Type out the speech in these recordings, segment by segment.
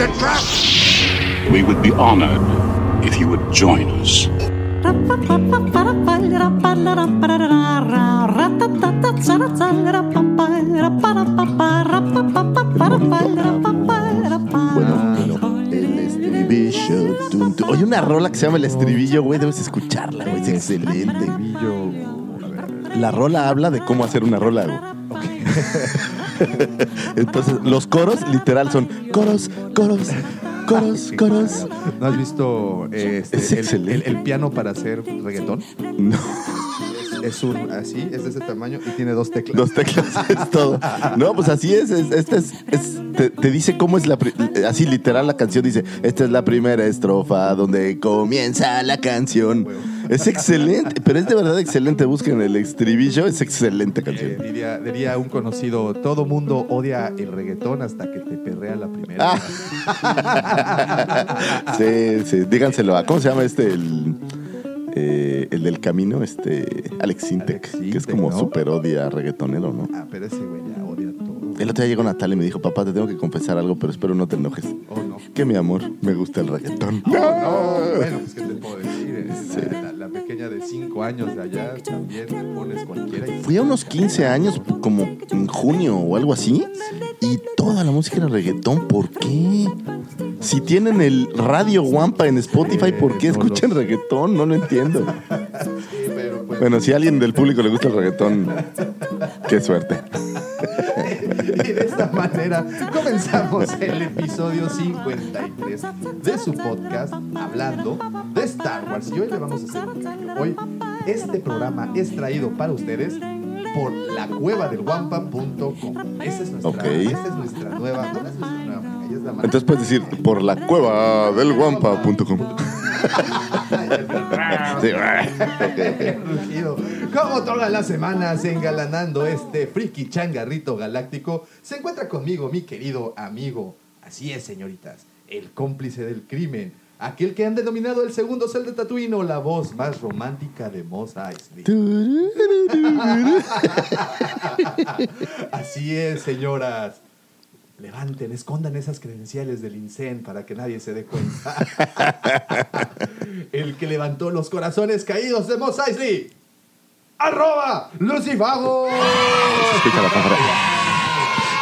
A trap! We would be honored if you would join us. Bueno, el estribillo. Oye, una rola que se llama El Estribillo, güey, debes escucharla, güey, es excelente. La rola habla de cómo hacer una rola, güey. Entonces, los coros literal son coros, coros, coros, coros. ¿No has visto eh, este, el, el piano para hacer reggaetón? No, Es un así, es de ese tamaño y tiene dos teclas. dos teclas es todo. No, pues así es. es- esta es, es- te, te dice cómo es la. Así literal la canción dice: Esta es la primera estrofa donde comienza la canción. Es excelente, pero es de verdad excelente. Busquen el estribillo, es excelente Eh, canción. diría, diría un conocido, todo mundo odia el reggaetón hasta que te perrea la primera. Ah. Sí, sí, díganselo. ¿Cómo se llama este? El, eh, el del camino, este. Alex Sintek, Alex que es Sintek, como ¿no? super odia reggaetonero, ¿no? Ah, pero ese güey. El otro día llegó Natalia y me dijo: Papá, te tengo que confesar algo, pero espero no te enojes. Oh, no. Que mi amor, me gusta el reggaetón. Oh, no. Bueno, pues ¿qué te puedo decir? Eh, La, la- pequeña de 5 años de allá también le pones cualquiera. y- Fui a unos 15 años, como en junio o algo así, y toda la música era reggaetón. ¿Por qué? Si tienen el radio Wampa en Spotify, ¿por qué escuchan reggaetón? No lo entiendo. Pues. Bueno, si a alguien del público le gusta el reggaetón, qué suerte. Y de esta manera comenzamos el episodio 53 de su podcast hablando de Star Wars. Y hoy le vamos a hacer un cambio. Hoy este programa es traído para ustedes por la cueva del guampa.com. Esa es nuestra, Ok. esta es nuestra nueva, no es nuestra nueva Entonces puedes decir por la cueva del guampa.com. Como todas las semanas, engalanando este friki changarrito galáctico, se encuentra conmigo mi querido amigo. Así es, señoritas, el cómplice del crimen. Aquel que han denominado el segundo cel de Tatooine o la voz más romántica de Mos Eisley. Así es, señoras. Levanten, escondan esas credenciales del INSEN para que nadie se dé cuenta. El que levantó los corazones caídos de Mos Eisley. ¡Arroba Lucifago!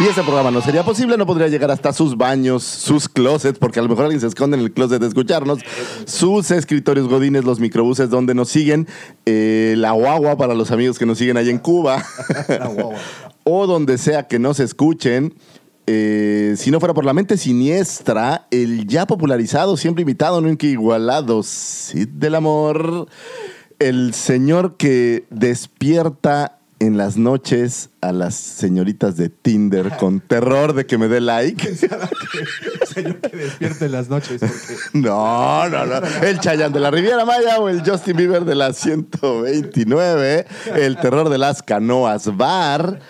Y este programa no sería posible, no podría llegar hasta sus baños, sus closets, porque a lo mejor alguien se esconde en el closet de escucharnos, sus escritorios godines, los microbuses donde nos siguen, eh, la guagua para los amigos que nos siguen ahí en Cuba, La guagua. o donde sea que nos escuchen. Eh, si no fuera por la mente siniestra, el ya popularizado, siempre invitado, nunca igualado, Cid del Amor, el señor que despierta en las noches a las señoritas de Tinder con terror de que me dé like. Señor que despierte en las noches porque No, no, no. El Chayanne de la Riviera Maya o el Justin Bieber de la 129, el terror de las canoas bar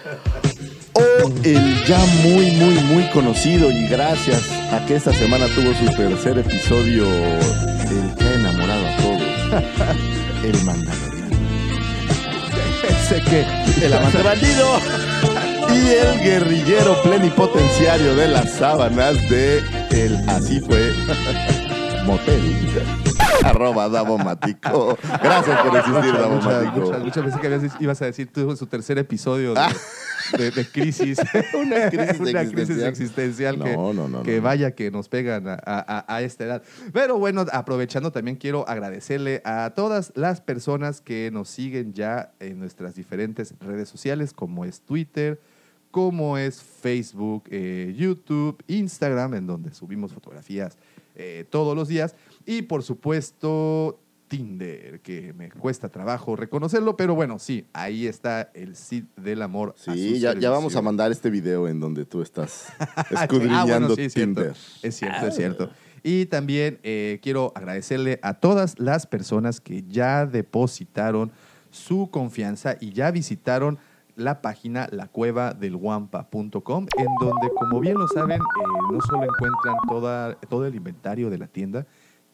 o el ya muy, muy, muy conocido y gracias a que esta semana tuvo su tercer episodio, el que ha enamorado a todos, el Mandaloriano. sé que El amante bandido y el guerrillero plenipotenciario de las sábanas de el Así fue Motel. Arroba Davomático. Gracias por existir, muchas, Davomático. muchas, muchas veces que habías- ibas a decir tuvo su tercer episodio de, de- de crisis. Una crisis Una crisis existencial. existencial que, No, no, no, que no. vaya que nos pegan a, a- a esta edad. Pero bueno, aprovechando también quiero agradecerle a todas las personas que nos siguen ya en nuestras diferentes redes sociales, como es Twitter, como es Facebook, eh, YouTube, Instagram, en donde subimos fotografías eh, todos los días. Y por supuesto, Tinder, que me cuesta trabajo reconocerlo, pero bueno, sí, ahí está el Cid del amor. Sí, ya, ya vamos a mandar este video en donde tú estás Ah, escudriñando bueno, sí, es cierto. Tinder. Es cierto, es cierto. Y también eh, quiero agradecerle a todas las personas que ya depositaron su confianza y ya visitaron la página lacuevadelguampa.com, en donde, como bien lo saben, eh, no solo encuentran toda, todo el inventario de la tienda,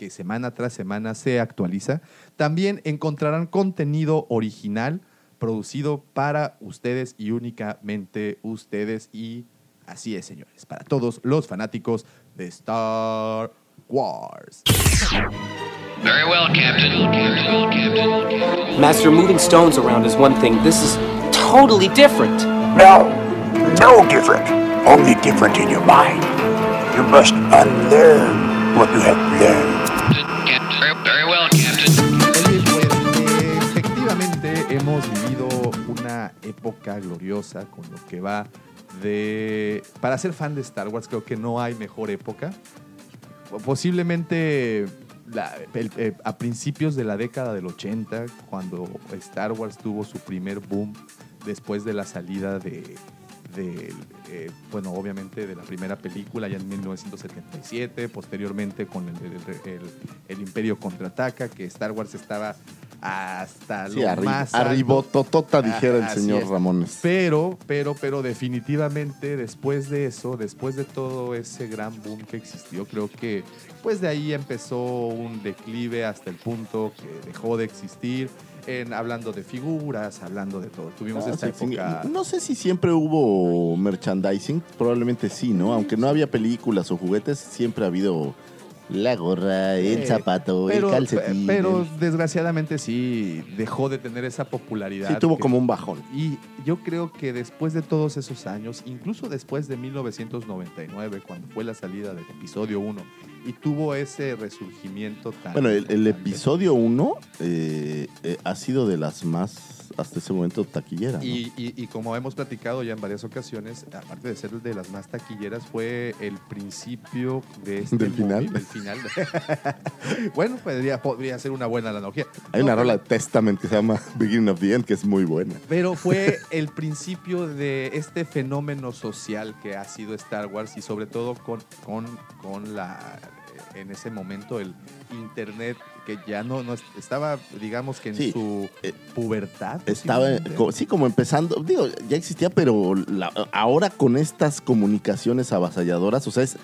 que semana tras semana se actualiza, también encontrarán contenido original producido para ustedes y únicamente ustedes. Y así es, señores, para todos los fanáticos de Star Wars. Very well, Captain. Master, moving stones around is one thing. This is totally different. No, no different. Only different in your mind. You must unlearn what you have learned. Hemos vivido una época gloriosa con lo que va de... Para ser fan de Star Wars creo que no hay mejor época. Posiblemente la- eh, a principios de la década del 80, cuando Star Wars tuvo su primer boom después de la salida de, eh, bueno, obviamente de la primera película ya en 1977, posteriormente con el- el- el Imperio Contraataca, que Star Wars estaba hasta Sí, lo arri más arribototota, dijera el Así señor es. Ramones. Pero, pero, pero definitivamente después de eso, después de todo ese gran boom que existió, creo que pues de ahí empezó un declive hasta el punto que dejó de existir. En, hablando de figuras, hablando de todo. Tuvimos Ah, esta sí, sí. época. No sé si siempre hubo merchandising, probablemente sí, ¿no? Aunque no había películas o juguetes, siempre ha habido la gorra, el Eh, zapato, pero, el calcetín. pero desgraciadamente sí dejó de tener esa popularidad. sí tuvo que- como un bajón. Y yo creo que después de todos esos años, incluso después de 1999, cuando fue la salida del episodio 1, y tuvo ese resurgimiento tan... Bueno, el, episodio 1 ha sido de las más, hasta ese momento, taquilleras. ¿no? Y, y- y como hemos platicado ya en varias ocasiones, aparte de ser de las más taquilleras, fue el principio de este ¿Del final? Del final. bueno, podría, podría ser una buena analogía. Hay una rola de Testament que se llama Beginning of the End, que es muy buena. Pero fue el principio de este fenómeno social que ha sido Star Wars y sobre todo con, con, con la en ese momento el internet que ya no, no est- estaba digamos que en Sí, su eh, pubertad Estaba, sí, como empezando, digo, ya existía, pero la- ahora con estas comunicaciones avasalladoras, o sea, es,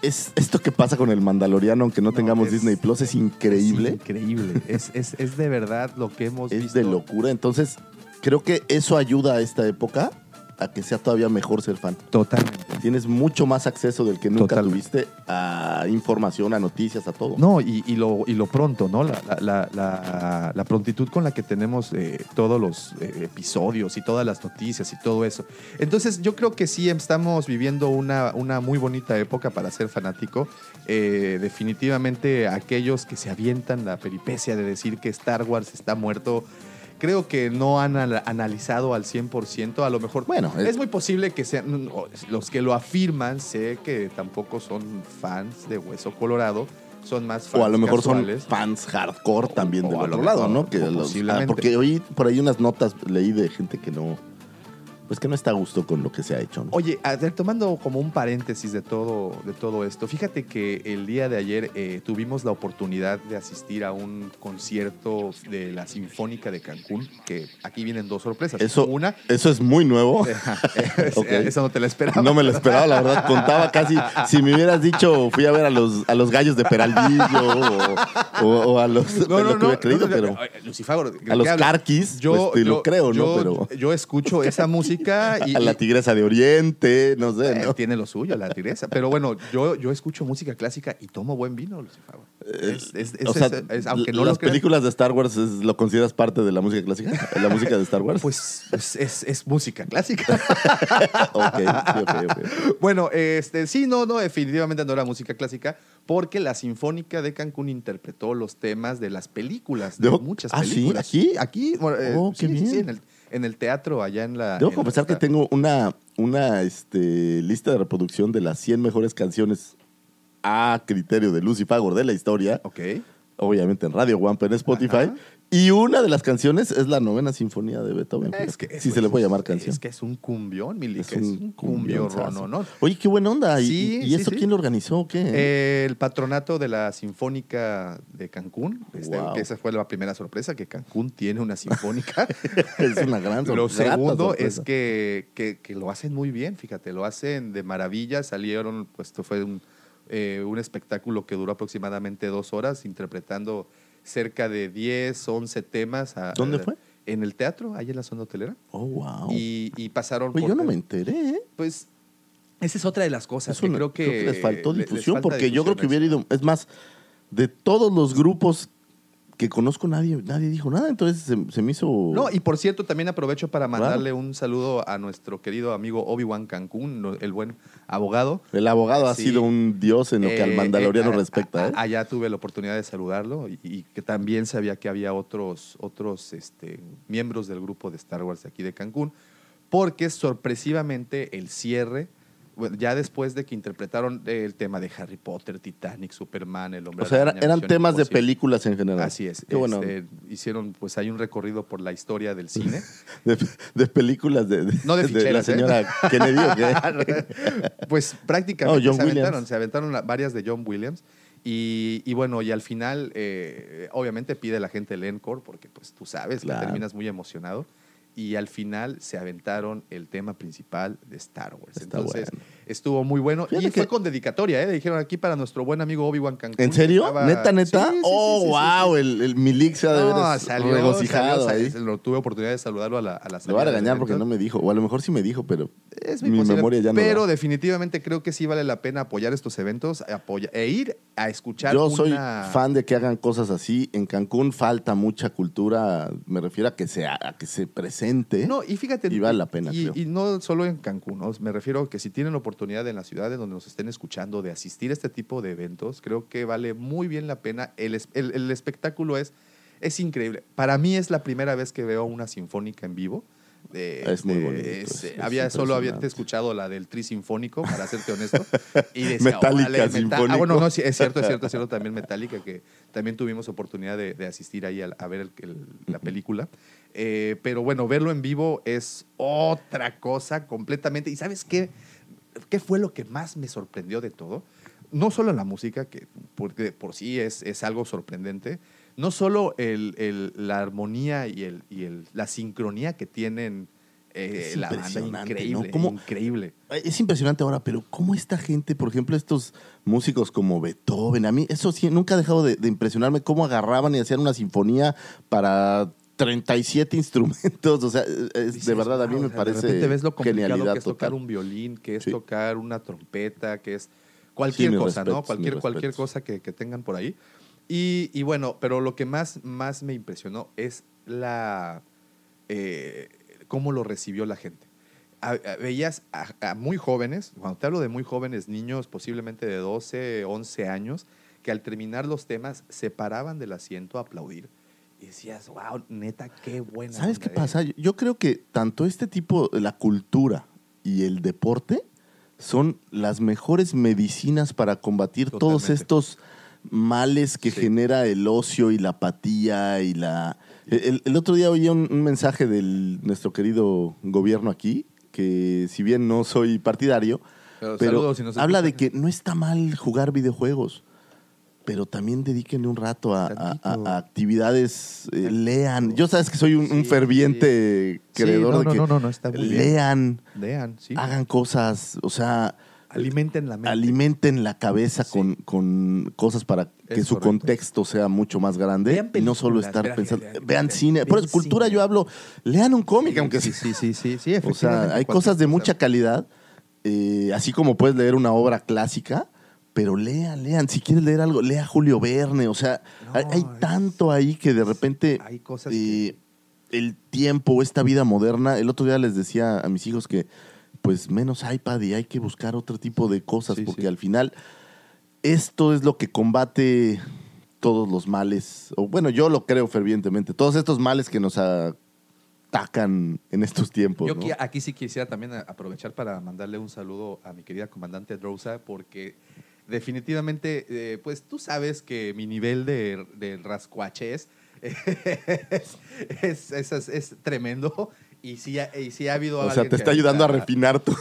es esto que pasa con el Mandaloriano, aunque no, No, tengamos es- Disney Plus, es Es increíble, increíble es, es, es de verdad lo que hemos es visto. de locura. Entonces, creo que eso ayuda a esta época a que sea todavía mejor ser fan. totalmente Tienes mucho más acceso del que nunca Totalmente. tuviste a información, a noticias, a todo. No, y, y lo, y lo pronto, ¿no? La, la- la- la- la prontitud con la que tenemos eh, todos los eh, episodios y todas las noticias y todo eso. Entonces, yo creo que sí estamos viviendo una, una muy bonita época para ser fanático. Eh, definitivamente, aquellos que se avientan la peripecia de decir que Star Wars está muerto. Creo que no han analizado al 100%. A lo mejor Bueno, es, es- muy posible que sean no, los que lo afirman. Sé que tampoco son fans de Hueso Colorado. Son más fans O a lo mejor casuales. son fans hardcore también o del otro lado, ¿no? Que los- ah, porque oí por ahí unas notas, leí de gente que no, pues que no está a gusto con lo que se ha hecho, ¿no? Oye, a ver, tomando como un paréntesis de todo, de todo esto, fíjate que el día de ayer eh, tuvimos la oportunidad de asistir a un concierto de la Sinfónica de Cancún, que aquí vienen dos sorpresas. Eso, Una, eso es muy nuevo. Esa no te la esperaba. No me lo esperaba, la verdad. Contaba casi. Si me hubieras dicho, fui a ver a los, a los gallos de Peralvillo o, o- o a los. No, no, lo que no, hubiera creído, no, pero. eh, ¿de A los carquis, pues, te lo creo, ¿no? yo- Pero- yo escucho esa música y, a la tigresa de Oriente, no sé, Eh, ¿no? Tiene lo suyo, la tigresa. Pero bueno, yo, yo escucho música clásica y tomo buen vino, Lucifer. Es, es- es- o sea, es- aunque no las crean, películas de Star Wars lo consideras parte de la música clásica, la música de Star Wars. Pues es, es- música clásica. ok, sí, ok, ok. bueno, este, sí, no, no, definitivamente no era música clásica, porque la Sinfónica de Cancún interpretó los temas de las películas, de muchas ¿Ah, sí? películas. ¿Aquí? aquí, bueno, eh, Oh, sí, qué sí, en el, en el teatro allá en la. Debo en la- confesar que tengo una, una este, lista de reproducción de las 100 mejores canciones a criterio de Lucy Fagor de la historia, Ok. obviamente en Radio Wampa en Spotify. Y una de las canciones es la novena sinfonía de Beethoven. Es que si eso se le puede llamar canción. Es que es un cumbión, Mili, Es un cumbión, cumbionzazo. ¿no? Oye, qué buena onda. ¿Y, Sí, y sí, eso sí. quién lo organizó o qué? Eh, el patronato de la Sinfónica de Cancún. Este, que esa fue la primera sorpresa, que Cancún tiene una sinfónica. es una gran sor- Lo segundo sorpresa. es que, que- que lo hacen muy bien, fíjate, lo hacen de maravilla. Salieron, pues esto fue un, eh, un espectáculo que duró aproximadamente dos horas, interpretando cerca de 10, 11 temas. a- ¿Dónde fue? En el teatro, ahí en la zona hotelera. Oh, wow. Y, y pasaron Oye, por- yo no me enteré, ¿eh? Pues esa es otra de las cosas que creo que, les faltó les difusión, porque yo creo que hubiera ido. Es más, de todos los grupos que conozco, nadie, nadie dijo nada. Entonces se, se me hizo. No, y por cierto, también aprovecho para Claro. mandarle un saludo a nuestro querido amigo Obi-Wan Cancún, el buen abogado. El abogado ha sido un dios en lo que al Eh, mandaloriano eh, a- respecta, a- ¿eh? Allá tuve la oportunidad de saludarlo y, y que también sabía que había otros, otros este, miembros del grupo de Star Wars de aquí de Cancún, porque sorpresivamente el cierre, bueno, ya después de que interpretaron el tema de Harry Potter, Titanic, Superman, El Hombre O sea, era- eran Misión temas de películas en general. Así es. Qué bueno. este, hicieron, pues hay un recorrido por la historia del cine. De, de películas de, de- No de la ficheras, ¿eh? señora Kennedy, ¿o qué? pues prácticamente No, se aventaron, se aventaron la- varias de John Williams. Y, y bueno, y al final, eh, obviamente pide la gente el encore, porque pues tú sabes, la Claro. terminas muy emocionado. Y al final se aventaron el tema principal de Star Wars. Está Entonces, bueno. Estuvo muy bueno. Fíjate y fue con dedicatoria, ¿eh? Le dijeron aquí para nuestro buen amigo Obi-Wan Cancún. ¿En serio? Estaba- ¿Neta, neta? Sí, sí, sí, oh, sí, wow, el, el Milik se ha de No, ver salió, regocijado salió, ahí. salió, tuve oportunidad de saludarlo a la, a la Le voy a salida regañar porque no me dijo. O a lo mejor sí me dijo, pero Es mi memoria ya no Pero definitivamente creo que sí vale la pena apoyar estos eventos apoya- e ir a escuchar Yo soy fan de que hagan cosas así. En Cancún falta mucha cultura. Me refiero a que se, a que se presente. No, y fíjate. Y vale la pena, Y, creo. y no solo en Cancún, ¿no? me refiero a que si tienen la oportunidad en las ciudades donde nos estén escuchando de asistir a este tipo de eventos, creo que vale muy bien la pena. El, el- el espectáculo es, es increíble. Para mí es la primera vez que veo una sinfónica en vivo. Eh, Es muy bonito, es- es- es había solo había escuchado la del tri sinfónico, para serte honesto. Y decía, Metallica sinfónico. Ah, bueno, no, es cierto, es cierto, es cierto. También Metallica, que también tuvimos oportunidad de, de asistir ahí a, a ver el- el- la película. Eh, pero bueno, verlo en vivo es otra cosa completamente. ¿Y sabes qué? ¿Qué fue lo que más me sorprendió de todo? No solo la música, que por, por sí es, es algo sorprendente, no solo el- el- la armonía y, el, y el- la sincronía que tienen eh, Es la banda, increíble, ¿no? ¿Cómo- increíble. Es impresionante ahora, pero ¿cómo esta gente, por ejemplo, estos músicos como Beethoven, a mí eso sí, nunca ha dejado de, de impresionarme cómo agarraban y hacían una sinfonía para 37 instrumentos, o sea, es, Dices, de verdad a mí "Wow", me parece De repente ves lo complicado que es tocar total. un violín, que es Sí. tocar una trompeta, que es cualquier cosa, ¿no? Cualquier, cualquier cosa que, que tengan por ahí. Y, y bueno, pero lo que más, más me impresionó es la eh, cómo lo recibió la gente. A- a- veías a, a muy jóvenes, cuando te hablo de muy jóvenes, niños posiblemente de 12, 11 años, que al terminar los temas se paraban del asiento a aplaudir. Y decías, wow, neta, qué buena. ¿Sabes qué ¿eh?". pasa? Yo- Yo creo que tanto este tipo, la cultura y el deporte, son las mejores medicinas para combatir todos estos males que Sí. genera el ocio y la apatía y la... El, el otro día oí un, un mensaje de nuestro querido gobierno aquí, que si bien no soy partidario, Pero pero saludos si habla de que no está mal jugar videojuegos, pero también dedíquenle un rato a, a- Tantito. a- a actividades, eh, lean. Yo sabes que soy un, un Sí, ferviente Sí, creedor no, de no, que no, no, no, está muy bien. lean, Lean, sí. hagan cosas, o sea, Alimenten la mente. alimenten la cabeza con, con cosas para que su correcto. contexto sea mucho más grande Vean y no solo estar vean- pensando, vean- cine, por eso cultura cine. yo hablo, lean un cómic, aunque sí, sí, sí, sí, sí, O sea, hay cosas de mucha calidad, eh, así como puedes leer una obra clásica, pero lean, lean. Si quieres leer algo, lea Julio Verne. O sea, No, hay, hay es- tanto ahí que de repente Hay cosas eh, el tiempo, esta vida moderna. El otro día les decía a mis hijos que, pues, menos iPad y hay que buscar otro tipo de cosas, Sí, porque sí. al final esto es lo que combate todos los males. O bueno, yo lo creo fervientemente. Todos estos males que nos atacan en estos tiempos. Yo ¿no? aquí sí quisiera también aprovechar para mandarle un saludo a mi querida comandante Drosa, porque definitivamente, eh, pues tú sabes que mi nivel de, de rascuaches es, es, es- es- es tremendo. Y sí, ha- y sí ha habido O sea, te está ayudando a ahorita- refinar ba-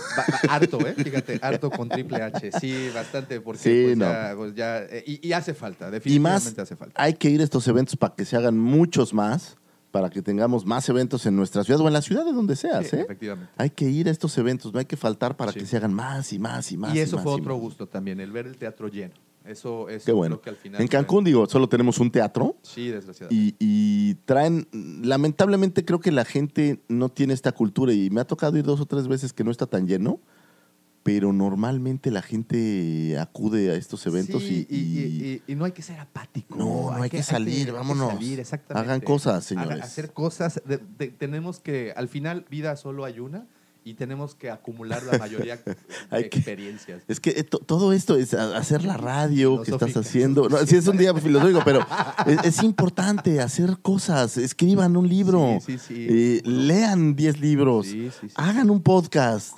harto, ¿eh? Fíjate, harto con triple H. Sí, bastante, porque Sí, pues, no. ya, pues, ya, eh, y, y hace falta, Y definitivamente más, hace falta. hay que ir a estos eventos para que se hagan muchos más, para que tengamos más eventos en nuestra ciudad o en la ciudad de donde seas, Sí, ¿eh? efectivamente. Hay que ir a estos eventos, no hay que faltar para Sí. que se hagan más y más y más. y eso más fue otro gusto también, el ver el teatro lleno. Eso, eso Qué bueno. que al final En fue- Cancún, digo, solo tenemos un teatro. Sí, desgraciadamente. Y, y traen, lamentablemente creo que la gente no tiene esta cultura y me ha tocado ir dos o tres veces que no está tan lleno, pero normalmente la gente acude a estos eventos Sí, y, y, y- y- y no hay que ser apático. No, no hay que salir, vámonos. salir, exactamente. Hagan cosas, señores. hacer cosas. de- de- tenemos que, al final, vida solo hay una y tenemos que acumular la mayoría de que- experiencias. Es que to- todo esto es hacer la radio que estás haciendo. No, sí, es un día filosófico, pero es, es importante hacer cosas. Escriban un libro. Sí, sí, sí. eh, lean 10 libros. Sí, sí, sí. Hagan un podcast.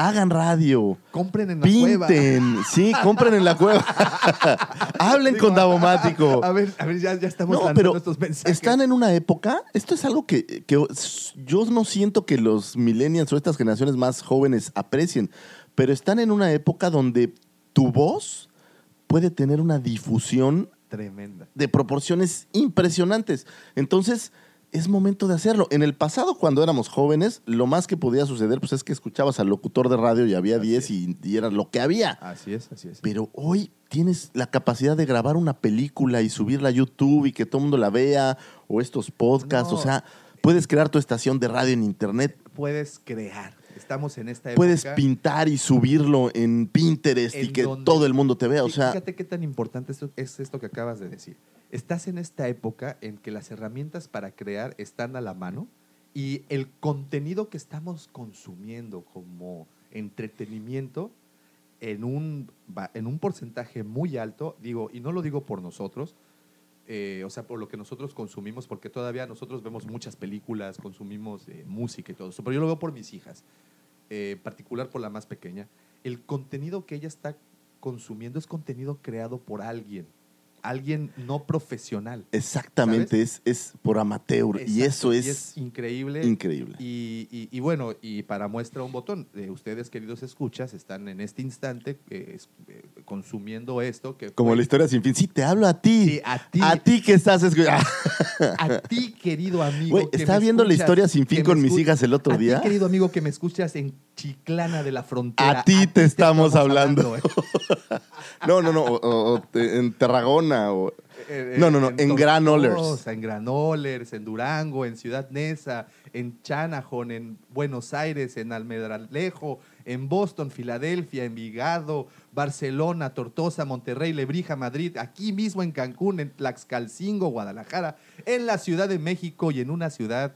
Hagan radio. Compren en la cueva. Pinten. Sí, compren en la cueva. Hablen con Davomático. A ver, a ver, ya, ya estamos No, pero estos mensajes. están en una época, esto es algo que, que yo no siento que los millennials o estas generaciones más jóvenes aprecien, pero están en una época donde tu voz puede tener una difusión Tremenda. de proporciones impresionantes. Entonces, es momento de hacerlo. En el pasado, cuando éramos jóvenes, lo más que podía suceder pues, es que escuchabas al locutor de radio y había 10 y, y era lo que había. Así es, así es. Pero hoy tienes la capacidad de grabar una película y subirla a YouTube y que todo el mundo la vea, o estos podcasts, No. o sea, puedes crear tu estación de radio en internet, Puedes crear. Estamos en esta época. puedes pintar y subirlo en Pinterest y que donde- todo el mundo te vea, o sea, Fíjate qué tan importante esto- es esto que acabas de decir. Estás en esta época en que las herramientas para crear están a la mano y el contenido que estamos consumiendo como entretenimiento en un, en un porcentaje muy alto, digo, y no lo digo por nosotros, eh, o sea, por lo que nosotros consumimos, porque todavía nosotros vemos muchas películas, consumimos eh, música y todo eso, pero yo lo veo por mis hijas, eh, en particular por la más pequeña. El contenido que ella está consumiendo es contenido creado por alguien, alguien no profesional. exactamente, es, es por amateur y eso es, increíble. increíble. Y, y- y bueno, y para muestra un botón, eh, ustedes queridos escuchas están en este instante eh, es- eh, consumiendo esto que Como fue- la historia sin fin. Sí, te hablo a ti. Sí, a ti. A ti que estás escuchando. a ti, querido amigo. Güey, que estaba viendo la historia sin fin con mis hijas el otro a día. ti, querido amigo, que me escuchas en Chiclana de la Frontera. A ti te estamos hablando. ¿eh? No, no, no, o- o- en Tarragona o... Eh, No, no, no, en Granollers. Tortosa, En Granollers, en Durango, en Ciudad Neza, en Chanajon, en Buenos Aires, en Almedralejo, en Boston, Filadelfia, Envigado, Barcelona, Tortosa, Monterrey, Lebrija, Madrid, aquí mismo en Cancún, en Tlaxcalcingo, Guadalajara, en la Ciudad de México y en una ciudad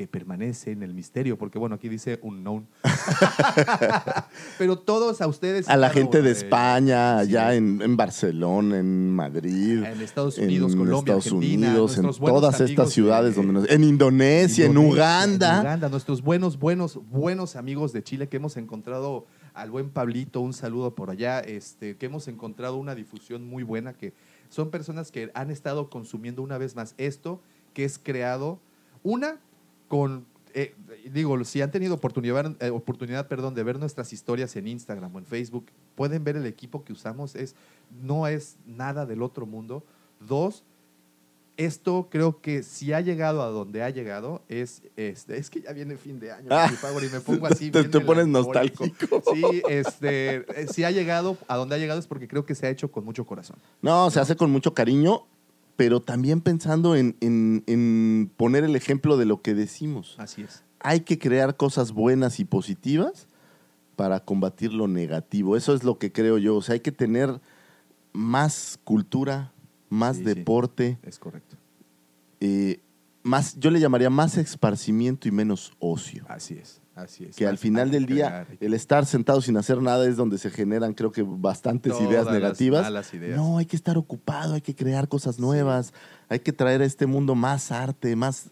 que permanece en el misterio, porque bueno, aquí dice unknown. Pero todos a ustedes. A la gente de eh, España, allá en, en Barcelona, en Madrid. En Estados Unidos, en Colombia, Estados Argentina, Unidos, en todas estas ciudades de- donde nos- en Indonesia, en Uganda. en Uganda, nuestros buenos, buenos, buenos amigos de Chile que hemos encontrado al buen Pablito, un saludo por allá, este, que hemos encontrado una difusión muy buena, que son personas que han estado consumiendo una vez más esto, que es creado, una, con, eh, digo, si han tenido oportunidad, eh, oportunidad perdón, de ver nuestras historias en Instagram o en Facebook, pueden ver el equipo que usamos, es, no es nada del otro mundo. Dos, esto creo que si ha llegado a donde ha llegado es este es que ya viene fin de año Ah, favor, y me pongo así te- te pones nostálgico. sí este eh, si ha llegado a donde ha llegado es porque creo que se ha hecho con mucho corazón No, se hace con mucho cariño, pero también pensando en, en- en poner el ejemplo de lo que decimos. así es Hay que crear cosas buenas y positivas para combatir lo negativo. Eso es lo que creo yo. O sea, hay que tener más cultura, más Sí, sí. deporte, es correcto eh, más, yo le llamaría más esparcimiento y menos ocio. así es así es que al final del día el estar sentado sin hacer nada es donde se generan creo que bastantes Todas ideas negativas. ideas. No, hay que estar ocupado, hay que crear cosas nuevas, hay que traer a este mundo más arte, más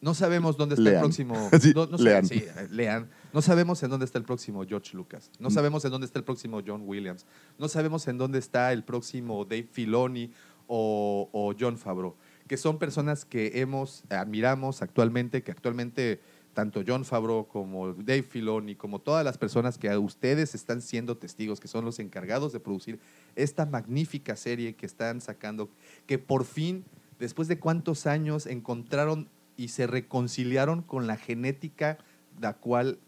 No sabemos dónde está Lean. el próximo. Sí, no, no lean. sí, lean. No sabemos en dónde está el próximo George Lucas. Mm. No sabemos en dónde está el próximo John Williams. No sabemos en dónde está el próximo Dave Filoni o, o John Favreau. Que son personas que hemos, admiramos actualmente, que actualmente tanto John Favreau como Dave Filoni, como todas las personas que a ustedes están siendo testigos, que son los encargados de producir esta magnífica serie que están sacando, que por fin, después de cuántos años, encontraron y se reconciliaron con la genética la cual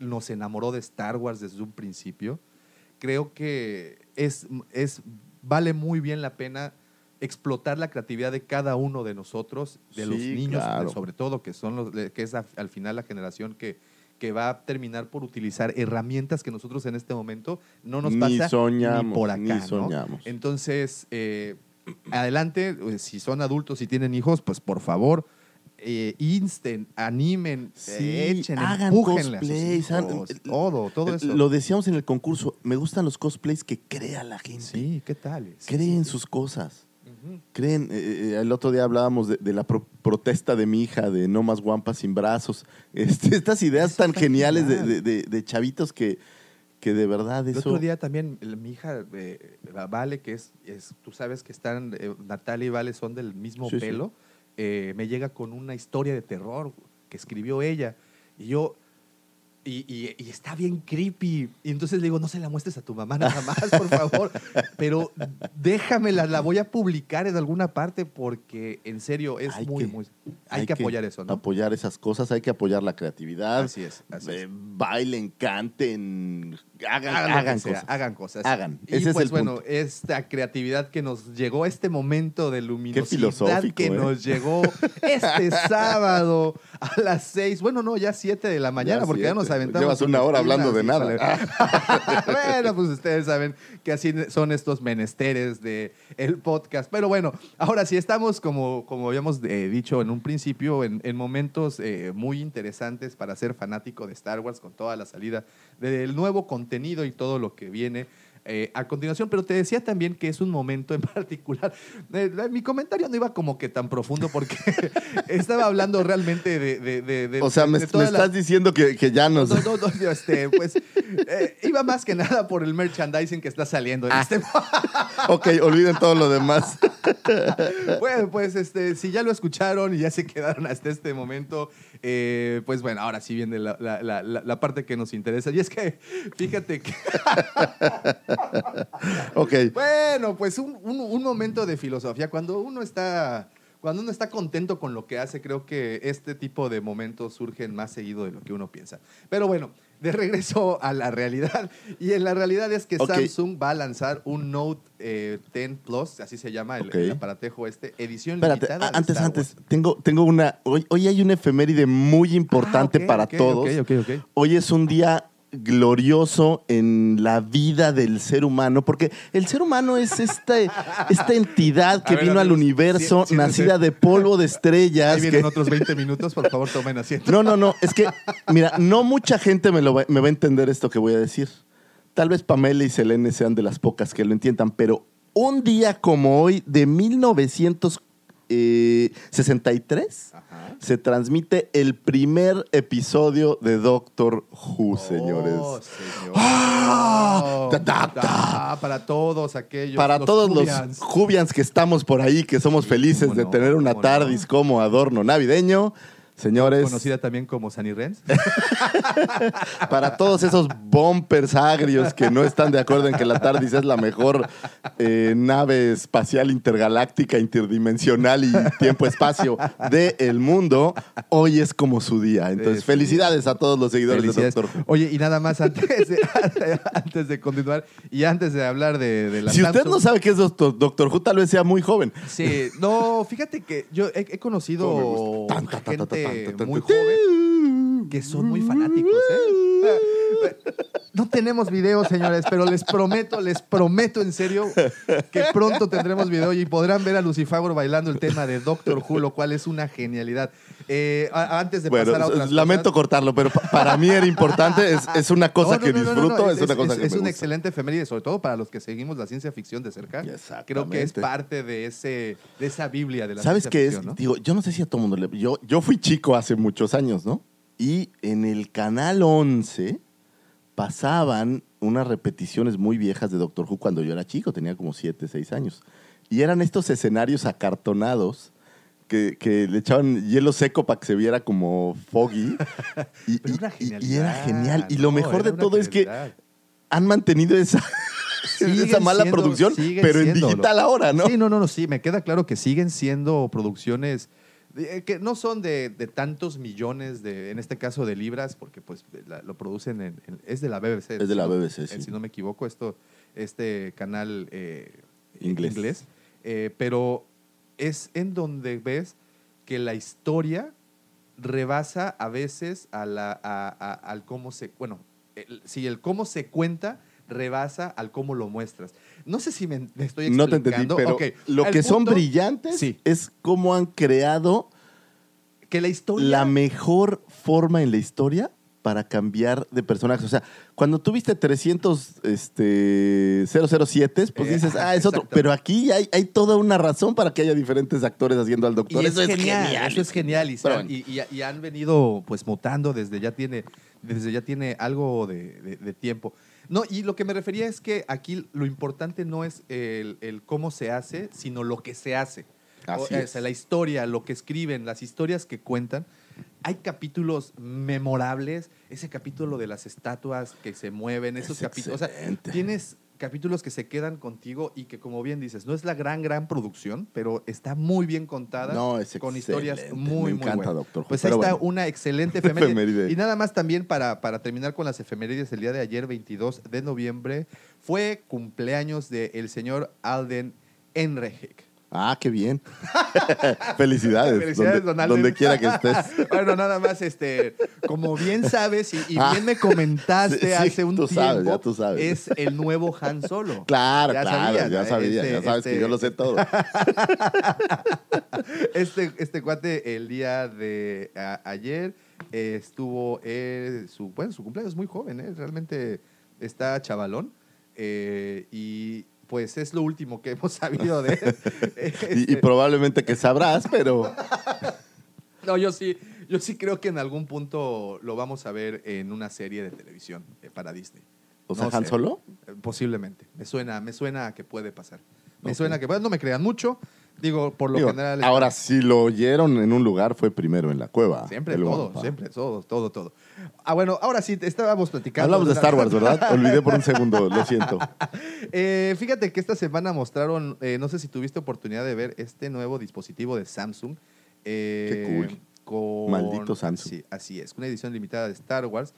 nos enamoró de Star Wars desde un principio. Creo que es, es, vale muy bien la pena explotar la creatividad de cada uno de nosotros, de los niños, claro. sobre todo, que son los, que es a- al final la generación que, que va a terminar por utilizar herramientas que nosotros en este momento no nos Ni pasa soñamos, ni por acá. ni ¿no? soñamos. Entonces, eh, adelante, eh, si son adultos y tienen hijos, pues por favor, eh, insten, animen, Sí, eh, echen, hagan a cosplays, hagan- hijos, todo, todo eso. Lo decíamos en el concurso, me gustan los cosplays que crea la gente. sí, ¿qué tal? Sí, Creen sí, sus cosas. Creen, eh, eh, el otro día hablábamos de, de la pro- protesta de mi hija, de no más guampas sin brazos. Este, estas ideas tan geniales de, chavitos que, que de verdad El otro día también mi hija eh, Vale, que es, es- tú sabes que están, eh, Natalia y Vale son del mismo Sí, pelo, eh, me llega con una historia de terror que escribió ella. Y yo, y, y- y está bien creepy. Y entonces le digo, no se la muestres a tu mamá nada más, por favor. Pero déjamela, la voy a publicar en alguna parte porque en serio es Hay muy, que- muy... Hay, que apoyar eso, ¿no? Apoyar esas cosas, hay que apoyar la creatividad. Así es, así Eh, es. bailen, canten, hagan, Hagan, sea, cosas. hagan cosas. Hagan. Y Ese es pues el bueno, punto. esta creatividad que nos llegó, este momento de luminosidad que ¿eh? nos llegó este sábado a las seis, bueno, no, ya siete de la mañana, Ya porque ya nos aventamos. Llevas una hora hablando de nada. bueno, pues ustedes saben que así son estos menesteres de el podcast. Pero bueno, ahora sí estamos, como, como habíamos eh, dicho en un principio, en, en momentos eh, muy interesantes para ser fanático de Star Wars con toda la salida del nuevo contenido y todo lo que viene. Eh, a continuación, pero te decía también que es un momento en particular. Eh, mi comentario no iba como que tan profundo porque estaba hablando realmente de. de- de- de- O sea, me, la- estás diciendo que, que ya nos... no, no, no, no, este, pues eh, iba más que nada por el merchandising que está saliendo en Ah. este ok, olviden todo lo demás. Bueno, pues este, si ya lo escucharon y ya se quedaron hasta este momento, eh, pues bueno, ahora sí viene la, la- la- parte que nos interesa. Y es que, fíjate que, ok. bueno, pues un, un- un momento de filosofía. Cuando uno está... Cuando uno está contento con lo que hace, creo que este tipo de momentos surgen más seguido de lo que uno piensa. Pero bueno, de regreso a la realidad. Y en la realidad es que. Samsung va a lanzar un Note eh, 10 Plus, así se llama el, aparatejo este, edición Espérate, limitada. de antes, antes, tengo, tengo una. Hoy, hoy hay una efeméride muy importante Ah, ok, para todos. Hoy es un día glorioso en la vida del ser humano, porque el ser humano es este, esta entidad que ver, vino al universo, sí- nacida de polvo de estrellas. Ahí vienen que- otros 20 minutos, por favor, tomen asiento. No, no, no, es que, mira, no mucha gente me, lo va, me va a entender esto que voy a decir. Tal vez Pamela y Selene sean de las pocas que lo entiendan, pero un día como hoy, de 1963, Ajá. Se transmite el primer episodio de Doctor Who, señores. Oh, señor. ¡Ah! Ah, para todos aquellos. Para todos los Jubians que estamos por ahí, que somos felices de no, tener una cómo no. TARDIS como adorno navideño, señores. Conocida también como Sunny Renz. Para todos esos bumpers agrios que no están de acuerdo en que la TARDIS es la mejor eh, nave espacial intergaláctica, interdimensional y tiempo-espacio del mundo, hoy es como su día. Entonces, Es- felicidades a todos los seguidores Felicidades. de Doctor. Oye, y nada más antes de, antes de continuar y antes de hablar de, de la Si usted no sabe qué es Doctor, Doctor Who, tal vez sea muy joven. Sí, no, fíjate que yo he, he conocido me gusta. Gente muy joven que son muy fanáticos, ¿eh? No tenemos video, señores, pero les prometo, les prometo en serio que pronto tendremos video y podrán ver a Lucifagor bailando el tema de Doctor Who, lo cual es una genialidad. Eh, a- antes de Bueno, pasar a otras lamento cosas- cortarlo, pero pa- para mí era importante. Es, es una cosa No, no, que no, no, no, disfruto, no, es, una cosa que es me una gusta. excelente efeméride, sobre todo para los que seguimos la ciencia ficción de cerca. Creo que es Exactamente. parte de, ese, de esa Biblia de la ¿Sabes ciencia qué es? ficción, ¿no? Digo, yo no sé si a todo mundo le... Yo, yo fui chico hace muchos años, ¿no? Y en el Canal 11 pasaban unas repeticiones muy viejas de Doctor Who cuando yo era chico, tenía como 7, 6 años. Y eran estos escenarios acartonados que, que le echaban hielo seco para que se viera como foggy. Y, Pero y- una y- y era genial. Y lo mejor de todo es que han mantenido esa, Siguen esa mala siendo- producción, pero en digital ahora, ¿no? Sí, no, no, no, sí, me queda claro que siguen siendo producciones que no son de, de tantos millones, de, en este caso de libras, porque pues la- lo producen en, en- es de la BBC. Es de la no- BBC, eh, sí. Si no me equivoco, esto, este canal eh, Inglés. eh, pero es en donde ves que la historia rebasa a veces a la, a- a- al cómo se, bueno, el- si el cómo se cuenta rebasa al cómo lo muestras. No sé si me, me estoy No te explicando. entendí, pero lo al que son brillantes Sí. es cómo han creado que la historia la mejor forma en la historia para cambiar de personajes. O sea, cuando tuviste 300 este, 007, pues Eh, dices, ah, es otro. Pero aquí hay, hay toda una razón para que haya diferentes actores haciendo al Y doctor. es Eso es genial, genial. Eso es genial. Y, han- bueno. y- y- y han venido pues mutando desde ya tiene, desde ya tiene algo de, de- de tiempo. No, y lo que me refería es que aquí lo importante no es el, el cómo se hace, sino lo que se hace. Así O, es. sea, la historia, lo que escriben, las historias que cuentan. Hay capítulos memorables, ese capítulo de las estatuas que se mueven, esos Es capítulos. O sea, tienes capítulos que se quedan contigo y que, como bien dices, no es la gran, gran producción, pero está muy bien contada. No, es con historias muy, Me muy encanta, buenas. Doctor Pues ahí está bueno. una excelente efeméride. Efeméride. Y nada más también para, para terminar con las efemérides, el día de ayer, 22 de noviembre, fue cumpleaños del señor Alden Enrejek. Ah, qué bien. Felicidades. Felicidades, donde, donde quiera que estés. bueno, nada más, este, como bien sabes y, y Ah. bien me comentaste Sí, sí, hace un tú tiempo, sabes, ya tú sabes. es el nuevo Han Solo. Claro, Ya claro, sabías, ya sabía, Este- ya sabes este- que yo lo sé todo. Este, este cuate el día de a- ayer eh, estuvo eh, su bueno su cumpleaños es muy joven ¿eh? realmente está chavalón eh, y pues es lo último que hemos sabido de él. Y, y Este, probablemente que sabrás, pero no yo sí yo sí creo que en algún punto lo vamos a ver en una serie de televisión eh, para Disney ¿O sea, No Han sé. Solo? Eh, Posiblemente. Me suena, me suena a que puede pasar. Me suena que puede. No me crean mucho. Digo, por lo Digo, general. ahora, si lo oyeron en un lugar, fue primero en la cueva. Siempre, todo, siempre, todo, todo, todo. Ah, bueno, ahora sí, estábamos platicando. Hablamos de Star Wars, ¿verdad? Olvidé por un segundo, lo siento. Eh, fíjate que esta semana mostraron, eh, no sé si tuviste oportunidad de ver este nuevo dispositivo de Samsung. eh, Qué cool. Con, Maldito Samsung. Sí, así es. Una edición limitada de Star Wars.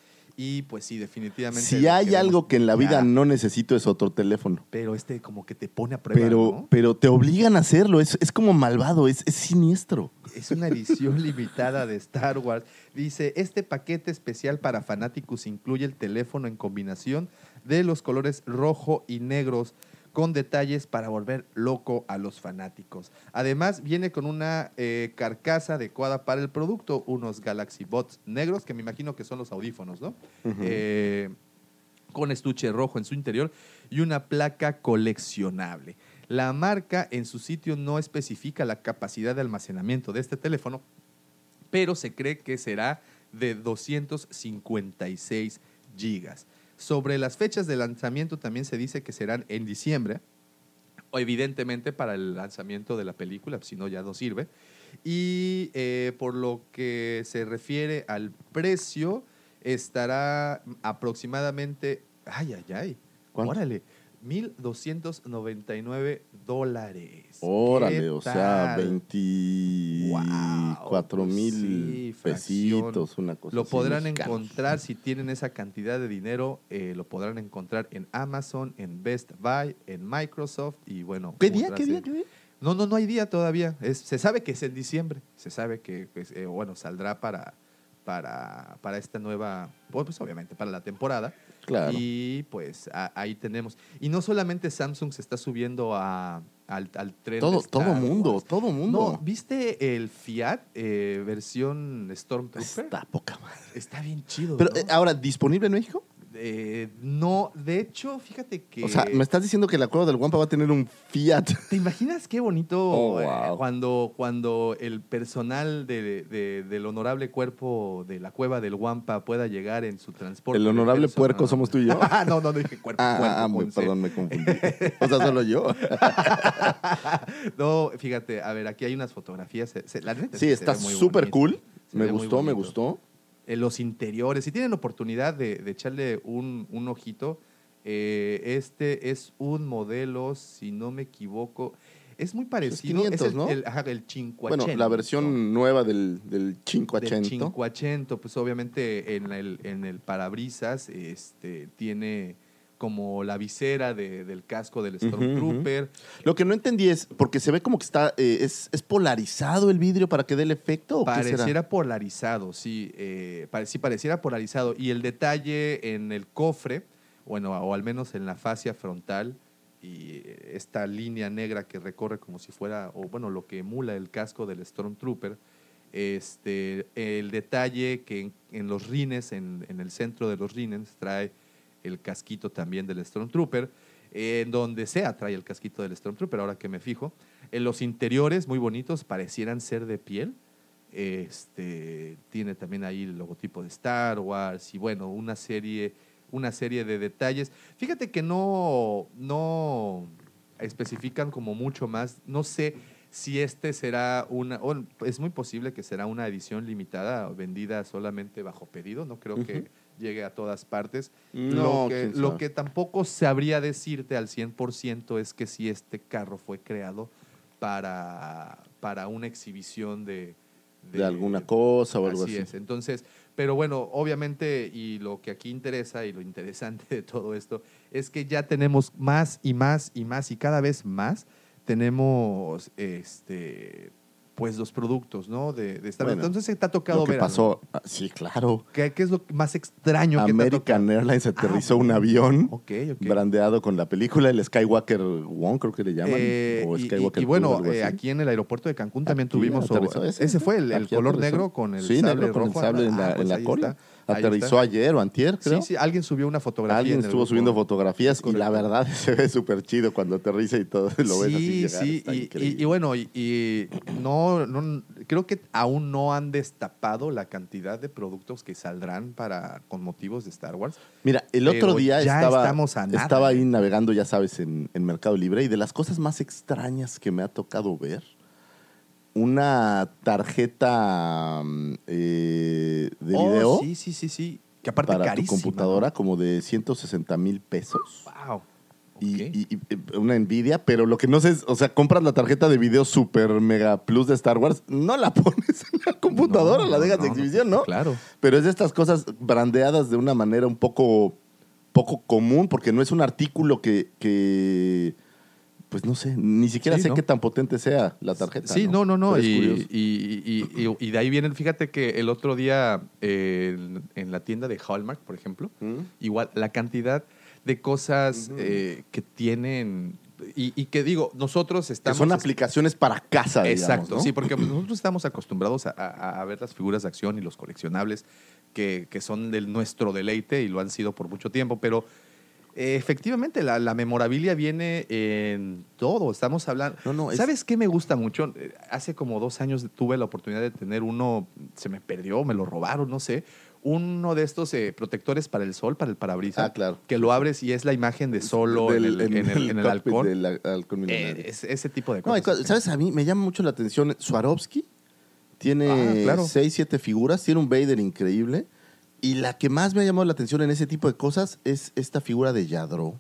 Y pues sí, definitivamente. Si hay queremos algo que en la vida ya. no necesito es otro teléfono. Pero este como que te pone a prueba. Pero, ¿no? pero te obligan a hacerlo. Es, es como malvado, es, es siniestro. Es una edición limitada de Star Wars. Dice, este paquete especial para fanáticos incluye el teléfono en combinación de los colores rojo y negros con detalles para volver loco a los fanáticos. Además, viene con una eh, carcasa adecuada para el producto, unos Galaxy Bots negros, que me imagino que son los audífonos, ¿no? Eh, con estuche rojo en su interior y una placa coleccionable. La marca en su sitio no especifica la capacidad de almacenamiento de este teléfono, pero se cree que será de 256 gigas. Sobre las fechas de lanzamiento también se dice que serán en diciembre, o evidentemente para el lanzamiento de la película, si no ya no sirve. Y eh, por lo que se refiere al precio, estará aproximadamente, ay, ay, ay, ¿Cuánto? órale, 1.299 dólares. Órale, ¿Qué o sea, tal? 24 Wow, mil sí, pesitos, una cosa Lo así, podrán encontrar si tienen esa cantidad de dinero, eh, lo podrán encontrar en Amazon, en Best Buy, en Microsoft y bueno. ¿Qué día? ¿Qué día? ¿Qué día? No, no, no hay día todavía. Es, se sabe que es en diciembre. Se sabe que, pues, eh, bueno, saldrá para, para, para esta nueva, pues, pues, obviamente para la temporada. Claro. Y pues a- ahí tenemos. Y no solamente Samsung se está subiendo a, al, al tren. Todo, todo mundo, Wars. todo mundo. No, ¿viste el Fiat eh, versión Stormtrooper? Está poca madre. Está bien chido. Pero ¿no? eh, ahora, ¿disponible en México? Eh, no, de hecho, fíjate que. O sea, me estás diciendo que la cueva del Guampa va a tener un Fiat. ¿Te imaginas qué bonito Oh, eh, cuando, cuando el personal de- de- del honorable cuerpo de la cueva del Guampa pueda llegar en su transporte? El honorable puerco somos tú y yo. Ah, no, no, no dije cuerpo. Ah, cuerpo, ah, ah, C. perdón, me confundí. O sea, solo yo. no, fíjate, a ver, aquí hay unas fotografías. se- se- la neta Sí, está súper cool. Se Me gustó, me gustó. Eh, los interiores, si tienen oportunidad de, de echarle un, un ojito, eh, este es un modelo, si no me equivoco, es muy parecido. 500, es el, ¿no? el, ajá, el 580. Bueno, la versión nueva del, del del 580. 580, pues obviamente en el, en el parabrisas este, tiene como la visera de- del casco del. Stormtrooper. Lo que no entendí es, porque se ve como que está, eh, es, es polarizado el vidrio para que dé el efecto. ¿o qué será? Pareciera polarizado, sí, eh, pare- sí, pareciera polarizado. Y el detalle en el cofre, bueno, o al menos en la fascia frontal, y esta línea negra que recorre como si fuera, o bueno, lo que emula el casco del Stormtrooper, este, el detalle que en, en los rines, en, en el centro de los rines, trae el casquito también del Stormtrooper, en donde sea trae el casquito del Stormtrooper, ahora que me fijo. En los interiores, muy bonitos, parecieran ser de piel. Este, tiene también ahí el logotipo de Star Wars y bueno, una serie, una serie de detalles. Fíjate que no, no especifican como mucho más. No sé si este será una, es muy posible que será una edición limitada, vendida solamente bajo pedido. No creo que. Llegue a todas partes. No, lo, que, lo que tampoco sabría decirte al 100% es que si este carro fue creado para, para una exhibición de, De alguna cosa o algo así así. es. Entonces, pero bueno, obviamente, y lo que aquí interesa y lo interesante de todo esto es que ya tenemos más y más y más y cada vez más tenemos este pues los productos, ¿no? De, de Wars. Bueno, Entonces te ha tocado Lo que ver pasó, ah, sí, claro. ¿Qué, qué es lo más extraño que te ha American? Airlines aterrizó Ah, un avión Ok, ok. brandeado con la película, el Skywalker One, creo que le llaman. Eh, o y- y, Skywalker y Two, bueno, eh, aquí en el aeropuerto de Cancún también Aquí tuvimos. o- ese. ese fue el, el color aterrizó. negro con el sí, sable negro con rojo. el sable en la, Ah, en pues la ahí cola. está, Aterrizó ayer o antier, creo. Sí, sí, alguien subió una fotografía. Alguien estuvo grupo. subiendo fotografías y la verdad se ve súper chido cuando aterriza y todo lo ves así sí, llegar. sí, y, y- increíble. y bueno, y, y no, no, creo que aún no han destapado la cantidad de productos que saldrán para con motivos de Star Wars. Mira, el otro día estaba ahí ¿eh? navegando, ya sabes, en, en Mercado Libre y de las cosas más extrañas que me ha tocado ver, una tarjeta mm, eh, de Oh, video Sí, sí, sí, sí. Que aparte para tu carísima, computadora ¿no? como de 160 mil pesos. Wow. Y, y- una Nvidia, pero lo que no sé es, o sea, compras la tarjeta de video Super Mega Plus de Star Wars, no la pones en la computadora, No, la dejas no, de exhibición, ¿no? Claro. Pero es de estas cosas brandeadas de una manera un poco, poco común, porque no es un artículo que, que, pues no sé, ni siquiera Sí, sé ¿no? qué tan potente sea la tarjeta. Sí, no, no, no. Es Y, curioso. y- y- y- y de ahí vienen, fíjate que el otro día eh, en, en la tienda de Hallmark, por ejemplo, ¿Mm? igual la cantidad de cosas eh, que tienen y, y que digo, nosotros Que estamos... son aplicaciones para casa, digamos, Exacto, ¿no? sí, porque nosotros estamos acostumbrados a, a- a ver las figuras de acción y los coleccionables que, que son de nuestro deleite y lo han sido por mucho tiempo, pero eh, efectivamente la, la memorabilia viene en todo. Estamos hablando. No, no, es- ¿Sabes qué me gusta mucho? Eh, Hace como dos años tuve la oportunidad de tener uno, se me perdió, me lo robaron, no sé. Uno de estos eh, protectores para el sol, para el parabrisas. Ah, claro. Que lo abres y es la imagen de solo en el, en el- en el halcón. del halcón Eh, es- ese tipo de No, cosas. cosas- ¿Sabes? A mí me llama mucho la atención. Swarovski tiene Ah, claro. seis, siete figuras, tiene un Vader increíble. Y la que más me ha llamado la atención en ese tipo de cosas es esta figura de Yadro,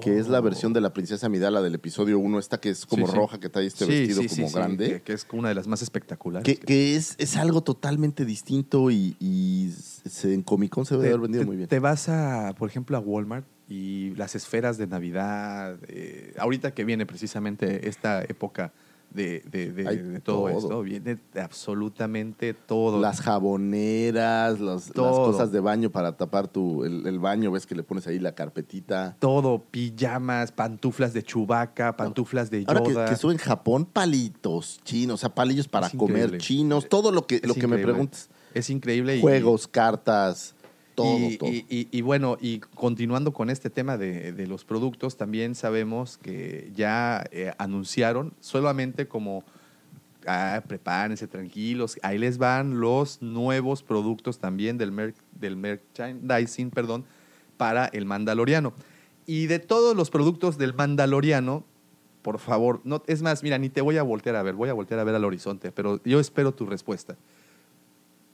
que es la Oh. versión de la princesa Midala del episodio 1, esta que es como Sí, sí. roja, que trae este Sí, vestido como grande. Que, que es una de las más espectaculares. Que, que es, es algo totalmente distinto y, y se- en Comic Con se debe te, haber vendido te- muy bien. te vas a, por ejemplo, a Walmart y las esferas de Navidad, eh, ahorita que viene precisamente esta época de, de- de- de todo, todo. esto. Viene de absolutamente todo. Las jaboneras, los- las cosas de baño para tapar tu, el, el baño, ves que le pones ahí la carpetita. todo, pijamas, pantuflas de chubaca, pantuflas de Ahora que, Yoda. que estuve en Japón, palitos chinos, o sea, palillos para Es comer increíble. chinos, todo lo que, Es lo que me preguntes. Es increíble. y- Juegos, cartas, todo, y, todo. y- y- y bueno, y continuando con este tema de, de los productos, también sabemos que ya eh, anunciaron solamente como, ah, prepárense tranquilos, ahí les van los nuevos productos también del, mer- del merchandising, perdón, para el Mandaloriano. Y de todos los productos del Mandaloriano, por favor, no, es más, mira, ni te voy a voltear a ver, voy a voltear a ver al horizonte, pero yo espero tu respuesta.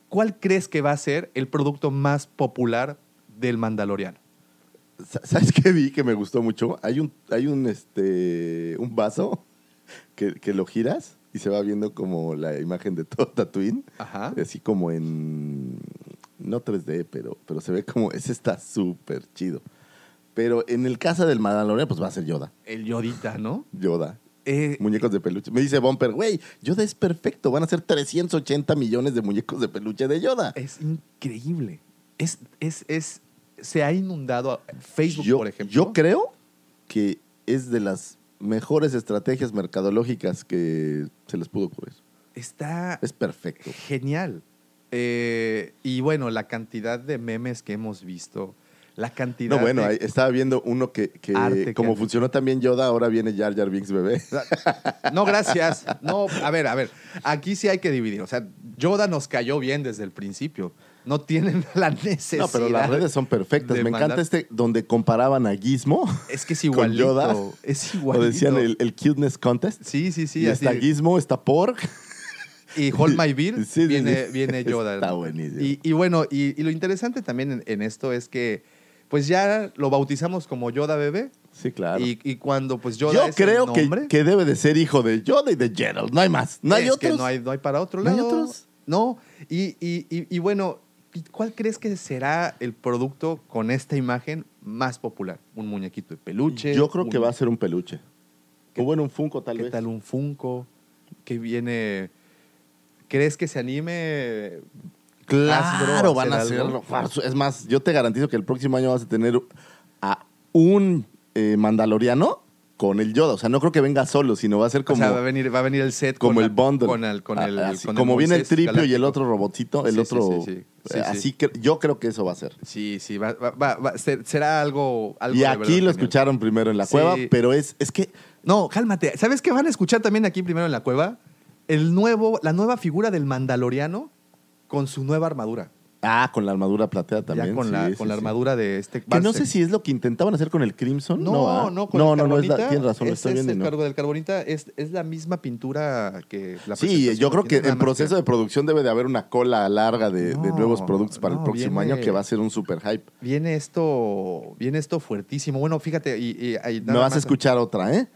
¿Cuál crees que va a ser el producto más popular del Mandaloriano? Sa- ¿Sabes qué vi que me gustó mucho? Hay un, hay un, este, un vaso que, que lo giras y se va viendo como la imagen de todo Tatooine. Ajá. Así como en. No 3D, pero, pero se ve como. Ese está súper chido. Pero en el caso del Mandalorian, pues va a ser Yoda. El Yodita, ¿no? Yoda. Eh, Muñecos de peluche. Me dice Bumper, güey, Yoda es perfecto. Van a ser 380 millones de muñecos de peluche de Yoda. es increíble. Es, es, es, se ha inundado Facebook, yo, por ejemplo. yo creo que es de las mejores estrategias mercadológicas que se les pudo ocurrir. Está Es perfecto. genial. Eh, y bueno, la cantidad de memes que hemos visto, la cantidad No, bueno, de... ahí estaba viendo uno que, que Arte que como funcionó también Yoda, ahora viene Jar Jar Binks bebé. No, gracias. No, a ver, a ver. Aquí sí hay que dividir. O sea, Yoda nos cayó bien desde el principio. No tienen la necesidad. No, pero las redes son perfectas. Me encanta este donde comparaban a Gizmo Es que es con igualito. Yoda. Es igualito. decían el, el cuteness contest. Sí, sí, sí. y así. está Gizmo, está Porg. Y Hold My Beer Sí, sí, viene, sí. viene Yoda. Está buenísimo. Y, y bueno, y, y lo interesante también en, en esto es que pues ya lo bautizamos como Yoda bebé. Sí, claro. Y, y cuando pues Yoda Yo es el creo que, nombre, que debe de ser hijo de Yoda y de Gerald. No hay más. No hay es que otros. no hay, no hay para otro ¿No hay lado. otros? No. Y, y- y- bueno, ¿y ¿cuál crees que será el producto con esta imagen más popular? ¿Un muñequito de peluche? Yo creo un- que va a ser un peluche. O bueno, un Funko tal ¿Qué vez. tal un Funko? que viene... ¿Crees que se anime Claro, van a hacerlo. Es más, yo te garantizo que el próximo año vas a tener a un eh, mandaloriano con el Yoda. O sea, no creo que venga solo, sino va a ser como, o sea, va a venir, va a venir el set como con el bundle. Con el, con Ah, así, con el como viene el tripio y el otro robotito, el Sí, otro. sí, sí. eh, Sí, así sí. que yo creo que eso va a ser. Sí, sí, va, va- va- ser- será algo, algo Y aquí lo genial. escucharon primero en la cueva, pero es, es que No, cálmate. ¿Sabes qué van a escuchar también aquí primero en la cueva? El nuevo, la nueva figura del Mandaloriano con su nueva armadura. Ah, con la armadura plateada también. ya con sí, la, sí, con la armadura de este. Que no sé si es lo que intentaban hacer con el Crimson. No, No, no, ¿ah? con no, el no, no, es la- tienes razón, lo es, estoy es viendo. y el no. cargo del carbonita es, es la misma pintura que la Sí, yo creo que en proceso de producción debe de haber una cola larga de, de No, nuevos productos para no, el próximo viene- año que va a ser un super hype. Viene esto, viene esto fuertísimo. Bueno, fíjate, y, y- y Me vas a escuchar otra, ¿eh?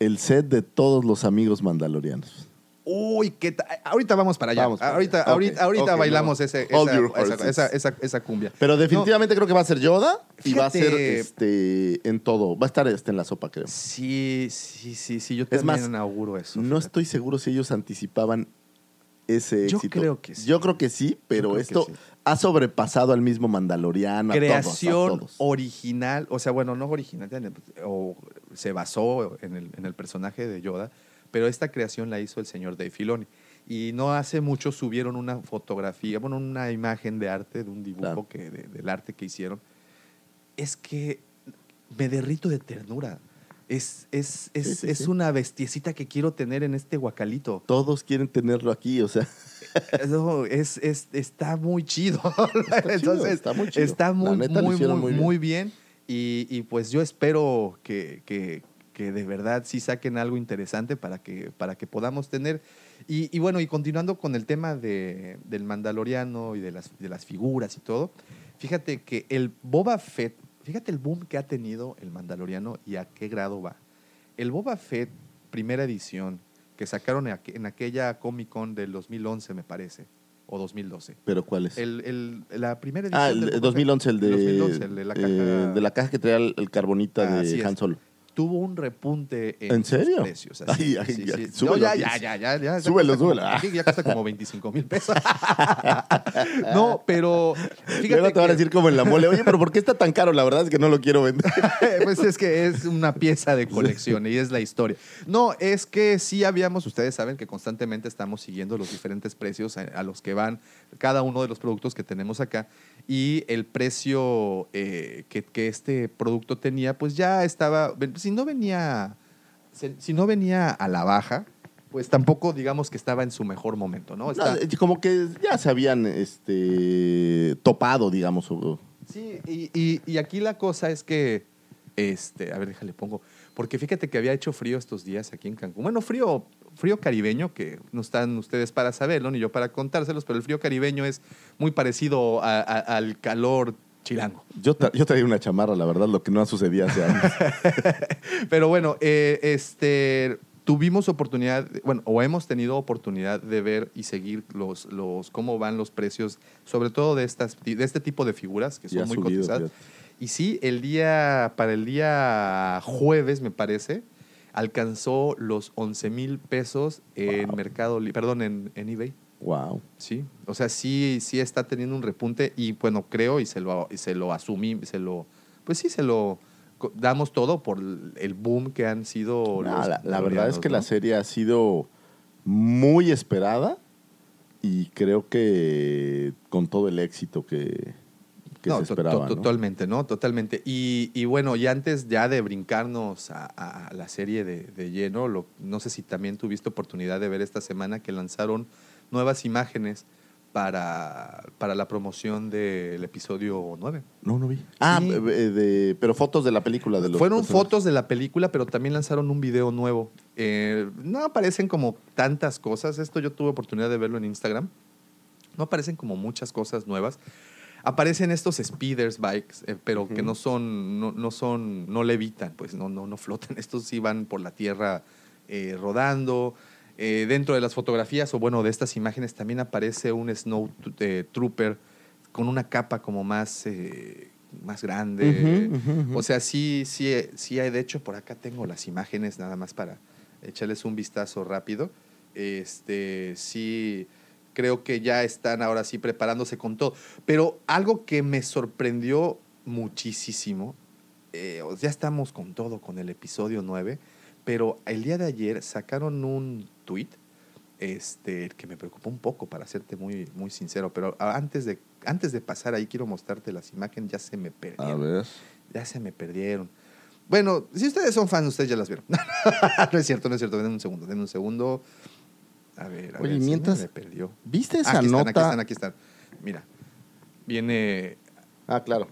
El set de todos los amigos mandalorianos. Uy, qué ta- ahorita vamos para allá. Vamos ahorita, ahorita, bailamos no. ese, Hold esa, cumbia. Pero definitivamente creo que va a ser Yoda y va a ser este, en todo. Va a estar este, en la sopa, creo. Sí, sí, sí, sí. Yo Es también más, auguro eso. No fíjate. estoy seguro si ellos anticipaban ese Yo éxito. creo que sí. Yo creo que sí, pero esto sí. ha sobrepasado al mismo Mandaloriano. a todos, a creación todos. original, o sea, bueno, no original, o se basó en el, en el personaje de Yoda, pero esta creación la hizo el señor Dave Filoni. Y no hace mucho subieron una fotografía, bueno, una imagen de arte, de un dibujo Claro. que, de- del arte que hicieron. Es que me derrito de ternura. Es, es, es, Sí, sí, es sí. una bestiecita que quiero tener en este guacalito. Todos quieren tenerlo aquí, o sea. No, es, es- está muy chido. Entonces, está muy chido. está muy, muy, muy muy bien. bien. Y, y pues yo espero que, que- que de verdad sí saquen algo interesante para que, para que podamos tener. Y, y bueno, y continuando con el tema de, del Mandaloriano y de las, de las figuras y todo, fíjate que el Boba Fett, fíjate el boom que ha tenido el Mandaloriano y a qué grado va. El Boba Fett, primera edición, que sacaron en aqu- en aquella Comic Con del 2011, me parece, o 2012. ¿Pero cuál es? El, el- la primera edición. ah, el, Boba Fett. 2011, el de, 2011, el de la caja. eh, de la caja que traía el, carbonita Así de es. Han Solo. Tuvo un repunte en, ¿En sus precios. precios. Ay, así, ay, sí, ya, sí. súbelo, No, ya, aquí. ya, ya, ya, ya. Súbelo, Ya cuesta como- súbelo. aquí ya cuesta como 25 mil pesos. no, pero fíjate Luego te van a decir como en la mole, oye, pero ¿por qué está tan caro? La verdad es que no lo quiero vender. pues es que es una pieza de colección y es la historia. No, es que sí habíamos, ustedes saben que constantemente estamos siguiendo los diferentes precios a, a los que van cada uno de los productos que tenemos acá y el precio eh, que, que este producto tenía, pues ya estaba, si no venía, si no venía a la baja, pues tampoco digamos que estaba en su mejor momento, ¿no? Está- No, como que ya se habían este, topado, digamos. Sí, y, y- y aquí la cosa es que, este, a ver, déjale pongo, porque fíjate que había hecho frío estos días aquí en Cancún. Bueno, frío, frío caribeño, que no están ustedes para saberlo, ni yo para contárselos, pero el frío caribeño es muy parecido a- a- al calor chilango. Yo, tra- yo traía una chamarra, la verdad, lo que no sucedía hace años. Pero bueno, eh, este, tuvimos oportunidad, bueno, o hemos tenido oportunidad de ver y seguir los, los, cómo van los precios, sobre todo de, estas, de este tipo de figuras que ha son muy subido, cotizadas. fíjate. Y sí, el día, para el día jueves, me parece, alcanzó los 11 mil pesos en Mercado, Li- perdón, en, en eBay. wow. Sí, o sea, sí, sí está teniendo un repunte y bueno, creo y se lo, y se lo asumí, se lo, pues sí, se lo damos todo por el boom que han sido No, los la, la verdad es que ¿no? la serie ha sido muy esperada y creo que con todo el éxito que, que No, se esperaba. to- ¿no? Totalmente, ¿no? Totalmente. Y, y bueno, y antes ya de brincarnos a, a la serie de, de lleno, lo- no sé si también tuviste oportunidad de ver esta semana que lanzaron nuevas imágenes para, para la promoción del episodio 9. No, no vi. Ah, Sí. eh, de, pero fotos de la película. de los Fueron personajes. fotos de la película, pero también lanzaron un video nuevo. Eh, no aparecen como tantas cosas. Esto yo tuve oportunidad de verlo en Instagram. No aparecen como muchas cosas nuevas. Aparecen estos speeders bikes, eh, pero que no son, no, no son, no levitan, pues no, no, no flotan. Estos sí van por la tierra eh, rodando. Eh, dentro de las fotografías, o bueno, de estas imágenes, también aparece un Snow Trooper con una capa como más, más grande. O sea, sí, sí, sí hay. De hecho, por acá tengo las imágenes nada más para echarles un vistazo rápido. Este, sí, creo que ya están ahora sí preparándose con todo. Pero algo que me sorprendió muchísimo, eh, ya estamos con todo, con el episodio 9, pero el día de ayer sacaron un tweet este, que me preocupó un poco, para serte muy, muy sincero. Pero antes de, antes de pasar ahí, quiero mostrarte las imágenes, ya se me A perdieron. ver. Ya se me perdieron. Bueno, si ustedes son fans, ustedes ya las vieron. no es cierto, no es cierto. Den un segundo, den un segundo. A ver, a Oye, ver, se mientras- me perdió. ¿Viste esa aquí nota? Están, aquí están, aquí están. Mira, viene Ah, claro.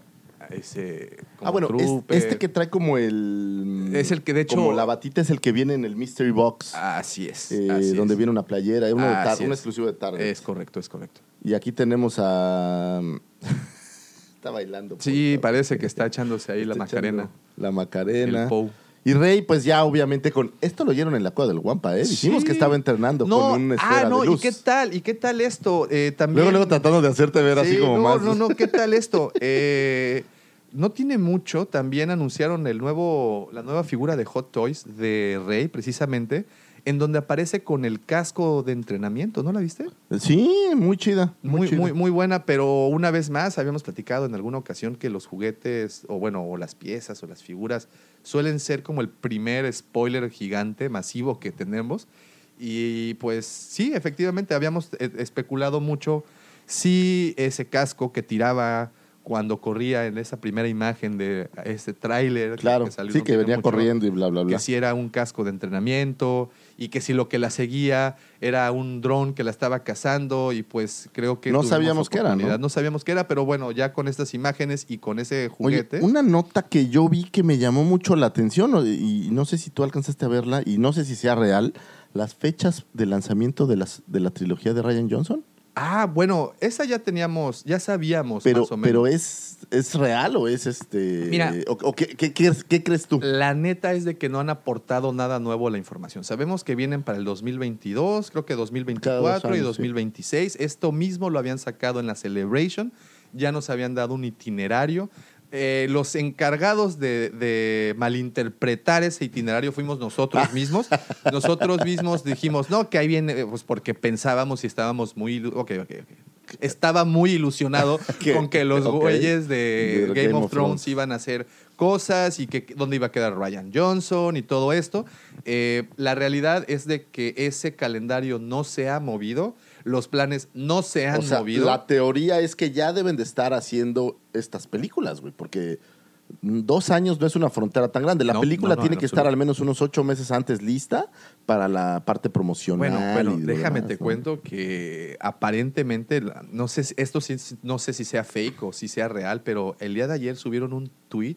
ese. Ah, bueno, es- este que trae como el. Es el que, de hecho- Como la batita es el que viene en el Mystery Box. Así es. eh, así donde es. viene una playera, uno, de un exclusivo de Target. Es correcto, es correcto. Y aquí tenemos a. está bailando. Sí, parece que está echándose ahí la Macarena. La Macarena. El Pou. Y Rey, pues ya obviamente con. Esto lo oyeron en la cueva del Guampa, ¿eh? Dijimos Sí. que estaba entrenando No, con una esfera ah, no, de luz. ¿y qué tal? ¿Y qué tal esto? Eh, también... Luego, luego tratando de hacerte ver así Sí, como no, más. No, no, ¿qué tal esto? Eh, no tiene mucho, también anunciaron el nuevo, la nueva figura de Hot Toys de Rey, precisamente, en donde aparece con el casco de entrenamiento, ¿no la viste? Sí, muy chida. Muy, Muy, chida. muy, muy buena, pero una vez más habíamos platicado en alguna ocasión que los juguetes, o bueno, o las piezas o las figuras, suelen ser como el primer spoiler gigante, masivo que tenemos. Y pues sí, efectivamente, habíamos eh, especulado mucho si ese casco que tiraba cuando corría en esa primera imagen de ese tráiler. Claro, salió sí, no que venía mucho, corriendo y bla, bla, bla. que si era un casco de entrenamiento y que si lo que la seguía era un dron que la estaba cazando y pues creo que No sabíamos qué era, ¿no? No sabíamos qué era, pero bueno, ya con estas imágenes y con ese Oye, juguete. una nota que yo vi que me llamó mucho la atención y no sé si tú alcanzaste a verla y no sé si sea real, las fechas de lanzamiento de, las, de la trilogía de Ryan Johnson. Ah, bueno, esa ya teníamos, ya sabíamos Pero, más o menos. pero es, ¿es real o es este...? Mira. o, o qué, qué- qué- qué crees tú? La neta es de que no han aportado nada nuevo a la información. Sabemos que vienen para el 2022, creo que Cada 2024 dos años, y sí. 2026. Esto mismo lo habían sacado en la Celebration. Ya nos habían dado un itinerario. Eh, los encargados de, de malinterpretar ese itinerario fuimos nosotros mismos. nosotros mismos dijimos, no, que ahí viene, pues porque pensábamos y estábamos muy... ilu- Ok, ok, ok. Estaba muy ilusionado con que los güeyes de, De Game, of, Thrones, iban a hacer cosas y que dónde iba a quedar Ryan Johnson y todo esto. Eh, la realidad es de que ese calendario no se ha movido, los planes no se han O sea, movido. la teoría es que ya deben de estar haciendo estas películas, güey, porque dos años no es una frontera tan grande. La No, película no, no, tiene en que estar al menos unos ocho meses antes lista para la parte promocional. Bueno, déjame demás, te cuento que aparentemente, no sé, esto sí, no sé si sea fake o si sea real, pero el día de ayer subieron un tweet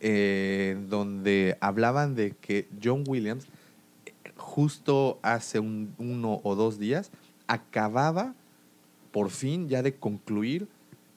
eh, donde hablaban de que John Williams, eh, justo hace un- uno o dos días, acababa por fin ya de concluir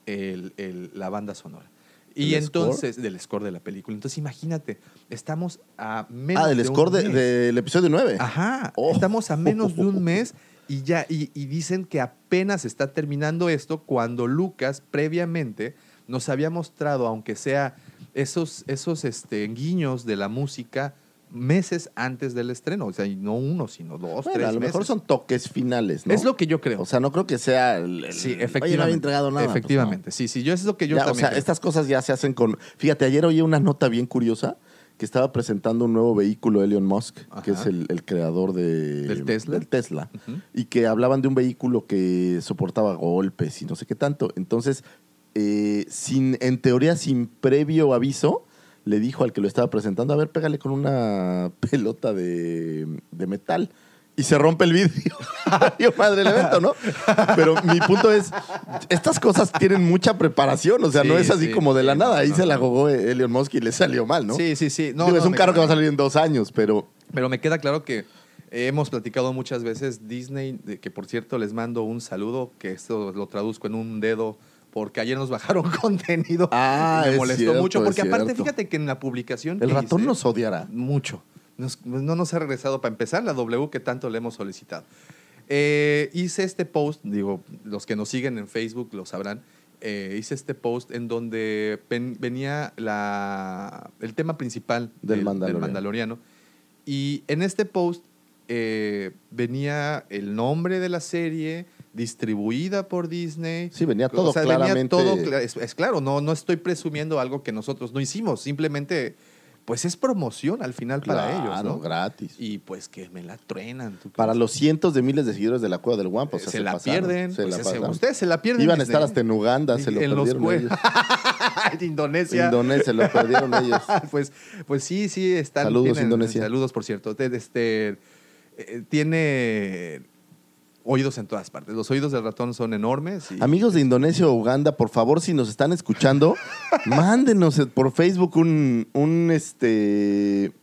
el- el- la banda sonora. Y ¿El entonces, del score de la película. Entonces, imagínate, estamos a menos Ah, del de un score de- del episodio 9. Ajá, Oh. estamos a menos de un mes y ya y, y dicen que apenas está terminando esto cuando Lucas previamente nos había mostrado, aunque sea esos esos este, guiños de la música meses antes del estreno, o sea, no uno, sino dos, Bueno, tres a lo mejor meses. son toques finales, ¿no? Es lo que yo creo. O sea, no creo que sea el, el- sí, Oye, no efectivamente. había entregado nada. pues, no. efectivamente, sí, sí, yo es lo que yo Ya, o también sea, creo. estas cosas ya se hacen con. Fíjate, ayer oí una nota bien curiosa que estaba presentando un nuevo vehículo Elon Musk, que es el, el creador de, ¿Del Tesla? del Tesla, y que hablaban de un vehículo que soportaba golpes y no sé qué tanto. Entonces, eh, sin, en teoría, sin previo aviso, le dijo al que lo estaba presentando, a ver, pégale con una pelota de, de metal. Y se rompe el vidrio. Yo madre el evento, ¿no? Pero mi punto es, estas cosas tienen mucha preparación, o sea, no es así sí, como de la sí, nada. Ahí no, se la jugó Elon Musk y le salió mal, ¿no? Sí, sí, sí. No, Digo, no, es un carro que va a salir en dos años, pero Pero me queda claro que hemos platicado muchas veces Disney, que por cierto les mando un saludo, que esto lo traduzco en un dedo, porque ayer nos bajaron contenido. Ah, y me es molestó cierto, mucho, es porque aparte cierto. fíjate que en la publicación... el que ratón hice- nos odiará. mucho. Nos- no nos ha regresado para empezar la W que tanto le hemos solicitado. Eh, hice este post, digo, los que nos siguen en Facebook lo sabrán. eh, hice este post en donde ven- venía la, el tema principal Del del, Mandaloriano. Mandaloriano. Y en este post eh, venía el nombre de la serie distribuida por Disney. Sí, venía todo venía claramente- todo cla- es, es claro, no, no estoy presumiendo algo que nosotros no hicimos, simplemente pues es promoción al final para ellos, ¿no? gratis. Y pues que me la truenan. ¿tú Para los cientos de miles de seguidores de la Cueva del Guampa. o sea, se, la pasaron, pierden. se pues, la ese- ustedes se la pierden. Iban a estar hasta en Uganda, se lo en los perdieron cue- ellos. Indonesia. Indonesia, lo perdieron ellos. pues, pues sí, sí, están. Saludos, tienen- Indonesia. Saludos, por cierto. Te- Este, eh, tiene oídos en todas partes. Los oídos del ratón son enormes. y- Amigos de Indonesia o Uganda, por favor, si nos están escuchando, mándenos por Facebook un, un este.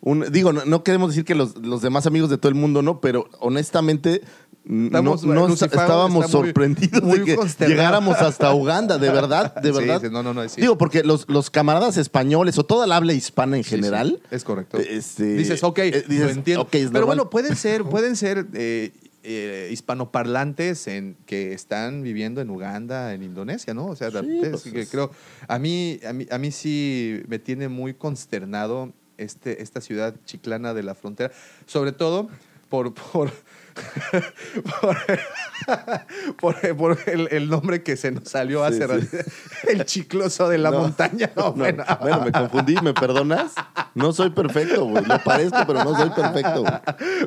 Un, digo, no, no queremos decir que los, los demás amigos de todo el mundo no, pero honestamente Estamos, no, estábamos muy- sorprendidos muy de que llegáramos hasta Uganda, de verdad, de verdad. sí, no, no, no, sí. Digo, porque los, los camaradas españoles o toda la habla hispana en general. es correcto. este, dices, ok, eh, dices, lo entiendo. Pero normal. bueno, pueden ser, pueden ser eh, eh, hispanoparlantes en, que están viviendo en Uganda, en Indonesia, ¿no? O sea, Sí, es pues, creo, a mí, a, mí, a mí sí me tiene muy consternado este, esta ciudad chiclana de la frontera, sobre todo por... por por, por- por el, el nombre que se nos salió hace sí. rato, el chicloso de la No. montaña. No, No, bueno. bueno, me confundí, ¿me perdonas? No soy perfecto, güey. Lo parezco, pero no soy perfecto. güey.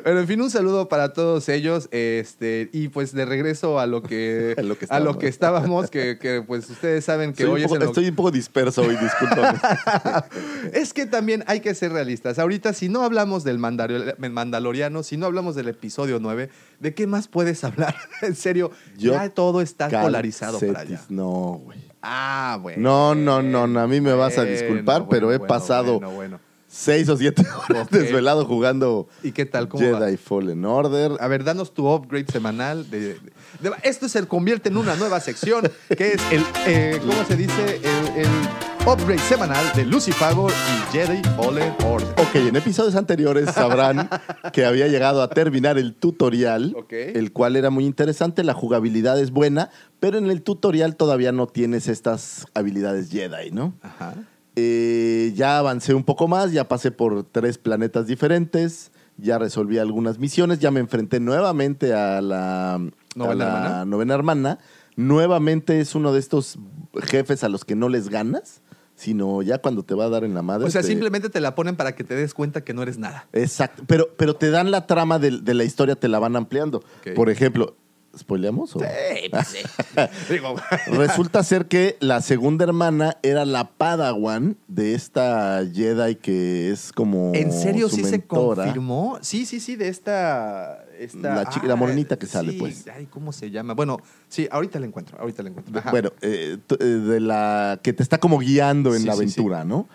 Pero en fin, un saludo para todos ellos. Este, y pues de regreso a lo que, A lo que a lo estábamos. que estábamos, que, que, pues ustedes saben que Soy un hoy poco- es en lo- Estoy un poco disperso hoy, discúlpame. Es que también hay que ser realistas. Ahorita, si no hablamos del Mandalor- Mandaloriano, si no hablamos del episodio 9, ¿de qué más puedes hablar? en serio, Yo ya todo está polarizado para allá. No, güey. Ah, bueno. No, no, no, no, a mí me vas a disculpar, bueno, pero he bueno, pasado bueno, bueno. Seis o siete horas desvelado jugando ¿Y qué tal? ¿Cómo Jedi va? Fallen Order. A ver, danos tu upgrade semanal. De, de- de- esto se convierte en una nueva sección, que es el, eh, ¿cómo se dice? El, el- upgrade semanal de Lucifago y Jedi Fallen Order. Ok, en episodios anteriores sabrán que había llegado a terminar el tutorial, el cual era muy interesante, la jugabilidad es buena, pero en el tutorial todavía no tienes estas habilidades Jedi, ¿no? Ajá. Eh, ya avancé un poco más, ya pasé por tres planetas diferentes, ya resolví algunas misiones, ya me enfrenté nuevamente a la, a ¿Novena la hermana? novena hermana. Nuevamente es uno de estos jefes a los que no les ganas, sino ya cuando te va a dar en la madre. O sea, te- simplemente te la ponen para que te des cuenta que no eres nada. Exacto, pero, pero te dan la trama de, de la historia, te la van ampliando. Por ejemplo, ¿spoileamos? o? Digo, Resulta ser que la segunda hermana era la Padawan de esta Jedi que es como. ¿En serio su sí se confirmó? Sí, sí, sí, de esta... esta La chica- la morenita que sale, pues. Ay, ¿cómo se llama? Bueno, sí, ahorita la encuentro, ahorita la encuentro. Ajá. Bueno, eh, eh, de la que te está como guiando en Sí, la sí, aventura, ¿no?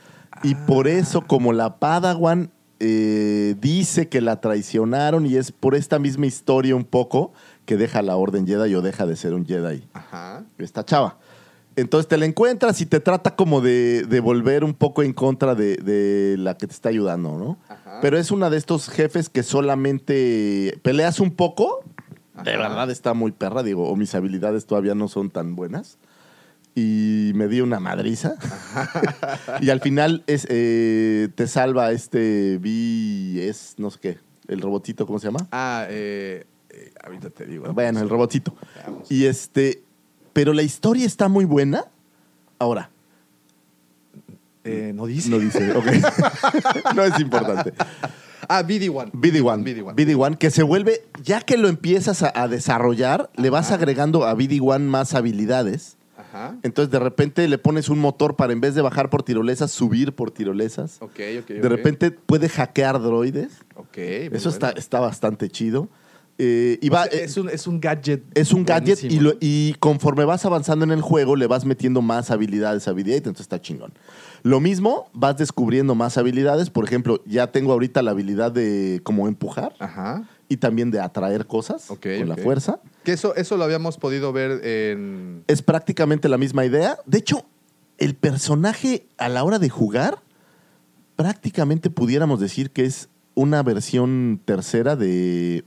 Y por eso, como la Padawan eh, dice que la traicionaron y es por esta misma historia un poco que deja la Orden Jedi o deja de ser un Jedi. Ajá. esta chava. Entonces te la encuentras y te trata como de, de volver un poco en contra de, de la que te está ayudando, ¿no? Ajá. Pero es una de estos jefes que solamente peleas un poco. De verdad está muy perra, digo, o mis habilidades todavía no son tan buenas. Y me di una madriza. y al final es, eh, te salva este B, es no sé qué, el robotito, ¿cómo se llama? Ah, eh, ahorita te digo. Bueno, el robotito. Y este, pero la historia está muy buena. Ahora, Eh, no dice. no dice, ok. no es importante. Ah, BD1. BD1. BD1. BD1, que se vuelve, ya que lo empiezas a, a desarrollar, le vas agregando a BD1 más habilidades. Ajá. Entonces, de repente le pones un motor para en vez de bajar por tirolesas, subir por tirolesas. Ok, ok. De repente puede hackear droides. Ok. Eso está, está bastante chido. Eh, y O va, sea, eh, es, un, es un gadget. Es un gadget y, buenísimo. lo- y conforme vas avanzando en el juego le vas metiendo más habilidades a BD-8, entonces está chingón. Lo mismo, vas descubriendo más habilidades. Por ejemplo, ya tengo ahorita la habilidad de como empujar Ajá. y también de atraer cosas con la fuerza. Que eso, eso lo habíamos podido ver en. Es prácticamente la misma idea. De hecho, el personaje a la hora de jugar, prácticamente pudiéramos decir que es una versión tercera de.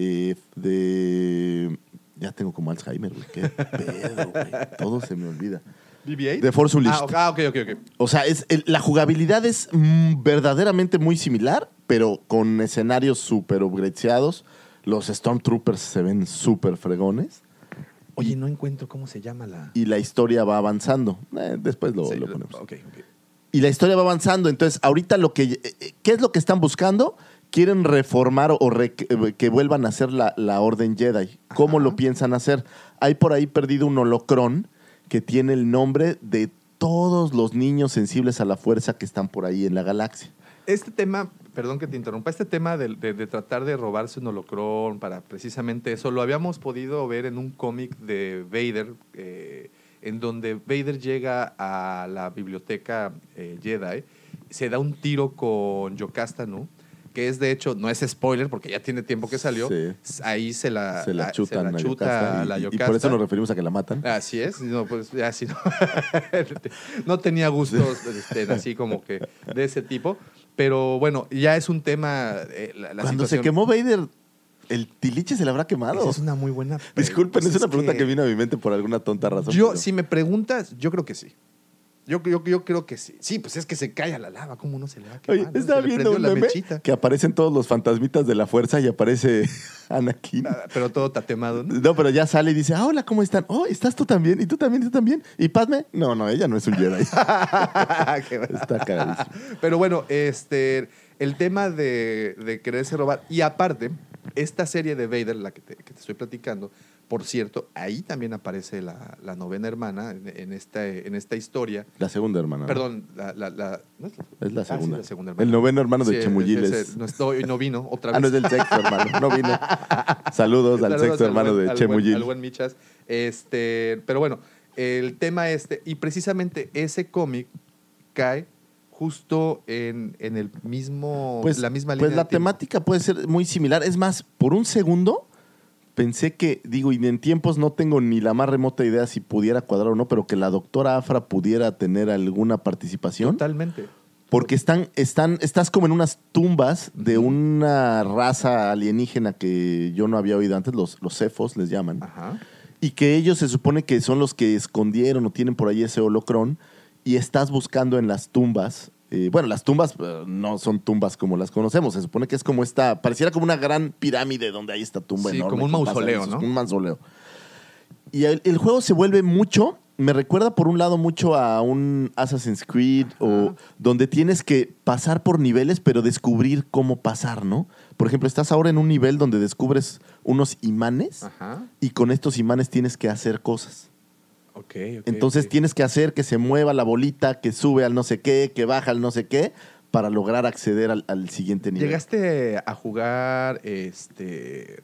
Eh, de. Ya tengo como Alzheimer, güey. Qué pedo, güey. Todo se me olvida. BB-8. De Force Unleashed. Ah, ok, ok, ok. ok. O sea, es, el- la jugabilidad es mm, verdaderamente muy similar, pero con escenarios súper upgradeados. Los Stormtroopers se ven súper fregones. Oye, no encuentro cómo se llama la. y la historia va avanzando. Eh, después lo, Sí, lo ponemos. ok, ok. Y la historia va avanzando. Entonces, ahorita lo que. eh, eh, ¿Qué es lo que están buscando? Quieren reformar o re- eh, que vuelvan a hacer la, la Orden Jedi. ¿Cómo Ajá. lo piensan hacer? Hay por ahí perdido un holocrón que tiene el nombre de todos los niños sensibles a la fuerza que están por ahí en la galaxia. Este tema, perdón que te interrumpa, este tema de, de- de tratar de robarse un holocrón para precisamente eso, lo habíamos podido ver en un cómic de Vader, eh, en donde Vader llega a la biblioteca eh, Jedi, se da un tiro con Yocasta, ¿no? Que es de hecho, no es spoiler porque ya tiene tiempo que salió. Sí. Ahí se la, Se chuta a la y- por eso nos referimos a que la matan. Así es, no, pues así no. no tenía gustos este, así como que de ese tipo. Pero bueno, ya es un tema. eh, la, la Cuando se quemó Vader, el tiliche se le habrá quemado. Esa es una muy buena. pre- Disculpen, pues es una pregunta que... vino a mi mente por alguna tonta razón. Yo, pero- si me preguntas, yo creo que sí. Yo, yo, yo creo que sí. Sí, pues es que se cae a la lava. ¿Cómo no se le va a quemar? Oye, no? Estaba viendo un meme que aparecen todos los fantasmitas de la fuerza y aparece Anakin. Ah, Pero todo tatemado, ¿no? No, pero ya sale y dice, ah, hola, ¿cómo están? Oh, ¿estás tú también? ¿Y tú también? ¿Y tú también? ¿Y Padme? No, no, ella no es un Jedi. Está cagadísimo. Pero bueno, este, el tema de, de quererse robar. Y aparte, esta serie de Vader, la que te, que te estoy platicando, por cierto, ahí también aparece la, la novena hermana en, en esta, en esta historia. La segunda hermana. Perdón, la, la, la- ¿no es la- Es la Ah, sí, segunda. la segunda hermana. El noveno hermano de Sí, Chemuyil ese- es- No, estoy, no vino otra vez. Ah, no es del sexto hermano. No vino. Saludos, al sexto al hermano buen- de buen- al buen Michas. Este, pero bueno, el tema este, y precisamente ese cómic cae justo en, en el mismo, Pues, la misma pues línea la de tiempo. temática puede ser muy similar. Es más, por un segundo pensé que, digo, y en tiempos no tengo ni la más remota idea si pudiera cuadrar o no, pero que la doctora Afra pudiera tener alguna participación. Totalmente. Porque están, están, estás como en unas tumbas de una raza alienígena que yo no había oído antes, los, los cefos les llaman. Ajá. Y que ellos se supone que son los que escondieron o tienen por ahí ese holocrón. Y estás buscando en las tumbas. Eh, bueno, las tumbas eh, no son tumbas como las conocemos. Se supone que es como esta. Pareciera como una gran pirámide donde hay esta tumba Sí, enorme. como un mausoleo, ¿no? Un mausoleo. Y el, el juego se vuelve mucho. Me recuerda por un lado mucho a un Assassin's Creed o donde tienes que pasar por niveles pero descubrir cómo pasar, ¿no? Por ejemplo, estás ahora en un nivel donde descubres unos imanes Ajá. y con estos imanes tienes que hacer cosas. Entonces tienes que hacer que se mueva la bolita, que sube al no sé qué, que baja al no sé qué, para lograr acceder al, al siguiente nivel. ¿Llegaste a jugar este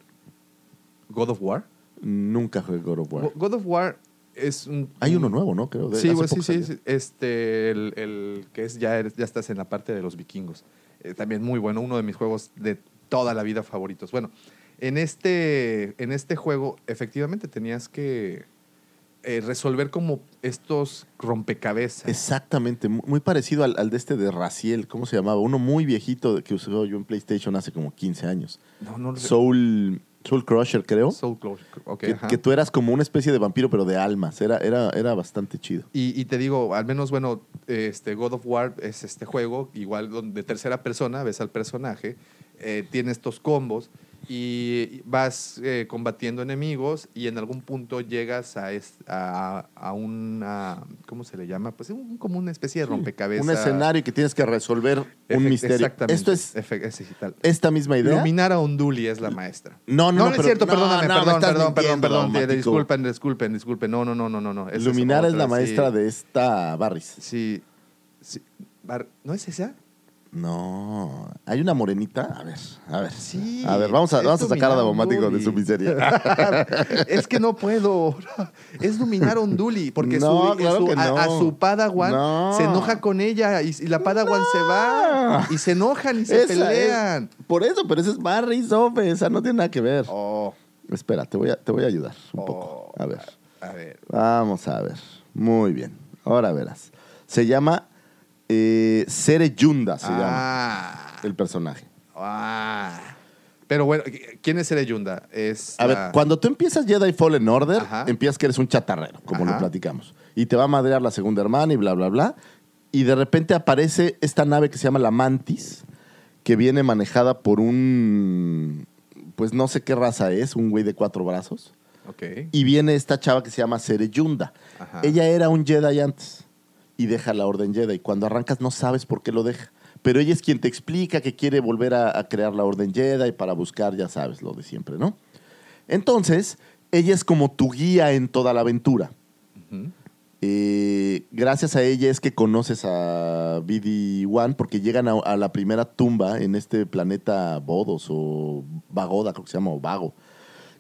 God of War? Nunca jugué God of War. Go- God of War es un... Hay uno nuevo, ¿no? Creo. de- Sí, pues, sí, salió. sí. Este, el, el que es ya, ya estás en la parte de los vikingos. Eh, también muy bueno, uno de mis juegos de toda la vida favoritos. Bueno, en este, en este juego efectivamente tenías que eh, resolver como estos rompecabezas. Exactamente, mu- muy parecido al, al de este de Raciel, ¿cómo se llamaba? Uno muy viejito que usé yo en PlayStation hace como 15 años. No, no, Soul, Soul Crusher, creo. Soul Closure. Ok, que, ajá. que tú eras como una especie de vampiro, pero de almas. Era, era, era bastante chido. Y, y te digo, al menos, bueno, este God of War es este juego, igual de tercera persona, ves al personaje, eh, tiene estos combos y vas eh, combatiendo enemigos y en algún punto llegas a, es- a, a una, ¿cómo se le llama? Pues un- como una especie de rompecabezas. Un escenario que tienes que resolver un Efe- misterio. Exactamente. ¿Esto es Efe- esta misma idea? Luminara Onduli es la maestra. No, no, no, no, no es pero- cierto, no, perdóname, no, perdón, perdón, perdón, perdón, disculpen, disculpen, disculpen, no, no, no, no, no, no, Luminar es la sí. maestra de esta Barris. Sí, sí. Bar- ¿No es esa? No, hay una morenita. A ver, a ver. Sí, A ver, vamos a, vamos a sacar a Dominar Davomático de Onduli. su miseria. es que no puedo. Es dominar Onduli, porque No, su, claro su- que a, no. a su Padawan No. se enoja con ella y, y la Padawan se va y se enojan y se Esa pelean. es- por eso, pero esa es Barry Sofe, esa no tiene nada que ver. Oh, Espera, te voy a, te voy a ayudar un oh, poco. A ver. A ver. Vamos a ver. Muy bien. Ahora verás. Se llama eh, Sere Yunda, se llama Ah, el personaje. ah. Pero bueno, ¿quién es Ereyunda? Es A ver, cuando tú empiezas Jedi Fallen Order, Ajá. empiezas que eres un chatarrero, como Ajá. lo platicamos. Y te va a madrear la segunda hermana y bla, bla, bla. Y de repente aparece esta nave que se llama la Mantis, que viene manejada por un. Pues no sé qué raza es, un güey de cuatro brazos. Y viene esta chava que se llama Sereyunda. Ajá. Ella era un Jedi antes y deja la Orden Jedi. Cuando arrancas no sabes por qué lo deja. Pero ella es quien te explica que quiere volver a, a crear la Orden Jedi para buscar, ya sabes, lo de siempre, ¿no? Entonces, ella es como tu guía en toda la aventura. Eh, gracias a ella es que conoces a BD-1 porque llegan a, a la primera tumba en este planeta Bodos o Vagoda, creo que se llama, o Vago.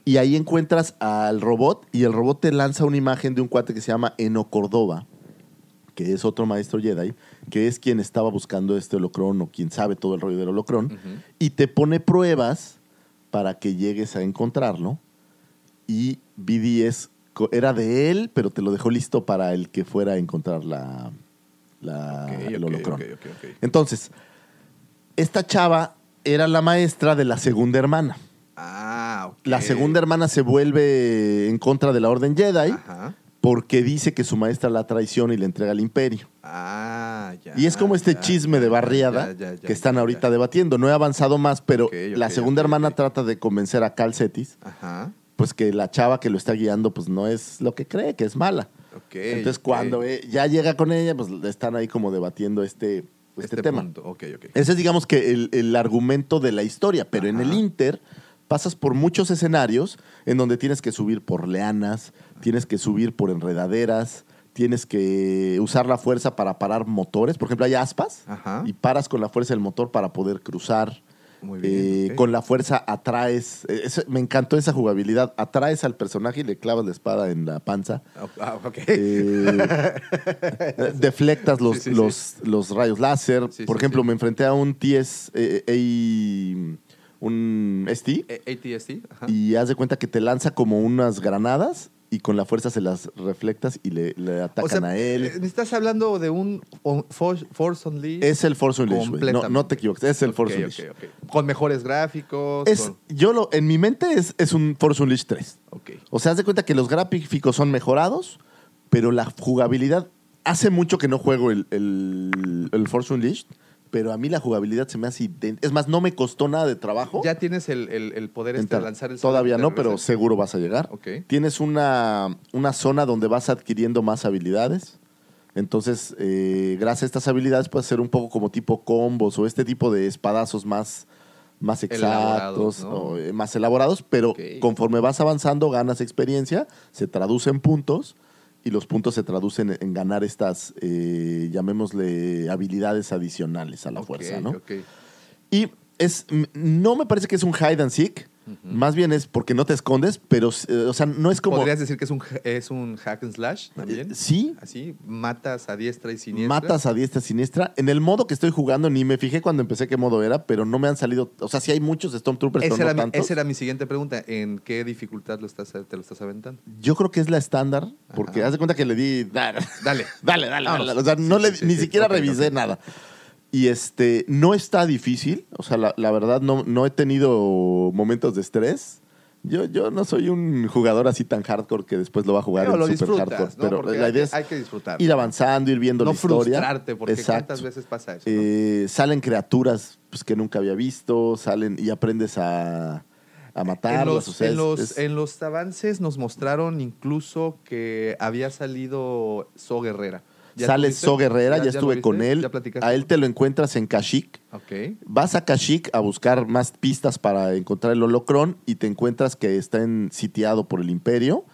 Y ahí encuentras al robot y el robot te lanza una imagen de un cuate que se llama Eno Cordova, que es otro maestro Jedi, que es quien estaba buscando este holocrón o quien sabe todo el rollo del holocrón, Ujú. y te pone pruebas para que llegues a encontrarlo. Y BD es, era de él, pero te lo dejó listo para el que fuera a encontrar la, la- el holocrón. Entonces, esta chava era la maestra de la segunda hermana. Ah, ok. La segunda hermana se vuelve en contra de la Orden Jedi Ajá. Porque dice que su maestra la traiciona y le entrega al imperio. Ah, ya. Y es como este ya, chisme de barriada ya, ya, ya, que están ahorita debatiendo. No he avanzado más, pero la segunda hermana trata de convencer a Cal Cetis, Ajá. pues que la chava que lo está guiando pues no es lo que cree, que es mala. Entonces cuando eh, ya llega con ella, pues están ahí como debatiendo este, este, Este tema. Ese es, digamos, que el, el argumento de la historia, pero en el Inter pasas por muchos escenarios en donde tienes que subir por leanas, tienes que subir por enredaderas, tienes que usar la fuerza para parar motores. Por ejemplo, hay aspas Ajá. y paras con la fuerza del motor para poder cruzar. Muy bien. Eh. Con la fuerza atraes, eh, me encantó esa jugabilidad, atraes al personaje y le clavas la espada en la panza. Ah, ok. Eh, deflectas los, Sí, sí, sí. los, los rayos láser. Por ejemplo, me enfrenté a un TS, eh, un ST, ATST. Ajá. y haz de cuenta que te lanza como unas granadas y con la fuerza se las reflectas y le, le atacan o sea, a él. eh, estás hablando de un on- For- Force Unleashed. es el Force Unleashed. No, te equivoques, es el Force Unleashed. ok. Con mejores gráficos. Es, con- yo lo, en mi mente es, es un Force Unleashed 3. Ok. O sea, haz de cuenta que los gráficos son mejorados, pero la jugabilidad. Hace mucho que no juego el, el, el Force Unleashed, pero a mí la jugabilidad se me hace idéntica. Es más, no me costó nada de trabajo. Ya tienes el, el- el poder este lanzar el Todavía no, pero seguro vas a llegar. Tienes una, una zona donde vas adquiriendo más habilidades. Entonces, eh, gracias a estas habilidades puedes hacer un poco como tipo combos o este tipo de espadazos más, más Elaborados, exactos, ¿no? o, eh, más elaborados, pero conforme vas avanzando ganas experiencia, se traduce en puntos y los puntos se traducen en, ganar estas, eh, llamémosle, habilidades adicionales a la fuerza, ¿no? ok. Y es, no me parece que es un hide and seek, más bien es porque no te escondes, pero, eh, o sea, no es como... ¿Podrías decir que es un, es un hack and slash también? Eh, sí. Así, matas a diestra y siniestra. Matas a diestra y siniestra. En el modo que estoy jugando, ni me fijé cuando empecé qué modo era, pero no me han salido. O sea, sí hay muchos Stormtroopers, Esa pero era, no mi, tantos. esa era mi siguiente pregunta. ¿En qué dificultad lo estás, te lo estás aventando? Yo creo que es la estándar, porque Ajá. haz de cuenta que le di. Dale, Dale. dale, dale. Dale. O sea, no le, Sí, sí, ni sí. siquiera revisé ok. nada. Y este, no está difícil. O sea, la, la verdad, no, no he tenido momentos de estrés. Yo, yo no soy un jugador así tan hardcore que después lo va a jugar Pero en lo super disfrutas, hardcore. ¿no? Pero Porque la idea es hay que disfrutar. ir avanzando, ir viendo No la historia. frustrarte, porque Exacto. ¿cuántas veces pasa eso? no? Eh, salen criaturas pues, que nunca había visto, salen y aprendes a, a en matarlas. los, o sea, en, es- los, es- en los avances nos mostraron incluso que había salido So Guerrera. ¿Ya sale? So Guerrera, ya, lo estuve viste? con él. ¿Ya platicaste? A él te lo encuentras en Kashyyyk. Ok. Vas a Kashyyyk a buscar más pistas para encontrar el holocrón y te encuentras que está en- sitiado por el Imperio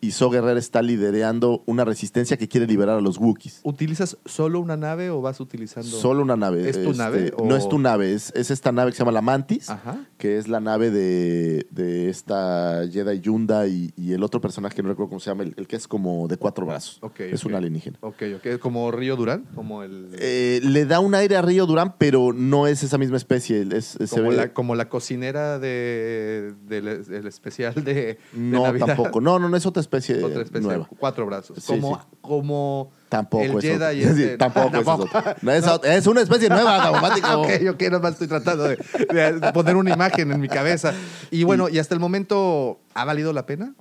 y So Guerrera está liderando una resistencia que quiere liberar a los Wookiees. ¿Utilizas solo una nave o vas utilizando...? Solo una nave. ¿Es tu este, nave o- No es tu nave, es, es esta nave que se llama la Mantis, Ajá. que es la nave de, de esta Jedi Yunda y, y el otro personaje que no recuerdo cómo se llama, el, el que es como de cuatro brazos. Es un alienígena. Ok, ok. ¿Como Río Durán? Como el... Eh, le da un aire a Río Durán, pero no es esa misma especie. Es, como, ve- la, como la cocinera de, del, del especial de, de no, Navidad. tampoco. No, no, no es otra especie, Otra especie, nueva. cuatro brazos. Sí, como, sí. como Tampoco el es Jedi este- Sí, tampoco, es. No, una especie nueva, automático. ok, ok, nada más estoy tratando de, de poner una imagen en mi cabeza. Y bueno, y hasta el momento, ¿ha valido la pena?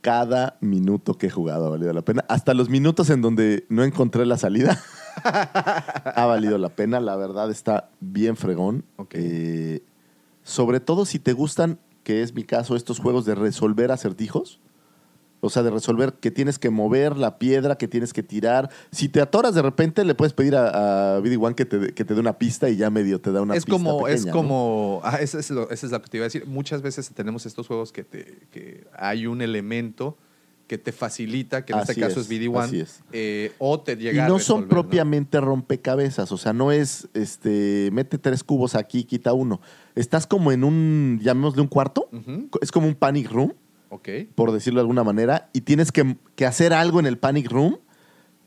Cada minuto que he jugado ha valido la pena. Hasta los minutos en donde no encontré la salida. ha valido la pena. La verdad está bien fregón. Ok. Eh, sobre todo si te gustan, que es mi caso, estos juegos de resolver acertijos. O sea, de resolver que tienes que mover la piedra, que tienes que tirar. Si te atoras de repente, le puedes pedir a, a BD1 que te, que te dé una pista y ya medio te da una es pista. como, es pequeña, ¿no? como, ah, eso es lo, eso es lo que te iba a decir. Muchas veces tenemos estos juegos que, te, que hay un elemento que te facilita, que en Así este caso es, es, BD1, así es. eh, o te Y llega a no son resolver, ¿no? propiamente rompecabezas, o sea, no es, este, mete tres cubos aquí, quita uno. Estás como en un, llamémosle un cuarto, es como un panic room, Ok. por decirlo de alguna manera, y tienes que, que hacer algo en el panic room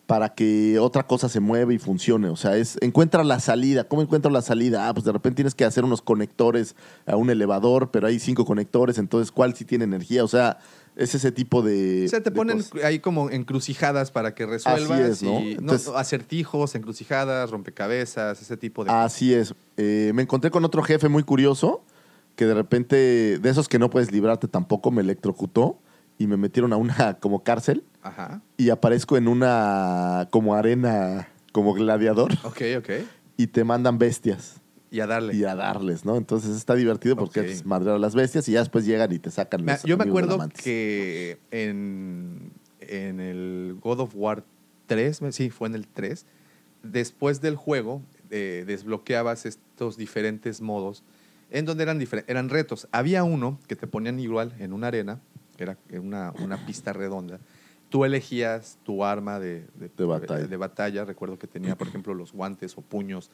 para que otra cosa se mueva y funcione. O sea, es encuentra la salida. ¿Cómo encuentro la salida? Ah, pues de repente tienes que hacer unos conectores a un elevador, pero hay cinco conectores, entonces ¿cuál sí tiene energía? O sea, es ese tipo de... O sea, te ponen cosas. ahí como encrucijadas para que resuelvas. es, ¿no? y- Entonces- acertijos, encrucijadas, rompecabezas, ese tipo de Así es. Eh, me encontré con otro jefe muy curioso que de repente, de esos que no puedes librarte tampoco, me electrocutó y me metieron a una como cárcel Ajá. y aparezco en una como arena, como gladiador Ok, ok. y te mandan bestias Y a darle. y a darles, ¿no? Entonces está divertido porque Ok. es madrear a las bestias y ya después llegan y te sacan Me- los yo me acuerdo que en, en el God of War 3, me- sí, fue en el 3, después del juego eh, desbloqueabas estos diferentes modos en donde eran, difer- eran retos. Había uno que te ponían igual en una arena, era una, una pista redonda. Tú elegías tu arma de, De batalla. de batalla. Recuerdo que tenía, por ejemplo, los guantes o puños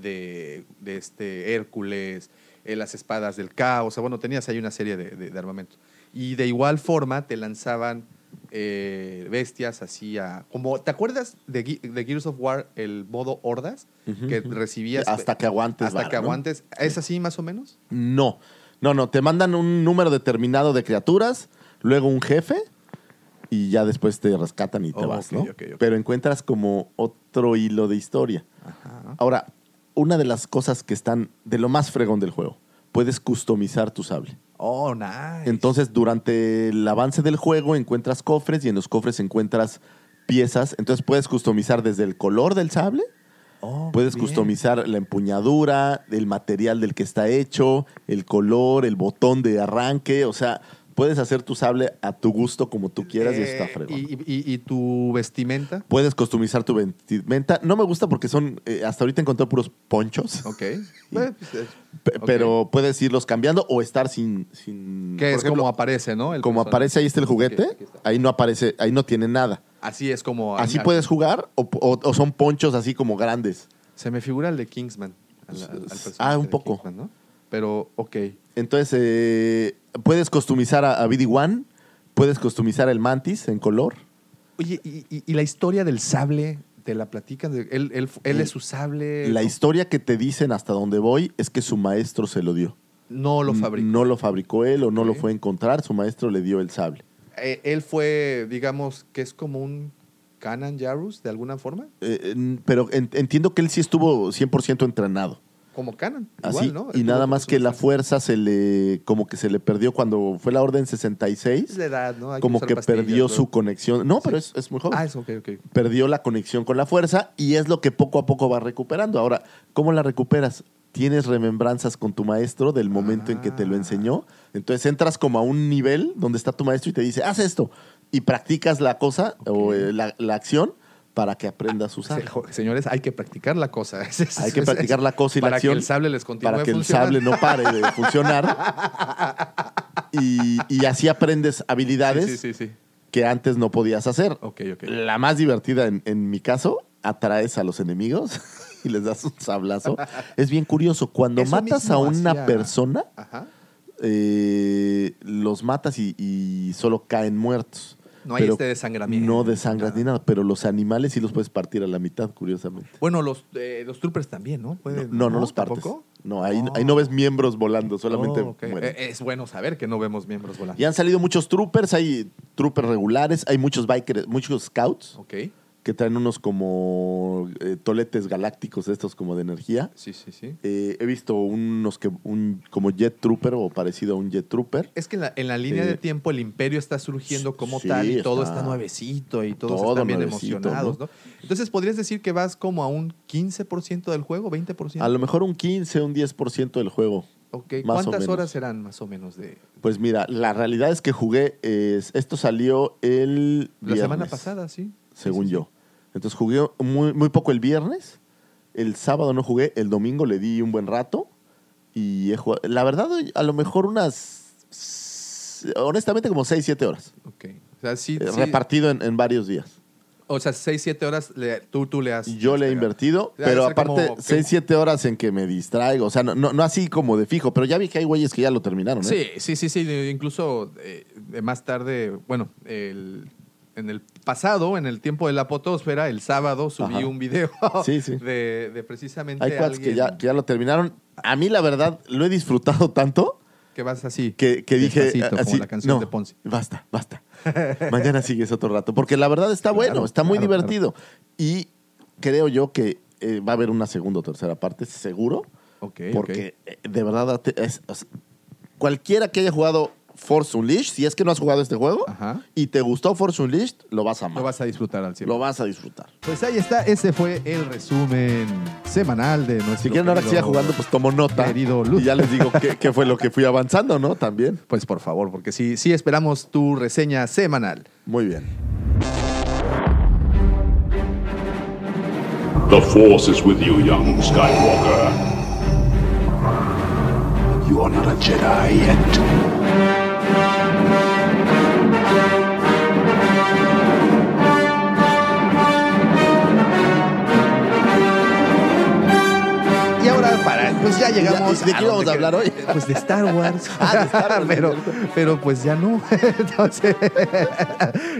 de, este Hércules, eh, las espadas del caos. O sea, bueno, tenías ahí una serie de, de- de armamentos. Y de igual forma te lanzaban eh, bestias así a... Como, ¿Te acuerdas de, Ge- de Gears of War, el modo hordas? Que recibías... Hasta que aguantes Hasta que ¿no? aguantes. ¿Es así más o menos? No, no, no. Te mandan un número determinado de criaturas, luego un jefe y ya después te rescatan y te Oh, vas, ¿no? Pero encuentras como otro hilo de historia. Ahora, una de las cosas que están de lo más fregón del juego, puedes customizar tu sable. Oh, nice. Entonces, durante el avance del juego encuentras cofres y en los cofres encuentras piezas. Entonces, puedes customizar desde el color del sable, Oh, puedes bien. customizar la empuñadura, el material del que está hecho, el color, el botón de arranque. O sea, puedes hacer tu sable a tu gusto como tú quieras y eso está Eh, fregón. ¿y, y- y tu vestimenta? Puedes customizar tu vestimenta. No me gusta porque son, eh, hasta ahorita encontré puros ponchos. Ok. Pues, eh, Pe- ok. Pero puedes irlos cambiando o estar sin. sin Que es ejemplo, como aparece, ¿no? El como personaje. aparece ahí está el juguete, está. ahí no aparece, ahí no tiene nada. Así es como... Así puedes jugar o, o- o son ponchos así como grandes. Se me figura el de Kingsman. al- al- al Ah, un poco. Kingsman, ¿no? Pero, ok. Entonces, eh, puedes customizar a, a BD-1, puedes customizar el Mantis en color. Oye, ¿y, y- y la historia del sable te la platican? Él, él, él es su sable. La historia que te dicen hasta donde voy es que su maestro se lo dio. No lo fabricó. No lo fabricó él o no lo fue a encontrar, su maestro le dio el sable. Eh, él fue, digamos, que es como un Kanan Jarus, de alguna forma. Eh, pero en- entiendo que él sí estuvo 100% entrenado. Como Kanan. Así, igual, ¿no? y nada más que la fuerza se le, como que se le perdió cuando fue la orden Es 66, la edad, ¿no? Hay como que perdió ¿no? su conexión. No, pero es, es muy joven. Ah, es ok, ok. Perdió la conexión con la fuerza y es lo que poco a poco va recuperando. Ahora, ¿cómo la recuperas? Tienes remembranzas con tu maestro del momento en que te lo Ah. enseñó. Entonces entras como a un nivel donde está tu maestro y te dice, haz esto. Y practicas la cosa o eh, la, la acción para que aprendas a usar. Señores, hay que practicar la cosa. Hay que practicar la cosa y la para acción. que el sable les continúe para que el sable no pare de funcionar. y, y así aprendes habilidades Sí, sí, sí. sí. que antes no podías hacer. La más divertida en, en mi caso, atraes a los enemigos y les das un sablazo. es bien curioso. Cuando Eso matas a una persona, Ajá. eh, los matas y, y solo caen muertos. No hay Pero este desangramiento. No desangras ni nada, pero los animales sí los puedes partir a la mitad, curiosamente. Bueno, los, eh, los troopers también, ¿no? Pueden- No, no, los partes. ¿Tampoco? No, ahí, Oh. ahí no ves miembros volando, solamente Oh, mueren. Eh, Es bueno saber que no vemos miembros volando. Y han salido muchos troopers, hay troopers regulares, hay muchos bikers, muchos scouts Ok. Que traen unos como eh, toletes galácticos estos como de energía. Sí, sí, sí. Eh, he visto unos que un como jet trooper o parecido a un jet trooper. Es que en la, en la línea Eh, de tiempo el imperio está surgiendo como sí, tal y todo está- está nuevecito y todos todo están bien emocionados, ¿no? ¿no? Entonces, ¿podrías decir que vas como a un 15% del juego, 20%? A lo mejor un 15, un 10% del juego. Ok, más o ¿Cuántas horas serán más o menos de Pues mira, la realidad es que jugué, es- esto salió el la semana pasada, sí? según Sí, sí, yo. Entonces jugué muy, muy poco el viernes, el sábado no jugué, el domingo le di un buen rato y he jugado, la verdad a lo mejor unas, honestamente como 6, 7 horas. Ok. O sea, sí, eh, sí. repartido en, en varios días. O sea, 6, 7 horas le- tú, tú le has... Yo le he invertido, pero aparte como que- 6, 7 horas en que me distraigo, o sea, no, no, no así como de fijo, pero ya vi que hay güeyes que ya lo terminaron. ¿eh? Sí, sí, sí, sí. Incluso eh, más tarde, bueno, el- en el pasado, en el tiempo de la potosfera, el sábado subí Ajá. un video Sí, sí. De, de precisamente Hay cuads que ya, que ya lo terminaron. A mí la verdad lo he disfrutado tanto que vas así. que, que dije Despacito, como así, la canción no, de Ponzi. basta, basta. Mañana sigues otro rato, porque la verdad está bueno, está muy claro, divertido. Y creo yo que eh, va a haber una segunda o tercera parte, seguro, Ok, porque eh, de verdad es- cualquiera que haya jugado Force Unleashed, si es que no has jugado este juego Ajá. y te gustó Force Unleashed, lo vas a amar. Lo vas a disfrutar al cielo. Lo vas a disfrutar. Pues ahí está, ese fue el resumen semanal de nuestro. Si quieren ahora que siga jugando, pues tomo nota. querido Luz. Y ya les digo qué, qué fue lo que fui avanzando, ¿no? También. Pues por favor, porque sí, sí esperamos tu reseña semanal. Muy bien. The Force is with you, young Skywalker. You are not a Jedi yet. Pues ya llegamos. ¿De qué íbamos a hablar hoy? Pues de Star Wars. Ah, de Star Wars, pero, pero pues ya no. Entonces,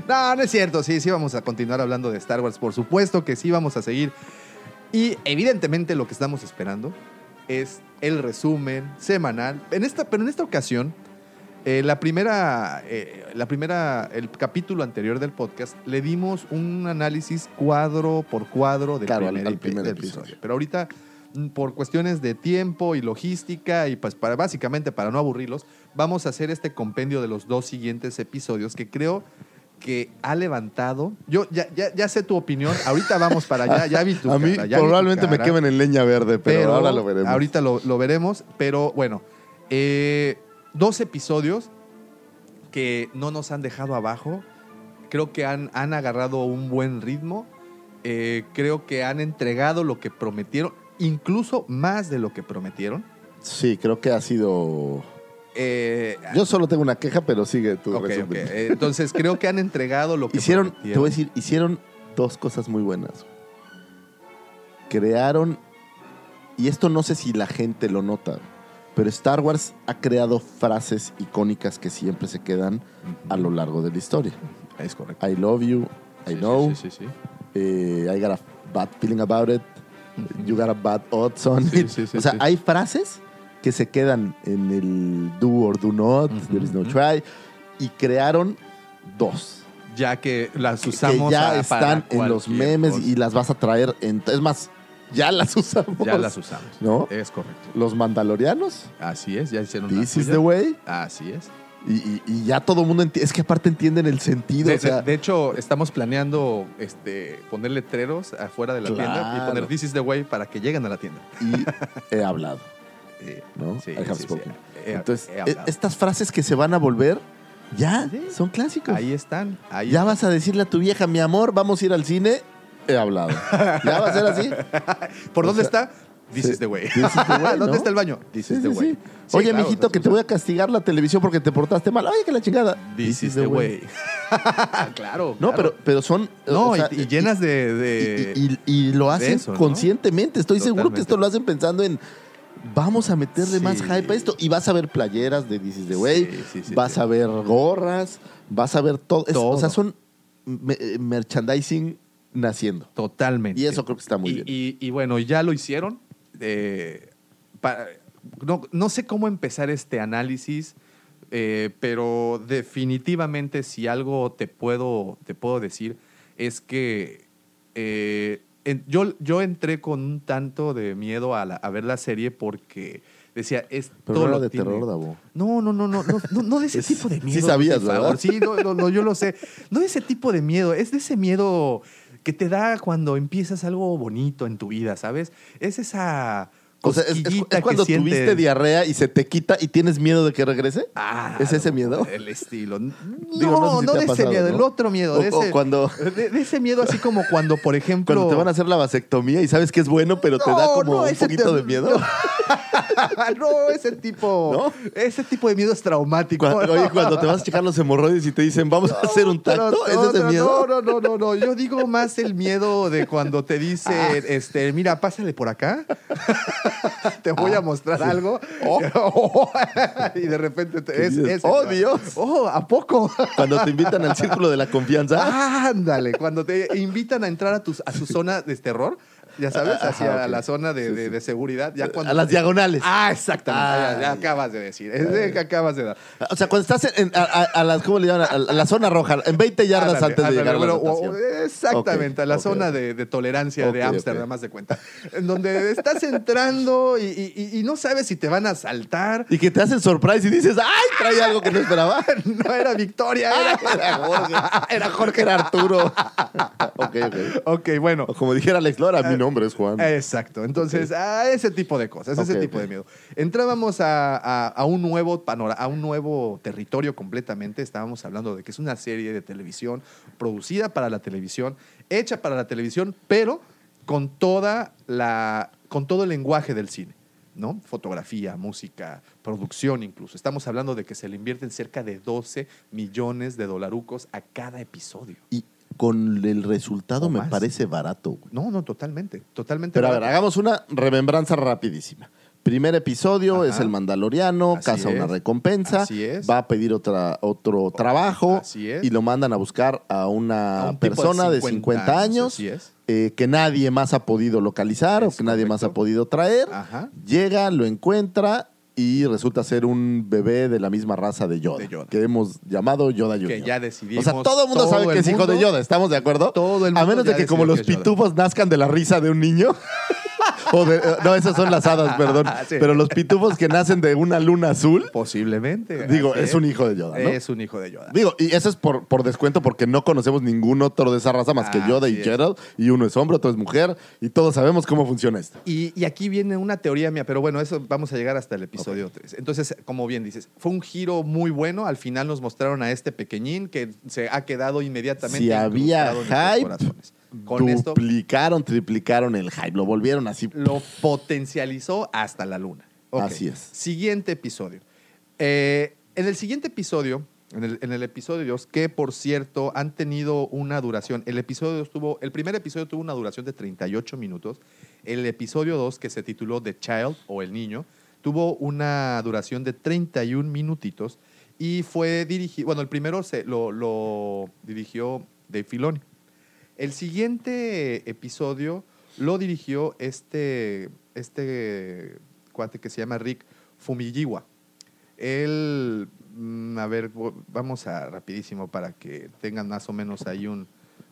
no, no es cierto. Sí, sí vamos a continuar hablando de Star Wars. Por supuesto que sí vamos a seguir. Y evidentemente lo que estamos esperando es el resumen semanal. En esta, pero en esta ocasión, eh, la primera, eh, la primera, el capítulo anterior del podcast, le dimos un análisis cuadro por cuadro del Claro, al- primer, al epi- primer episodio. episodio. Pero ahorita, por cuestiones de tiempo y logística, y pues para, básicamente para no aburrirlos, vamos a hacer este compendio de los dos siguientes episodios que creo que ha levantado. Yo ya, ya, ya sé tu opinión. Ahorita vamos para allá. Ya vi tu A mí cara, ya probablemente me quemen en leña verde, pero, ahora lo veremos. Ahorita lo, lo veremos, pero bueno, eh, dos episodios que no nos han dejado abajo. Creo que han, han agarrado un buen ritmo. Eh, creo que han entregado lo que prometieron, incluso más de lo que prometieron. Sí, creo que ha sido... Eh, Yo solo tengo una queja, pero sigue tu ok, resumen. Entonces creo que han entregado lo que Hicieron, te voy a decir, hicieron dos cosas muy buenas. Crearon, y esto no sé si la gente lo nota, pero Star Wars ha creado frases icónicas que siempre se quedan a lo largo de la historia. Es correcto. I love you, I Sí, know, Sí, sí, sí. eh, I got a bad feeling about it, you got a bad odds on Sí, it. sí, sí, o sea, hay frases que se quedan en el do or do not, Ujú, there is no try, y crearon dos Ya que las que usamos ya a- para están en los memes cosa. y las vas a traer en es más ya las usamos Ya las usamos. ¿No? Es correcto. los mandalorianos Así es, ya hicieron this is the way Así es. Y, y- y ya todo el mundo entiende es que aparte entienden el sentido De, o sea de- de hecho, estamos planeando este, poner letreros afuera de la tienda y poner This is the way para que lleguen a la tienda. y he hablado ¿no? sí, I have sí, sí. spoken. He- entonces he estas frases que se van a volver ya son clásicos Ahí están. Ahí ya vas a decirle a tu vieja mi amor vamos a ir al cine he hablado ya va a ser así ¿Por o dónde sea, está? This sí, is the way. this is the way, ¿Dónde ¿no? está el baño? This Sí, is the sí, way. sí. Oye, claro, mijito, que te voy a castigar la televisión porque te portaste mal. Oye, que la chingada. This is the way. claro. No, pero, pero son. No, o sea, y, y llenas de. de- y, y- y lo hacen eso, ¿no? conscientemente. Estoy seguro que esto lo hacen pensando en. Vamos a meterle más hype a esto. Y vas a ver playeras de This is the Way. Vas a ver gorras. Vas a ver todo. es- o sea, son me- eh, merchandising naciendo. Totalmente. Y eso creo que está muy bien. y- y bueno, ya lo hicieron. Eh, no, no sé cómo empezar este análisis, eh, pero definitivamente si algo te puedo, te puedo decir es que eh, en- yo, yo entré con un tanto de miedo a, la- a ver la serie porque decía, es Pero todo no lo de tiene. terror, Davo. No, no, no, no, no, no, de ese Es- tipo de sí miedo. sabías, por favor. ¿verdad? Sí, no, yo lo sé. No de ese tipo de miedo, es de ese miedo que te da cuando empiezas algo bonito en tu vida, ¿sabes? Es esa O sea, es, es- es cosquillita cuando que tuviste diarrea y se te quita y tienes miedo de que regrese. Ah, ¿Es ese miedo? El estilo. No, Digo, no sé si de ese pasado, miedo, ¿no? el otro miedo. O- de, ese, cuando- de, de ese miedo así como cuando, por ejemplo... Cuando te van a hacer la vasectomía y sabes que es bueno, pero te da como un poquito te- de miedo. no, ese tipo... Ese tipo de miedo es traumático. Cuando, oye, cuando te vas a checar los hemorroides y te dicen, vamos a hacer un tacto, ¿es no, ese no, miedo? No, no, no, no. Yo digo más el miedo de cuando te dice, Ah. este, mira, pásale por acá. te voy Ah, a mostrar algo. y de repente te, ¿Qué es, es- ¡Oh, Dios! Oh, ¿a poco? Cuando te invitan al círculo de la confianza. Ándale, cuando te invitan a entrar a, tus, a su zona de terror, ya sabes, Ajá, hacia ok. la zona de, de- seguridad. Ya cuando a las diagonales. Ah, exactamente. ya, ya acabas de decir. Es de que acabas de dar. O sea, cuando estás en, a, a- a las, ¿cómo le llaman? A la zona roja, en 20 yardas Ándale, antes de ándale, llegar a la bueno. Exactamente, a la zona de, de tolerancia de Ámsterdam, más de cuenta. En donde estás entrando y, y- y no sabes si te van a saltar. Y que te hacen surprise y dices, ¡ay! Trae algo que no esperaba. No era Victoria, era, Era Jorge. era Jorge. Era Arturo. ok, ok. Ok, bueno. O como dijera Alex Lora, mi nombre es Juan. Exacto. Entonces, a ese tipo de cosas, ese tipo de miedo. Entrábamos a, a- a un nuevo panorama, a un nuevo territorio completamente. Estábamos hablando de que es una serie de televisión producida para la televisión, hecha para la televisión, pero con toda la, con todo el lenguaje del cine. ¿no? Fotografía, música, producción incluso. Estamos hablando de que se le invierten cerca de 12 millones de dolarucos a cada episodio. Y con el resultado O me más. parece barato. güey. No, no, totalmente, totalmente. Pero a ver, hagamos una remembranza rapidísima. Primer episodio Ajá. es el Mandaloriano, Así caza una recompensa, Así es. va a pedir otra, otro trabajo Así es. y lo mandan a buscar a una A un tipo de persona de 50 50, años, así es. eh, que nadie más ha podido localizar Es o que nadie más ha podido traer. Ajá. Llega, lo encuentra y resulta ser un bebé de la misma raza de Yoda, De Yoda. que hemos llamado Yoda Junior. Que ya O decidimos. sea, todo el mundo todo sabe que es hijo de Yoda, ¿estamos de acuerdo? Todo el A mundo menos de que como los pitufos nazcan de la risa de un niño. o de, no, esas son las hadas, perdón. Sí. Pero los pitufos que nacen de una luna azul, Posiblemente. digo, es un hijo de Yoda, ¿no? Es un hijo de Yoda. Digo, y eso es por, por descuento porque no conocemos ningún otro de esa raza más que Yoda y. Gerald. Y uno es hombre, otro es mujer. Y todos sabemos cómo funciona esto. Y, y aquí viene una teoría mía, pero bueno, eso vamos a llegar hasta el episodio 3. Entonces, como bien dices, fue un giro muy bueno. Al final nos mostraron a este pequeñín que se ha quedado inmediatamente. Si había en Con esto Duplicaron, triplicaron el hype. Lo volvieron así. lo potencializó hasta la luna. Ok. Así es. Siguiente episodio. Eh, en el siguiente episodio, en el, en el episodio 2, que por cierto han tenido una duración, el episodio 2 tuvo, el primer episodio tuvo una duración de 38 minutos, el episodio 2, que se tituló The Child o El Niño, tuvo una duración de 31 minutitos y fue dirigido, bueno, el primero se, lo, lo dirigió Dave Filoni. El siguiente episodio lo dirigió este, este cuate que se llama Rick Fumigiwa. Él, mm, a ver, vamos a rapidísimo para que tengan más o menos ahí un...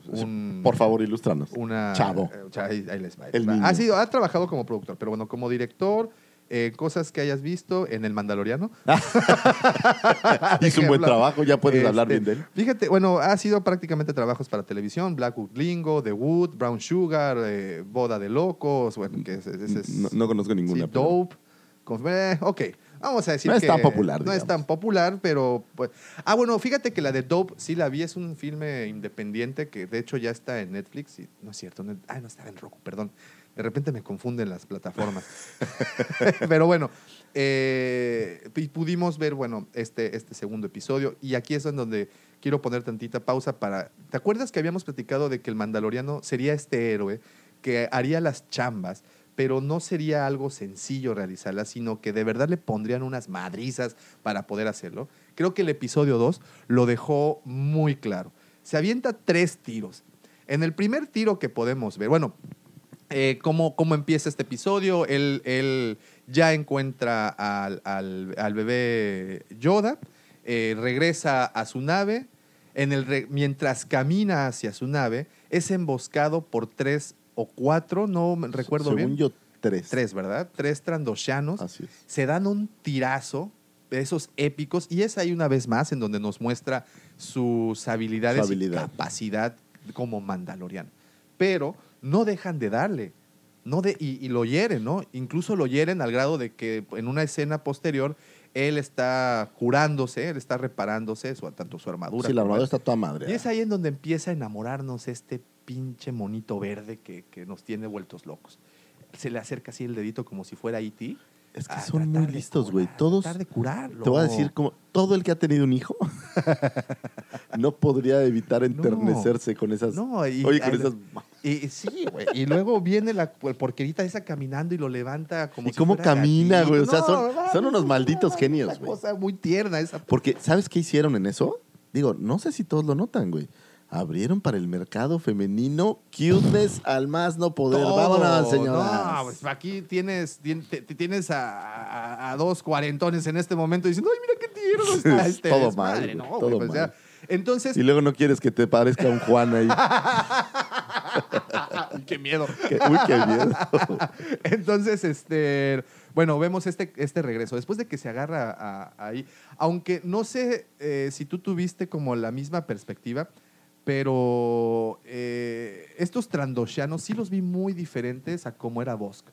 un- Por favor, ilústranos. una Chavo. eh, cha- ahí, ahí les va, ahí les va. Ha sido, ha trabajado como productor, pero bueno, como director, eh, cosas que hayas visto en El Mandaloriano. Hizo un buen trabajo, ya puedes este, hablar bien de él. Fíjate, bueno, ha sido prácticamente trabajos para televisión, Blackwood Lingo, The Wood, Brown Sugar, eh, Boda de Locos, bueno, que ese, ese es... No, no conozco ninguna. sí, pero- Dope. con- eh, ok, vamos a decir No es que tan popular, No es tan popular, pero... Pues, ah, bueno, fíjate que la de Dope sí la vi, es un filme independiente que de hecho ya está en Netflix. Y, no es cierto, no, ah, no estaba en Roku, perdón. De repente me confunden las plataformas. Pero bueno, eh, pudimos ver, bueno, este, este segundo episodio. Y aquí es en donde quiero poner tantita pausa para... ¿Te acuerdas que habíamos platicado de que el mandaloriano sería este héroe que haría las chambas, pero no sería algo sencillo realizarlas, sino que de verdad le pondrían unas madrizas para poder hacerlo? Creo que el episodio 2 lo dejó muy claro. Se avienta tres tiros. En el primer tiro que podemos ver, bueno, eh, cómo, cómo empieza este episodio. Él, él ya encuentra al, al- al bebé Yoda, eh, regresa a su nave. En el mientras camina hacia su nave, es emboscado por tres o cuatro, no me recuerdo Según bien. yo, tres. Tres, ¿verdad? Tres trandoshanos. Así es. Se dan un tirazo de esos épicos y es ahí una vez más en donde nos muestra sus habilidades Su habilidad. y capacidad como mandaloriano. Pero no dejan de darle. No de, y, y lo hieren, ¿no? Incluso lo hieren al grado de que en una escena posterior él está curándose, él está reparándose, su, tanto su armadura. Sí, la armadura él. está toda madre. Y es ahí en donde empieza a enamorarnos este pinche monito verde que, que nos tiene vueltos locos. Se le acerca así el dedito como si fuera E.T. Es que a son muy listos, güey. Todos. tratar de curarlo. Te voy a decir, como todo el que ha tenido un hijo no podría evitar enternecerse con esas. No, y, Oye, con ay, esas. y- sí, güey. Y luego viene la por- porquerita esa caminando y lo levanta como ¿Y si cómo fuera camina, güey? O sea, No, son- no, son unos no, malditos no, genios, güey. cosa muy tierna esa. Porque, ¿sabes qué hicieron en eso? Digo, no sé si todos lo notan, güey. Abrieron para el mercado femenino cuteness al más no poder. Todo. Vámonos, señoras. No, pues aquí tienes, tienes a, a- a dos cuarentones en este momento diciendo, ay, mira qué tierno está este Todo desmadre", mal, güey, ¿no, todo Pues mal. ya, entonces, Y luego no quieres que te parezca un Juan ahí. qué miedo. Uy, qué miedo. Entonces, este, bueno, vemos este, este regreso. Después de que se agarra a- ahí, aunque no sé eh, si tú tuviste como la misma perspectiva, pero eh, estos trandoshanos sí los vi muy diferentes a cómo era Bosk.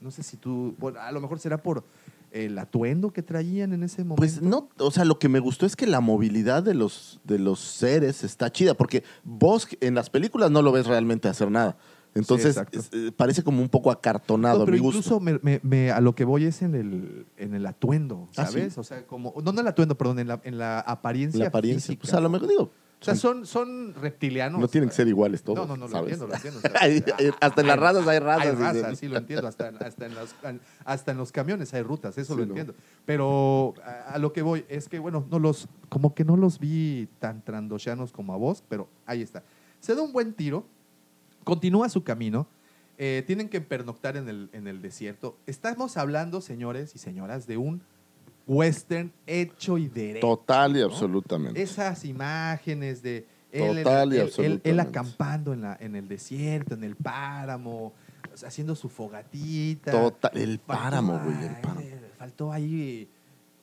No sé si tú, bueno, a lo mejor será por el atuendo que traían en ese momento. Pues no, o sea, lo que me gustó es que la movilidad de los, de los seres está chida, porque Bosk en las películas no lo ves realmente hacer nada. Entonces, eh, parece como un poco acartonado No, a mi gusto. incluso me- me- me- a lo que voy es en el, en el atuendo, Ah, ¿sabes? ¿sí? O sea, como, no, no el atuendo, perdón, en la, en la apariencia la apariencia. física. Pues a lo mejor digo, O sea, son, son reptilianos. No tienen que ser iguales todos. No, no, no, lo ¿sabes? entiendo, lo entiendo. o sea, hasta en las razas hay razas. Hay razas, sí lo entiendo. Hasta, hasta, en los, hasta en los camiones hay rutas, eso Sí, lo ¿no? entiendo. Pero a, a lo que voy es que, bueno, no los, como que no los vi tan trandoshanos como a vos, pero ahí está. Se da un buen tiro, continúa su camino, eh, tienen que pernoctar en el, en el desierto. Estamos hablando, señores y señoras, de un western hecho y derecho. Total y ¿no? absolutamente. Esas imágenes de él, en- Total y él- él- absolutamente. él acampando en, la, en el desierto, en el páramo, haciendo su fogatita. Total, el páramo, güey, el páramo. Faltó ahí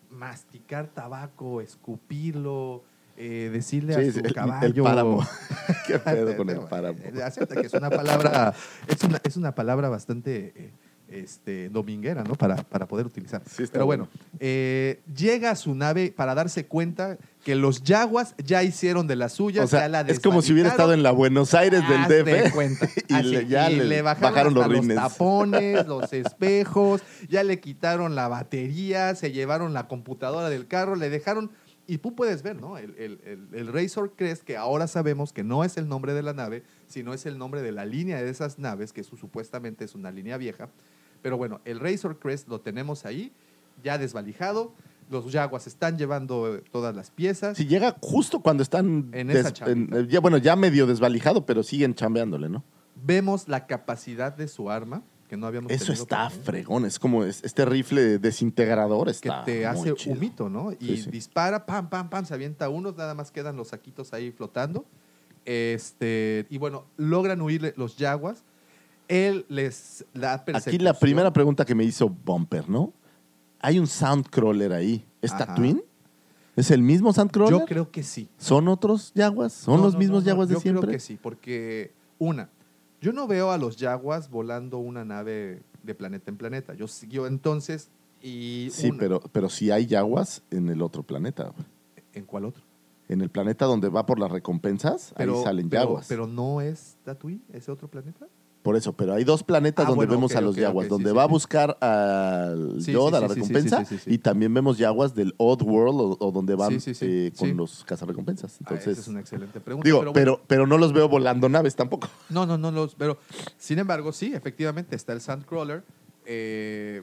masticar tabaco, escupirlo, eh, decirle Sí, a su el- el caballo. páramo. ¿Qué pedo con el páramo? eh, acepta que es una palabra, es una, es una palabra bastante eh, este, dominguera, ¿no? Para, para poder utilizar. Sí, Pero bueno, bueno. eh, llega a su nave para darse cuenta que los yaguas ya hicieron de las suyas, O sea, ya la es como si hubiera estado en la Buenos Aires del Hazte DF. cuenta. y Así, le, ya y le, le bajaron, los rines. tapones, los espejos, ya le quitaron la batería, se llevaron la computadora del carro, le dejaron. Y tú puedes ver, ¿no? El, el, el, el Razor Crest, que ahora sabemos que no es el nombre de la nave, sino es el nombre de la línea de esas naves, que su- supuestamente es una línea vieja. Pero bueno, el Razor Crest lo tenemos ahí, ya desvalijado. Los Jaguars están llevando eh, todas las piezas. Si llega justo cuando están. En esa en- ya, bueno, ya medio desvalijado, pero siguen chambeándole, ¿no? Vemos la capacidad de su arma, que no habíamos Eso está fregón. Es como es- este rifle desintegrador. que Está te muy hace chido. humito, ¿no? Y Sí, sí. dispara, pam, pam, pam, se avienta unos, nada más quedan los saquitos ahí flotando. Este, y bueno, logran huir los yaguas. Él les da Aquí persecución. la primera pregunta que me hizo Bumper, ¿no? Hay un Soundcrawler ahí. ¿Es Ajá. Tatooine? ¿Es el mismo Soundcrawler? Yo creo que sí. ¿Son otros Yaguas? ¿Son No, los no, mismos no, Yaguas de yo siempre? creo que sí, porque una, yo no veo a los yaguas volando una nave de planeta en planeta. Yo, yo entonces, y Sí, una- pero, pero sí hay Yaguas en el otro planeta. ¿En cuál otro? En el planeta donde va por las recompensas, ahí salen pero, Yaguas. Pero no es Tatooine, ese otro planeta. Por eso, pero hay dos planetas Ah, donde bueno, vemos a los ok, Yaguas, donde sí, va sí, a buscar al Sí, Yoda, sí, la recompensa, y también vemos Yaguas del Odd World o, o donde van eh, con los cazarrecompensas. Ah, Entonces, esa es una excelente pregunta. digo, pero, pero, no los veo volando naves tampoco. No, no, no los. Pero, sin embargo, sí, efectivamente está el Sandcrawler. Eh,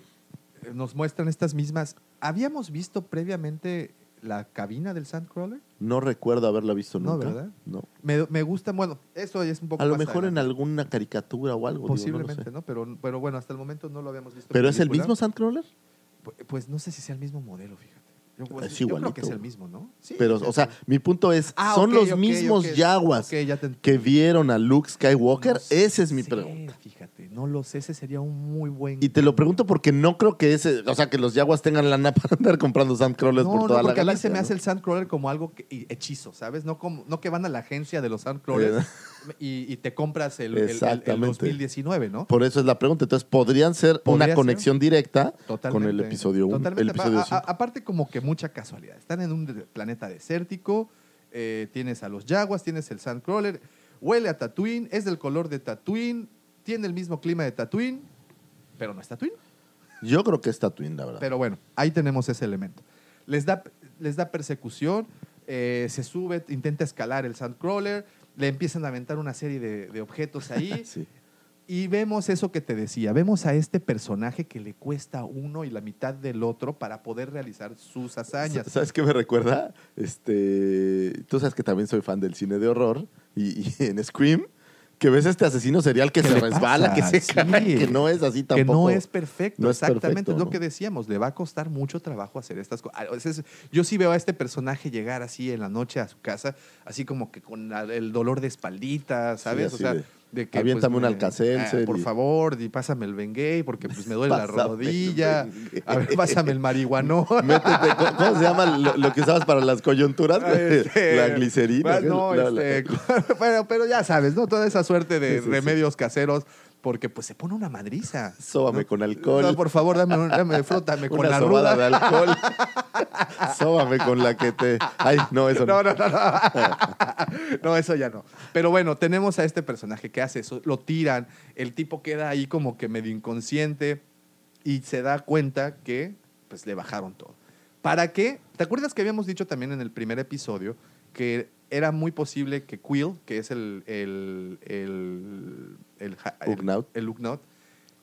nos muestran estas mismas. ¿Habíamos visto previamente la cabina del Sandcrawler? No recuerdo haberla visto No, nunca. ¿verdad? No. Me, me gusta, bueno, eso es un poco A lo más mejor en alguna caricatura o algo. digo, no Posiblemente, sé. ¿no? Pero, pero bueno, hasta el momento no lo habíamos visto. ¿Pero es el mismo Sandcrawler? Pu- Pues no sé si sea el mismo modelo, fíjate. Yo, pues, Es yo creo igualito. que es el mismo, ¿no? Sí, Pero, o sea, mi punto es, Ah, ¿son los mismos ok. Yaguas ya que vieron a Luke Skywalker? No sé, Esa es mi pregunta. Fíjate, no lo sé, ese sería un muy buen. Y te lo pregunto porque no creo que ese, o sea, que los Yaguas tengan lana para andar comprando Sandcrawlers No, por no, toda la porque a mí galaxia. se me ¿no? hace el Sandcrawler como algo que- hechizo, ¿sabes? No, como, no que van a la agencia de los Sandcrawlers y, y te compras el, el- el- el, Exactamente. 2019, ¿no? Por eso es la pregunta. Entonces, podrían ser una ser. conexión directa con el episodio 1. Totalmente. El episodio A- a- 5. aparte, como que mucha casualidad. Están en un planeta desértico, eh, tienes a los Jaguars, tienes el Sandcrawler, huele a Tatooine, es del color de Tatooine, tiene el mismo clima de Tatooine, pero no es Tatooine. Yo creo que es Tatooine, la verdad. Pero bueno, ahí tenemos ese elemento. Les da, les da persecución, eh, se sube, intenta escalar el Sandcrawler, le empiezan a aventar una serie de, de objetos ahí. Sí. Y vemos eso que te decía, vemos a este personaje que le cuesta uno y la mitad del otro para poder realizar sus hazañas. ¿Sabes qué me recuerda? Este, tú sabes que también soy fan del cine de horror y, y en Scream que ves este asesino serial que ¿Qué se resbala, pasa? que se Sí. cae, que no es así que tampoco. no es perfecto, no es exactamente perfecto, es lo ¿no? que decíamos, le va a costar mucho trabajo hacer estas cosas. Yo sí veo a este personaje llegar así en la noche a su casa, así como que con el dolor de espaldita, ¿sabes? Sí, o sea, de, de que "Aviéntame pues, un Alka-Seltzer ah, por y- favor, y pásame el Bengay porque pues me duele la rodilla. Bengay. A ver, pásame el marihuanón. Métete, ¿cómo, se llama lo, lo que usabas para las coyunturas? Este, la glicerina. bueno, pero ya sabes, ¿no? Toda esa suerte de Sí, sí, remedios caseros, porque pues se pone una madriza. Sóbame ¿no? con alcohol. No, por favor, dame, dame frótame con Una la ruda. de alcohol. Sóbame con la que te. Ay, no, eso no. No, no, no, no. No, eso ya no. Pero bueno, tenemos a este personaje que hace eso, lo tiran, el tipo queda ahí como que medio inconsciente y se da cuenta que pues le bajaron todo. ¿Para qué? ¿Te acuerdas que habíamos dicho también en el primer episodio que era muy posible que Quill, que es el, el, el, el, el- Ugnaught,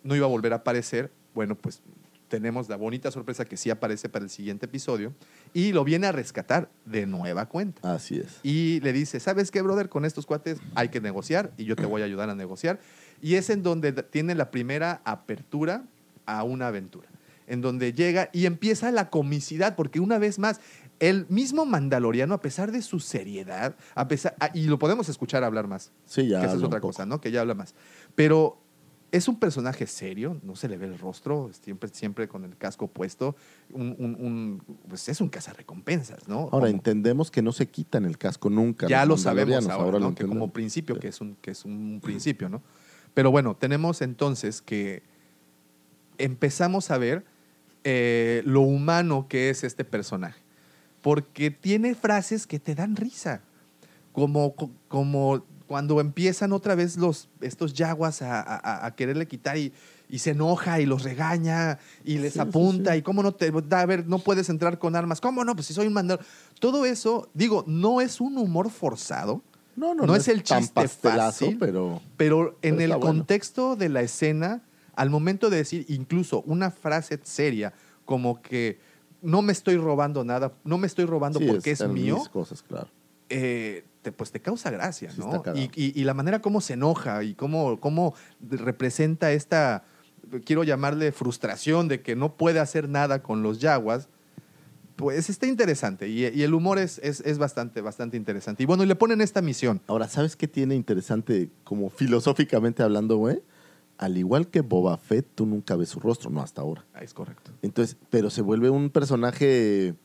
no iba a volver a aparecer. Bueno, pues tenemos la bonita sorpresa que sí aparece para el siguiente episodio y lo viene a rescatar de nueva cuenta. Así es. Y le dice, ¿sabes qué, brother? Con estos cuates hay que negociar y yo te voy a ayudar a negociar. Y es en donde tiene la primera apertura a una aventura, en donde llega y empieza la comicidad, porque una vez más, el mismo Mandaloriano, a pesar de su seriedad, a pesar, ah, y lo podemos escuchar hablar más, Sí, ya. que esa es otra cosa, ¿no? Que ya habla más. Pero es un personaje serio, no se le ve el rostro, siempre, siempre con el casco puesto. Un, un- un- pues es un cazarrecompensas, ¿no? Ahora, Como- entendemos que no se quitan el casco nunca. ya lo sabemos ahora, lo ¿no? que como principio, Sí. que es, un, que es un principio, ¿no? Pero bueno, tenemos entonces que empezamos a ver eh, lo humano que es este personaje. Porque tiene frases que te dan risa. Como, co- como cuando empiezan otra vez los, estos yaguas a, a- a quererle quitar y, y se enoja y los regaña y les Sí, apunta sí. y cómo no te da, a ver, no puedes entrar con armas. ¿Cómo no? Pues si soy un mandador. Todo eso, digo, no es un humor forzado, No, no, no es el tan chiste fácil. pero. pero en Pero el bueno. contexto de la escena, al momento de decir incluso una frase seria como que no me estoy robando nada, no me estoy robando sí, porque es, mío, mis cosas, claro. eh, te, pues te causa gracia, Sí, ¿no? Y, y- y la manera como se enoja y cómo, cómo representa esta, quiero llamarle frustración de que no puede hacer nada con los yaguas, pues está interesante y, y el humor es, es, es bastante, bastante interesante. Y bueno, y le ponen esta misión. Ahora, ¿sabes qué tiene interesante, como filosóficamente hablando, güey? Al igual que Boba Fett, tú nunca ves su rostro, no hasta ahora. Ah, es correcto. Entonces, pero se vuelve un personaje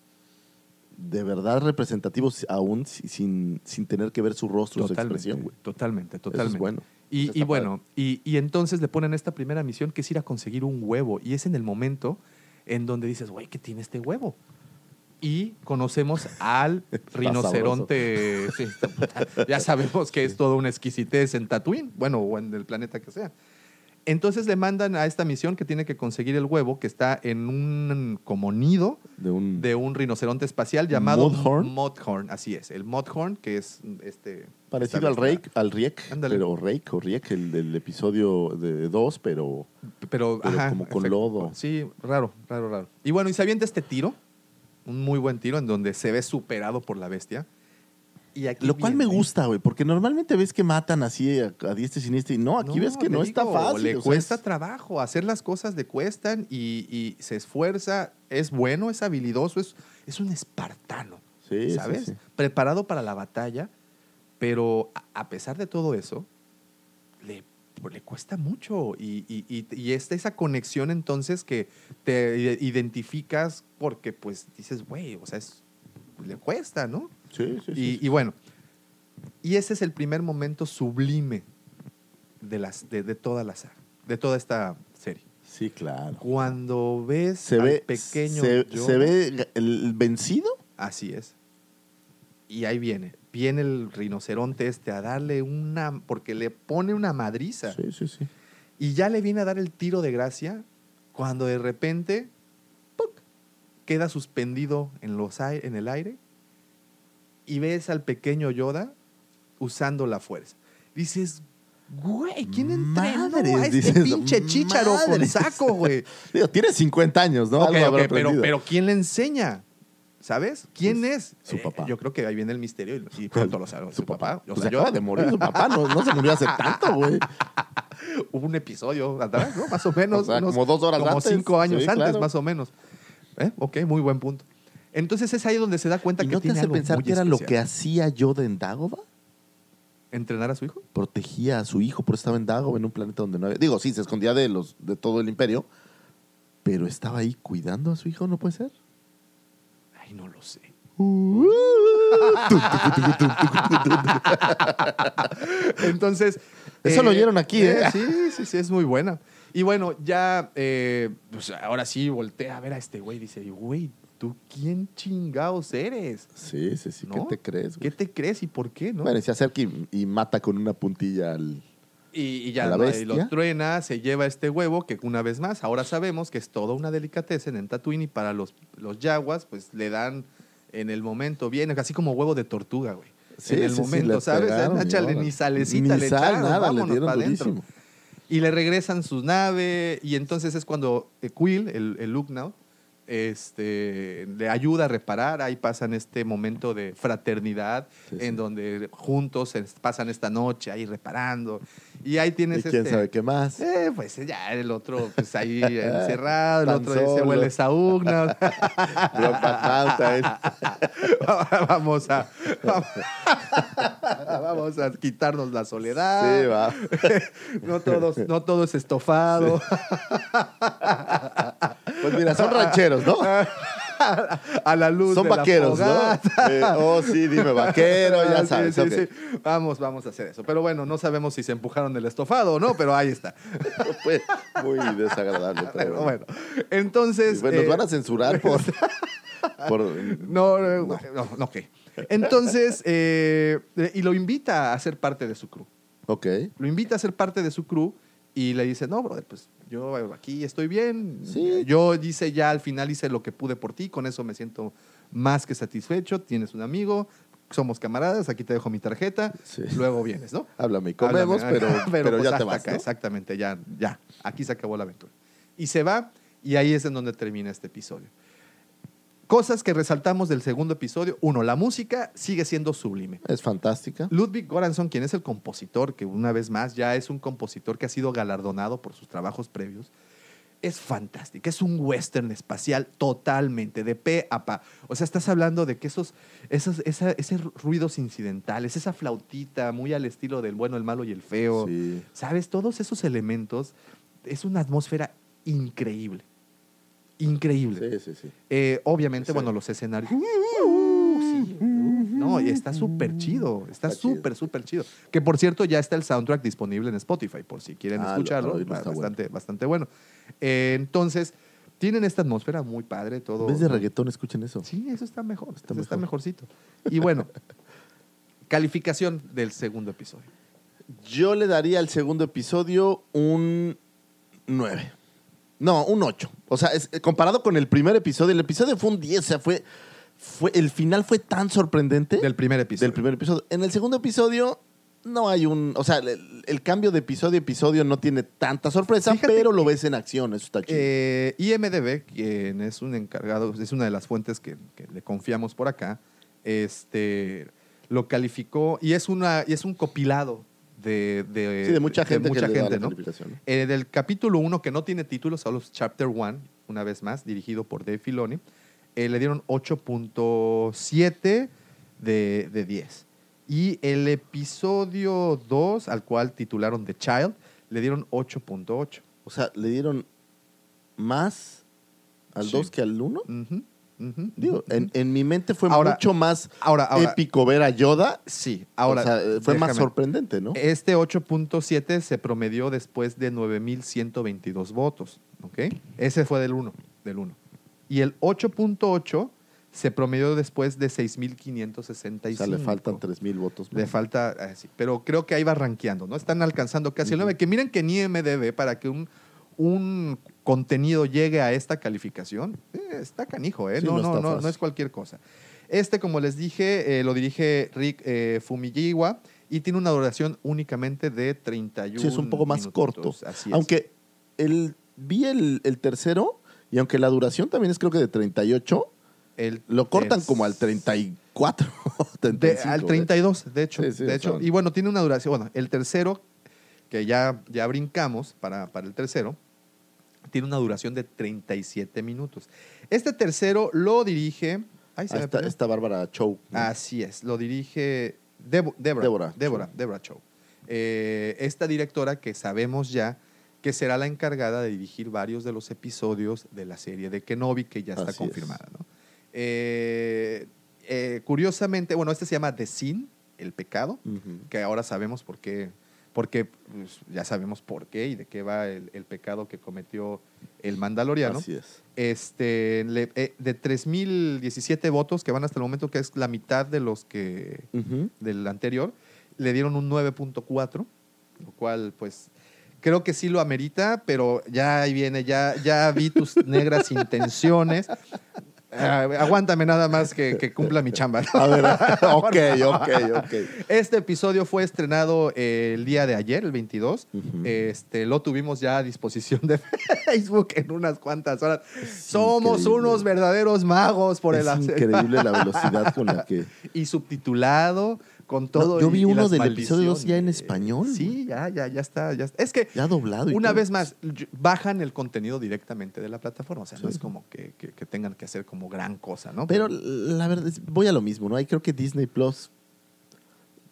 de verdad representativo aún si- sin, sin tener que ver su rostro, su expresión, güey. Totalmente, Eso totalmente. es bueno. Y, bueno, y, y entonces le ponen esta primera misión que es ir a conseguir un huevo. Y es en el momento en donde dices, güey, ¿qué tiene este huevo? Y conocemos al rinoceronte. Sí, ya sabemos que es toda una exquisitez en Tatooine, bueno, o en el planeta que sea. Entonces le mandan a esta misión que tiene que conseguir el huevo que está en un como nido De un, de un rinoceronte espacial llamado Mudhorn. Mudhorn, así es, el Mudhorn, que es este parecido al. Rake, al Riek, Ándale. pero Rake o Riek, el del episodio de dos, pero pero, Pero ajá, como con efecto. lodo. Sí, raro, raro, raro. Y bueno, y se avienta este tiro, un muy buen tiro en donde se ve superado por la bestia. Y aquí Lo cual me viene- gusta, güey, porque normalmente ves que matan así a, a diestra y siniestra y no, aquí ves que no está digo, fácil. Le o sea, cuesta es- trabajo, hacer las cosas le cuestan y, y se esfuerza, es bueno, es habilidoso, es, es un espartano, Sí, sí, ¿sabes? sí. Preparado para la batalla, pero a, a pesar de todo eso, le, pues, le cuesta mucho y, y, y, y es esa conexión entonces que te ide- identificas porque pues dices, güey, o sea, es, le cuesta, ¿no? Sí, sí, Y, sí. y bueno, y ese es el primer momento sublime de, las, de, de toda la saga, de toda esta serie. Sí, claro. Cuando ves Se al ve, pequeño se, se ve el vencido. así es. Y ahí viene, viene el rinoceronte este a darle una, porque le pone una madriza. Sí, sí, sí. Y ya le viene a dar el tiro de gracia cuando de repente ¡puc! queda suspendido en, los en el aire y ves al pequeño Yoda usando la fuerza. Dices, güey, ¿quién entrenó Madres, a este dices, pinche chícharo con madres. saco, güey? Digo, tiene 50 años, ¿no? Ok, Algo habrá ok, pero, pero ¿quién le enseña? ¿Sabes? ¿Quién es? su Eh, papá. yo creo que ahí viene el misterio y, y pronto lo sabe. Su papá. O Pues sea, acaba yo- de morir su papá, no, no se murió hace tanto, güey. Hubo un episodio atrás, ¿no? Más o menos. O sea, unos- como dos horas como antes. cinco años Sí, antes, claro. más o menos. ¿Eh? Ok, muy buen punto. Entonces es ahí donde se da cuenta ¿Y que no te tiene hace algo pensar muy que era lo que hacía Yoda en Dagoba? ¿Entrenar a su hijo? Protegía a su hijo, por estaba en Dagoba, en un planeta donde no había... Digo, sí, se escondía de, los, de todo el imperio, pero estaba ahí cuidando a su hijo, ¿no puede ser? Ay, no lo sé. Entonces. Eso lo oyeron aquí, ¿eh? Sí, sí, sí, es muy buena. Y bueno, ya, eh, pues ahora sí voltea a ver a este güey y dice, güey, ¿tú quién chingados eres? Sí, sí, sí. ¿Qué te crees, ¿Qué güey? te crees y por qué, no? Bueno, se acerca y, y mata con una puntilla al... Y, y ya la ¿no? y lo truena, se lleva este huevo, que una vez más, ahora sabemos que es toda una delicatessen en Tatooine y para los, los yaguas, pues le dan en el momento bien, así como huevo de tortuga, güey. Sí, en el sí, momento, le ¿sabes? pegaron, Échale ni salecita, Ni le sal, echaron, nada, le vámonos dieron pa' adentro. durísimo. Y le regresan su nave y entonces es cuando eh, Quill, el, el Luke now, este, le ayuda a reparar. Ahí pasan este momento de fraternidad Sí, en sí. donde juntos pasan esta noche ahí reparando. Y ahí ¿Y tienes quién este... sabe qué más? Eh, pues ya el otro pues ahí encerrado, el Tan otro se solo. huele Saúl. ¿no? Brokeback Mountain. vamos a vamos a quitarnos la soledad. Sí, va. No todos, no todo es estofado. Pues mira, son rancheros, ¿no? A la luz Son de la vaqueros, ¿no? Eh, oh, sí, dime vaquero, ya Ah, sí, sabes. sí, ok. sí. Vamos, vamos a hacer eso. Pero bueno, no sabemos si se empujaron el estofado o no, pero ahí está. Muy desagradable. Pero bueno, entonces. Bueno, nos eh, van a censurar por. por No, no, no. Entonces, eh, y lo invita a ser parte de su crew. ok. Lo invita a ser parte de su crew y le dice, no, brother, pues yo aquí estoy bien. Sí. Yo dice ya al final hice lo que pude por ti, con eso me siento más que satisfecho. Tienes un amigo, somos camaradas, aquí te dejo mi tarjeta, Sí. luego vienes, ¿no? Háblame y comemos, Háblame, pero, pero, pues ya te vas. acá, ¿no? Exactamente, ya, ya. Aquí se acabó la aventura. Y se va, y ahí es en donde termina este episodio. Cosas que resaltamos del segundo episodio. Uno, la música sigue siendo sublime. Es fantástica. Ludwig Göransson, quien es el compositor, que una vez más ya es un compositor que ha sido galardonado por sus trabajos previos, es fantástica. Es un western espacial totalmente, de pe a pa. O sea, estás hablando de que esos, esos esa- esos ruidos incidentales, esa flautita muy al estilo del bueno, el malo y el feo, Sí. ¿sabes? Todos esos elementos, es una atmósfera increíble. Increíble. Sí, sí, sí. Eh, obviamente, Sí. bueno, los escenarios. Sí, no, está súper chido. Está súper, súper chido. Que por cierto, ya está el soundtrack disponible en Spotify, por si quieren Ah, escucharlo. lo- lo- está bastante, bastante bueno. Eh, entonces, tienen esta atmósfera muy padre, todo. En vez de reggaetón, escuchen eso. Sí, eso está mejor. Está eso está mejor. mejorcito. Y bueno, calificación del segundo episodio. Yo le daría al segundo episodio un 9. No, un 8. O sea, es- eh, comparado con el primer episodio, el episodio fue un 10. O sea, fue, fue, el final fue tan sorprendente. Del primer episodio. Del primer episodio. En el segundo episodio no hay un... O sea, el, el cambio de episodio a episodio no tiene tanta sorpresa, Fíjate pero lo ves en acción. Eso está chido. Eh, IMDB, quien es un encargado, es una de las fuentes que, que le confiamos por acá, este, lo calificó y es, una, y es un copilado de, de, sí, de mucha gente mucha que gente, ¿no? Eh, del capítulo 1, que no tiene título, solo es Chapter 1, una vez más, dirigido por Dave Filoni, eh, le dieron 8.7 de, de 10. Y el episodio 2, al cual titularon The Child, le dieron 8.8. O sea, le dieron más al Sí. 2 que al 1. Ujú, Digo, en, en mi mente fue Ahora- mucho más ahora, ahora- épico ver a Yoda. Sí, ahora. o sea, eh, fue más déjame. sorprendente, ¿no? Este 8.7 se promedió después de 9.122 votos. ¿ok? Ese fue del 1. Del 1. Y el 8.8 se promedió después de 6.565. O sea, le faltan 3.000 votos. Le más. falta, ah, sí, pero creo que ahí va rankeando, ¿no? Están alcanzando casi el 9. Que miren que ni MDB para que un, un contenido llegue a esta calificación, eh, está canijo, ¿eh? Sí, no, no no, no, es cualquier cosa. Este, como les dije, eh, lo dirige Rick eh, Fumiyiwa y tiene una duración únicamente de 31 Sí, es un poco más corto. Así es. Aunque el, vi el, el tercero y aunque la duración también es creo que de 38, El- lo cortan es- como al 34. De- 35, al ¿eh? 32, de hecho. Sí, sí, de hecho. Y bueno, tiene una duración. Bueno, el tercero, que ya, ya brincamos para, para el tercero, tiene una duración de 37 minutos. Este tercero lo dirige. Ay, se Ah, perdió. está Bárbara Chow. ¿no? Así es, lo dirige Débora. Débora Débora, Chow. Débora Chow. Eh, esta directora que sabemos ya que será la encargada de dirigir varios de los episodios de la serie de Kenobi, que ya está Así es. confirmada. ¿no? Eh, eh, curiosamente, bueno, este se llama The Sin, el pecado, que ahora sabemos por qué, porque pues, ya sabemos por qué y de qué va el, el pecado que cometió el Mandaloriano Así es. este, le- eh, de 3.017 votos, que van hasta el momento, que es la mitad de los que del anterior, le dieron un 9.4, lo cual, pues, creo que sí lo amerita, pero ya ahí viene, ya, ya vi tus negras intenciones. Ah, aguántame nada más que, que cumpla mi chamba. ¿no? A ver, ok, ok, ok. Este episodio fue estrenado eh, el día de ayer, el 22. Ujú. este, lo tuvimos ya a disposición de Facebook en unas cuantas horas. Somos increíble. unos verdaderos magos por es el increíble la velocidad con la que... y subtitulado con No, todo. yo vi y uno del episodio dos ya en español. Sí, ya, ya, ya está, ya está. Es que Ya doblado. y una todo. vez más, bajan el contenido directamente de la plataforma. O sea, no es como que, que- que tengan que hacer como gran cosa, ¿no? Pero la verdad, es- voy a lo mismo, ¿no? Ahí creo que Disney Plus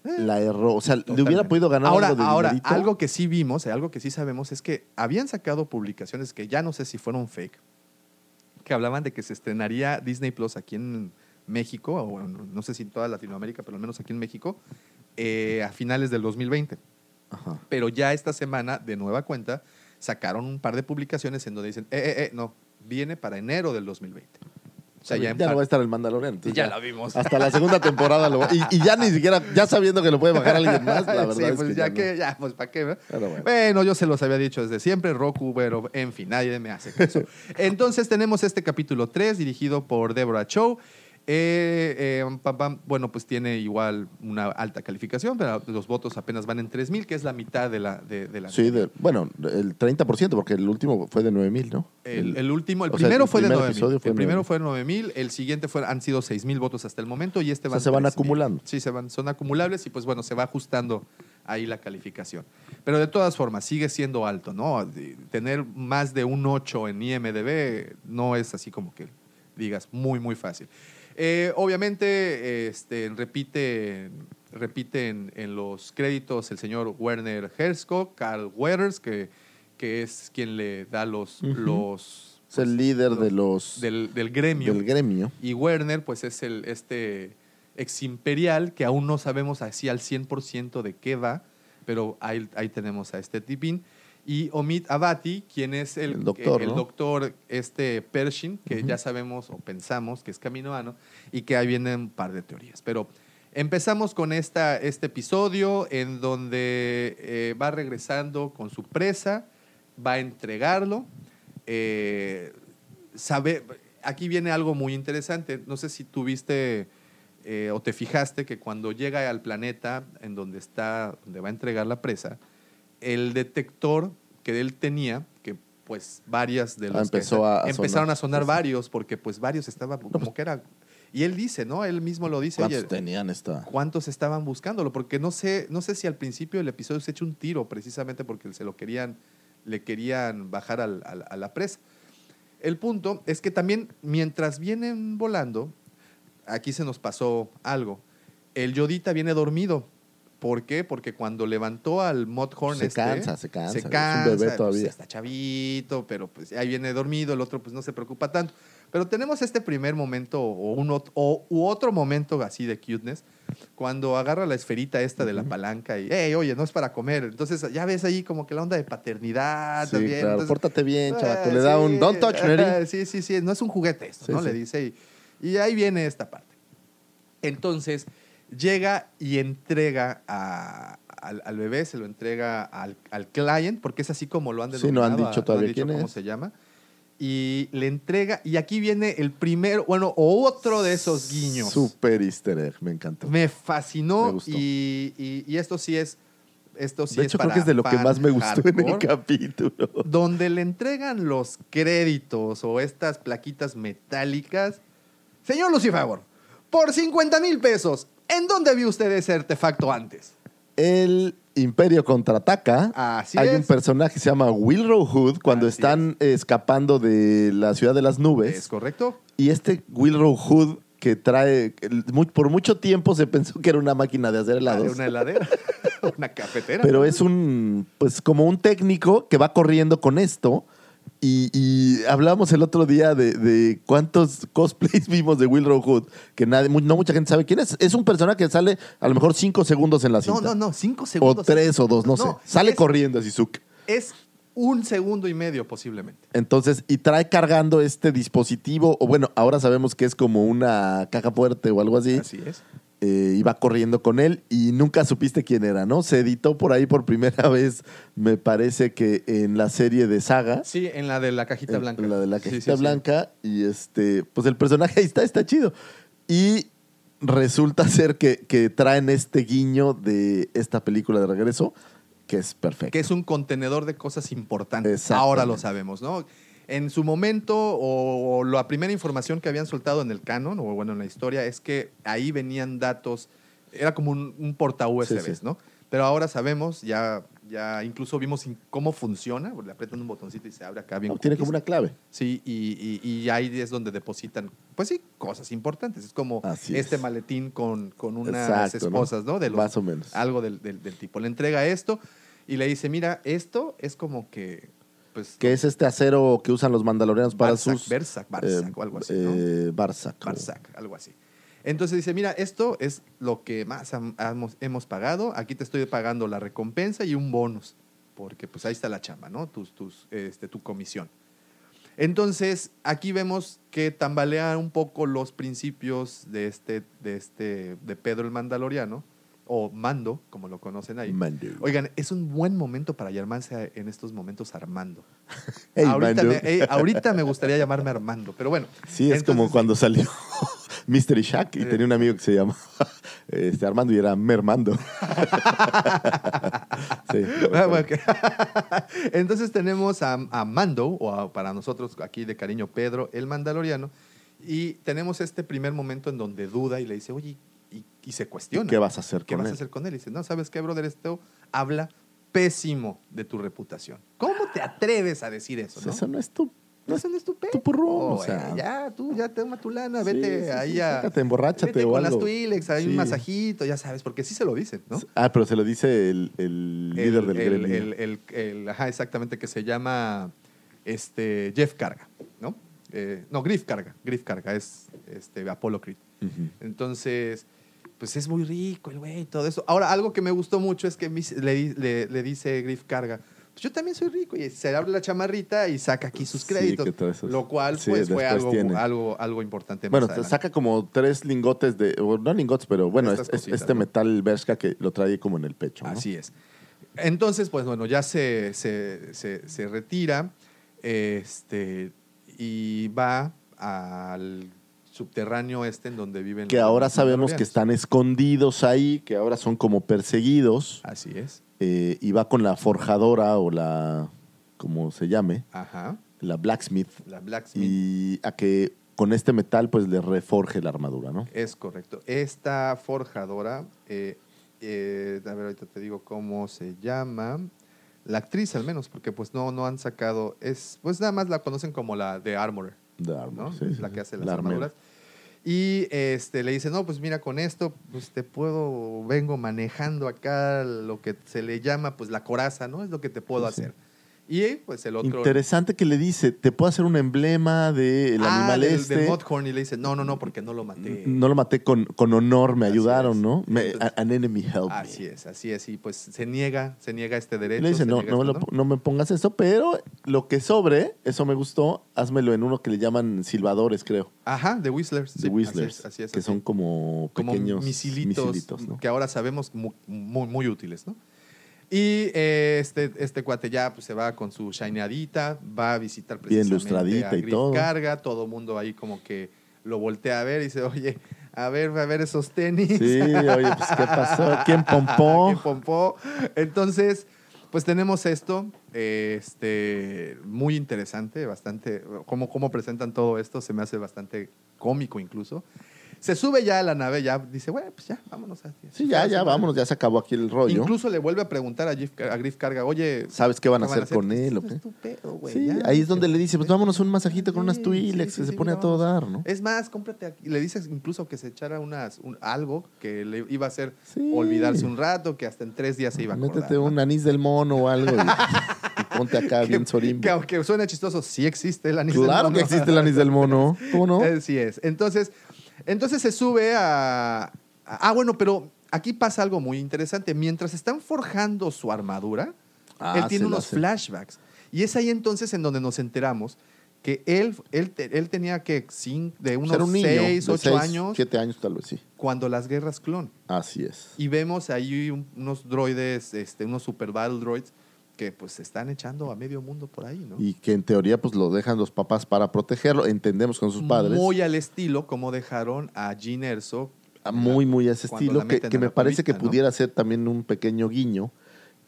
la erró. O sea, le hubiera podido ganar ahora, algo de ahora, dinerito. algo que sí vimos, eh, algo que sí sabemos es que habían sacado publicaciones que ya no sé si fueron fake, que hablaban de que se estrenaría Disney Plus aquí en México, o bueno, no sé si en toda Latinoamérica, pero al menos aquí en México, eh, a finales del 2020. Ajá. Pero ya esta semana, de nueva cuenta, sacaron un par de publicaciones en donde dicen, eh, eh, eh, no, viene para enero del 2020. O sea, ya, ya no va a estar el Mandalorian. entonces ya la vimos. Hasta la segunda temporada lo va- y, y ya ni siquiera, ya sabiendo que lo puede bajar alguien más, la verdad sí, es pues que ya, ya que, no. ya, pues para qué, bueno. Bueno, yo se los había dicho desde siempre, Roku, pero en fin, nadie me hace caso. Entonces tenemos este capítulo 3 dirigido por Deborah Chow. Eh, eh, pam, pam, bueno, pues tiene igual una alta calificación, pero los votos apenas van en 3.000, que es la mitad de la... De, de la Sí, de- bueno, el 30%, porque el último fue de 9000, ¿no? el, el último, el o sea, primero el fue de primer 9.000. episodio fue El primero 9,000. fue de 9.000, el siguiente fue, han sido 6.000 votos hasta el momento y este O va sea, se van 3,000. acumulando. Sí, se van, son acumulables y pues bueno, se va ajustando ahí la calificación. Pero de todas formas, sigue siendo alto, ¿no? Tener más de un 8 en IMDB no es así como que digas muy, muy fácil. Eh, obviamente, este, repite, repite en, en los créditos el señor Werner Herzog, Carl Weathers, que, que es quien le da los... Los Es el líder de los del, del gremio. del gremio. Y Werner, pues es el, este ex imperial que aún no sabemos así al 100% de qué va, pero ahí, ahí tenemos a este tipín. Y Omid Abati, quien es el, El doctor, el ¿no? doctor este Pershing, que ya sabemos o pensamos que es caminoano, y que ahí vienen un par de teorías. Pero empezamos con esta, este episodio en donde eh, va regresando con su presa, va a entregarlo. eh, sabe, aquí viene algo muy interesante. No sé si tuviste eh, o te fijaste que cuando llega al planeta en donde está, donde va a entregar la presa, el detector que él tenía, que pues varias de Ah, los empezó que a- a empezaron sonar. a sonar varios, porque pues varios estaban como que era. Y él dice, ¿no? Él mismo lo dice. ¿Cuántos oye, tenían esta? cuántos estaban buscándolo, porque no sé, no sé si al principio del episodio se echa un tiro precisamente porque se lo querían, le querían bajar al- al- a la presa. El punto es que también mientras vienen volando, aquí se nos pasó algo. El Yodita viene dormido. ¿Por qué? Porque cuando levantó al Mudhorn Se este, cansa, se cansa, se es un cansa, bebé pues, todavía. está chavito, pero pues ahí viene dormido, el otro pues no se preocupa tanto. Pero tenemos este primer momento o, un, o u otro momento así de cuteness cuando agarra la esferita esta de la palanca y, hey, oye, no es para comer. Entonces ya ves ahí como que la onda de paternidad Sí, también. claro. Entonces, Pórtate bien, ah, chavaco. Le da sí, un don't touch, Neri. ah, Sí, sí, sí. No es un juguete esto, Sí, ¿no? Le dice. Y, y ahí viene esta parte. Entonces, llega y entrega a- al, al bebé, se lo entrega al, al client, porque es así como lo han Sí, no han denominado, dicho todavía han dicho quién cómo es. se llama. Y le entrega, y aquí viene el primero, bueno, o otro de esos guiños. Super easter egg, me encantó. Me fascinó Me gustó. y, y- y esto sí es, esto sí de es hecho, creo que es de lo que más me gustó en el capítulo. donde le entregan los créditos o estas plaquitas metálicas. Señor Lucifer, por 50 mil pesos, ¿en dónde vio usted ese artefacto antes? El Imperio contraataca. Así Hay es. un personaje que se llama Wilrow Hood cuando Así están escapando de la ciudad de las nubes. ¿Es correcto? Y este Wilrow Hood que trae, por mucho tiempo se pensó que era una máquina de hacer helados. Una heladera, una cafetera. Pero es un, pues como un técnico que va corriendo con esto. Y, y hablábamos el otro día de, de cuántos cosplays vimos de Wilrow Hood, que nadie, no mucha gente sabe quién es. Es un personaje que sale a lo mejor cinco segundos en la cinta. No, no, no, cinco O segundos. tres o dos, no, sé. Sale es- corriendo así, Zuc. Es un segundo y medio posiblemente. Entonces, y trae cargando este dispositivo, o bueno, ahora sabemos que es como una caja fuerte o algo así, Así es. Eh, iba corriendo con él y nunca supiste quién era, ¿no? Se editó por ahí por primera vez, me parece que en la serie de Saga. Sí, en la de la cajita en blanca. La de la cajita sí, sí. blanca. Y este, pues el personaje ahí está, está chido. Y resulta ser que, que traen este guiño de esta película de regreso, que es perfecto. Que es un contenedor de cosas importantes. Ahora lo sabemos, ¿no? En su momento, o, o la primera información que habían soltado en el canon, o bueno, en la historia, es que ahí venían datos, era como un, un porta Sí, sí. ¿no? Pero ahora sabemos, ya, ya incluso vimos cómo funciona, le aprietan un botoncito y se abre acá bien. No, tiene como una clave. Sí, y, y- y ahí es donde depositan, pues sí, cosas importantes. Es como Así este es. maletín con, con unas Exacto, ¿no? esposas, ¿no? De los- Más o menos. Algo del, del- del tipo. Le entrega esto y le dice, mira, esto es como que, pues... Que es este acero que usan los mandalorianos para Barsac, sus. Bersac, Barsac o algo así, ¿no? eh, Barsac. algo así. Entonces dice, mira, esto es lo que más hemos, hemos pagado, aquí te estoy pagando la recompensa y un bonus, porque pues ahí está la chamba, ¿no? Tus, tus, este, tu comisión. Entonces, aquí vemos que tambalea un poco los principios de este, de este, de Pedro el Mandaloriano, o Mando, como lo conocen ahí. Mando. Oigan, es un buen momento para llamarse en estos momentos Armando. Hey, ahorita, me, ahorita me gustaría llamarme Armando, pero bueno. Sí, es como cuando salió Mystery Shack y Eh. tenía un amigo que se llamaba este, Armando y era Mermando. sí, Ah, bueno. Entonces tenemos a, a Mando, o a- para nosotros aquí de cariño Pedro, el Mandaloriano, y tenemos este primer momento en donde duda y le dice, oye, y, se cuestiona. ¿Qué vas a hacer ¿Qué con vas él? a hacer con él? Y dice, no, ¿sabes qué, brother? Esto habla pésimo de tu reputación. ¿Cómo te atreves a decir eso? No? Eso no es tu. No, eso no es tu pedo. tu purrón, o güey. sea. ya, tú, ya toma tu lana, vete sí, sí, ahí a... sácate, emborráchate vete o con las algo. Twi'leks, hay un masajito, ya sabes, porque sí se lo dicen, ¿no? Ah, pero se lo dice el, el líder del el, gremio. el- el- el- ajá, exactamente, que se llama este, Jeff Carga, ¿no? Eh, no, Griff Carga, Griff Carga, es este, Apollo Creed. Entonces, pues es muy rico el güey y todo eso. Ahora, algo que me gustó mucho es que le, le- le dice Griff Carga, pues yo también soy rico y se abre la chamarrita y saca aquí sus Sí, créditos. trae esos- lo cual, sí, pues, fue algo, algo, algo importante. Bueno, más saca como tres lingotes de. no lingotes, pero bueno, es- cositas, este ¿no? metal Bershka que lo trae como en el pecho. ¿no? Así es. Entonces, pues bueno, ya se, se, se- se retira este, y va al subterráneo este en donde viven Que ahora sabemos que están escondidos ahí, que ahora son como perseguidos. Así es. eh, y va con la forjadora o la. como se llame, Ajá. la blacksmith. La Blacksmith. Y a que con este metal pues le reforje la armadura, ¿no? Es correcto. Esta forjadora, eh, eh, a ver, ahorita te digo cómo se llama. La actriz al menos, porque pues no, no han sacado, es, pues nada más la conocen como la de Armor, De arma, ¿no? sí, la sí. que hace las La armera. Y este, le dice, no, pues mira, con esto, pues te puedo, vengo manejando acá lo que se le llama, pues la coraza, ¿no? Es lo que te puedo sí. hacer. Y pues el otro... Interesante que le dice, te puedo hacer un emblema del ah, animal del, este. del Mudhorn, y le dice, no, no, no, porque no lo maté. No lo maté con, con honor, me Así ayudaron, es. ¿no? Me- Entonces- an enemy help me. Así es, así es. Y pues se niega, se niega este derecho. Le dice, no, no, me esto, lo- no me pongas eso, pero lo que sobre, eso me gustó, házmelo en uno que le llaman silbadores, creo. Ajá, de Whistlers. De sí, Whistlers, Así es, así es, que así. son como como pequeños misilitos, misilitos, ¿no? que ahora sabemos mu- muy, muy útiles, ¿no? Y eh, este, este cuate ya pues, se va con su shineadita, va a visitar Bien precisamente lustradita a y todo. Carga, todo mundo ahí como que lo voltea a ver y dice, oye, a ver, a ver esos tenis. Sí, oye, pues, ¿qué pasó? ¿Quién pompó? ¿Quién pompó? Entonces, pues tenemos esto, este, muy interesante, bastante, cómo, cómo presentan todo esto, se me hace bastante cómico incluso. Se sube ya a la nave, ya dice, bueno, pues ya, vámonos. A, Sí, ya, ya, vámonos, ya se acabó aquí el rollo. Incluso le vuelve a preguntar a, Griff, a Griff Carga, oye, ¿Sabes qué van a ¿qué hacer con él Pues, es tu pedo, güey, Sí, ya, ahí es donde le dice, pues vámonos un masajito con unas sí, que se pone a todo dar, ¿no? Es más, cómprate aquí. Le dices incluso que se echara unas, un- algo que le iba a hacer olvidarse un rato, que hasta en tres días se iba a acordar. Métete ¿no? un anís del mono o algo y, y ponte acá bien sorimbo. Que aunque suene chistoso, sí existe el anís del Claro mono. que existe el anís del mono. ¿Cómo no? Así es. Entonces, entonces se sube a, Ah, bueno, pero aquí pasa algo muy interesante. Mientras están forjando su armadura, Ah, él tiene unos flashbacks. Y es ahí entonces en donde nos enteramos que él, él, él tenía que de unos era un niño. 6, de 8 seis, años Siete años tal vez, sí. cuando las guerras clon. Así es. Y vemos ahí un- unos droides, este, unos super battle droids que pues se están echando a medio mundo por ahí, ¿no? Y que en teoría pues lo dejan los papás para protegerlo. Entendemos con sus padres. Muy al estilo como dejaron a Jean Erso. Ah, muy, muy a ese estilo, que, que me parece que pudiera ser también un pequeño guiño.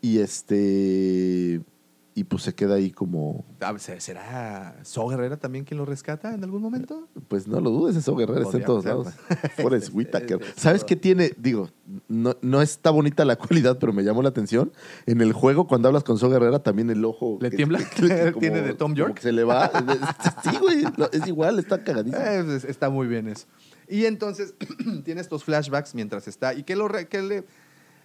Y este. Y pues se queda ahí como. A ver, ¿se- ¿Será So Guerrera también quien lo rescata en algún momento? Pues no lo dudes, eso Guerrero está en todos lados. Forrest Este, Whitaker. ¿Sabes qué tiene? Digo, no, no está bonita la cualidad, pero me llamó la atención. En el juego, cuando hablas con So Guerrera, también el ojo. ¿Le que- tiembla? que- que como- ¿Tiene de Tom como York? que se le va. sí, güey. Es igual, está cagadísimo. Eh, pues, está muy bien eso. Y entonces tiene estos flashbacks mientras está y que, lo que le,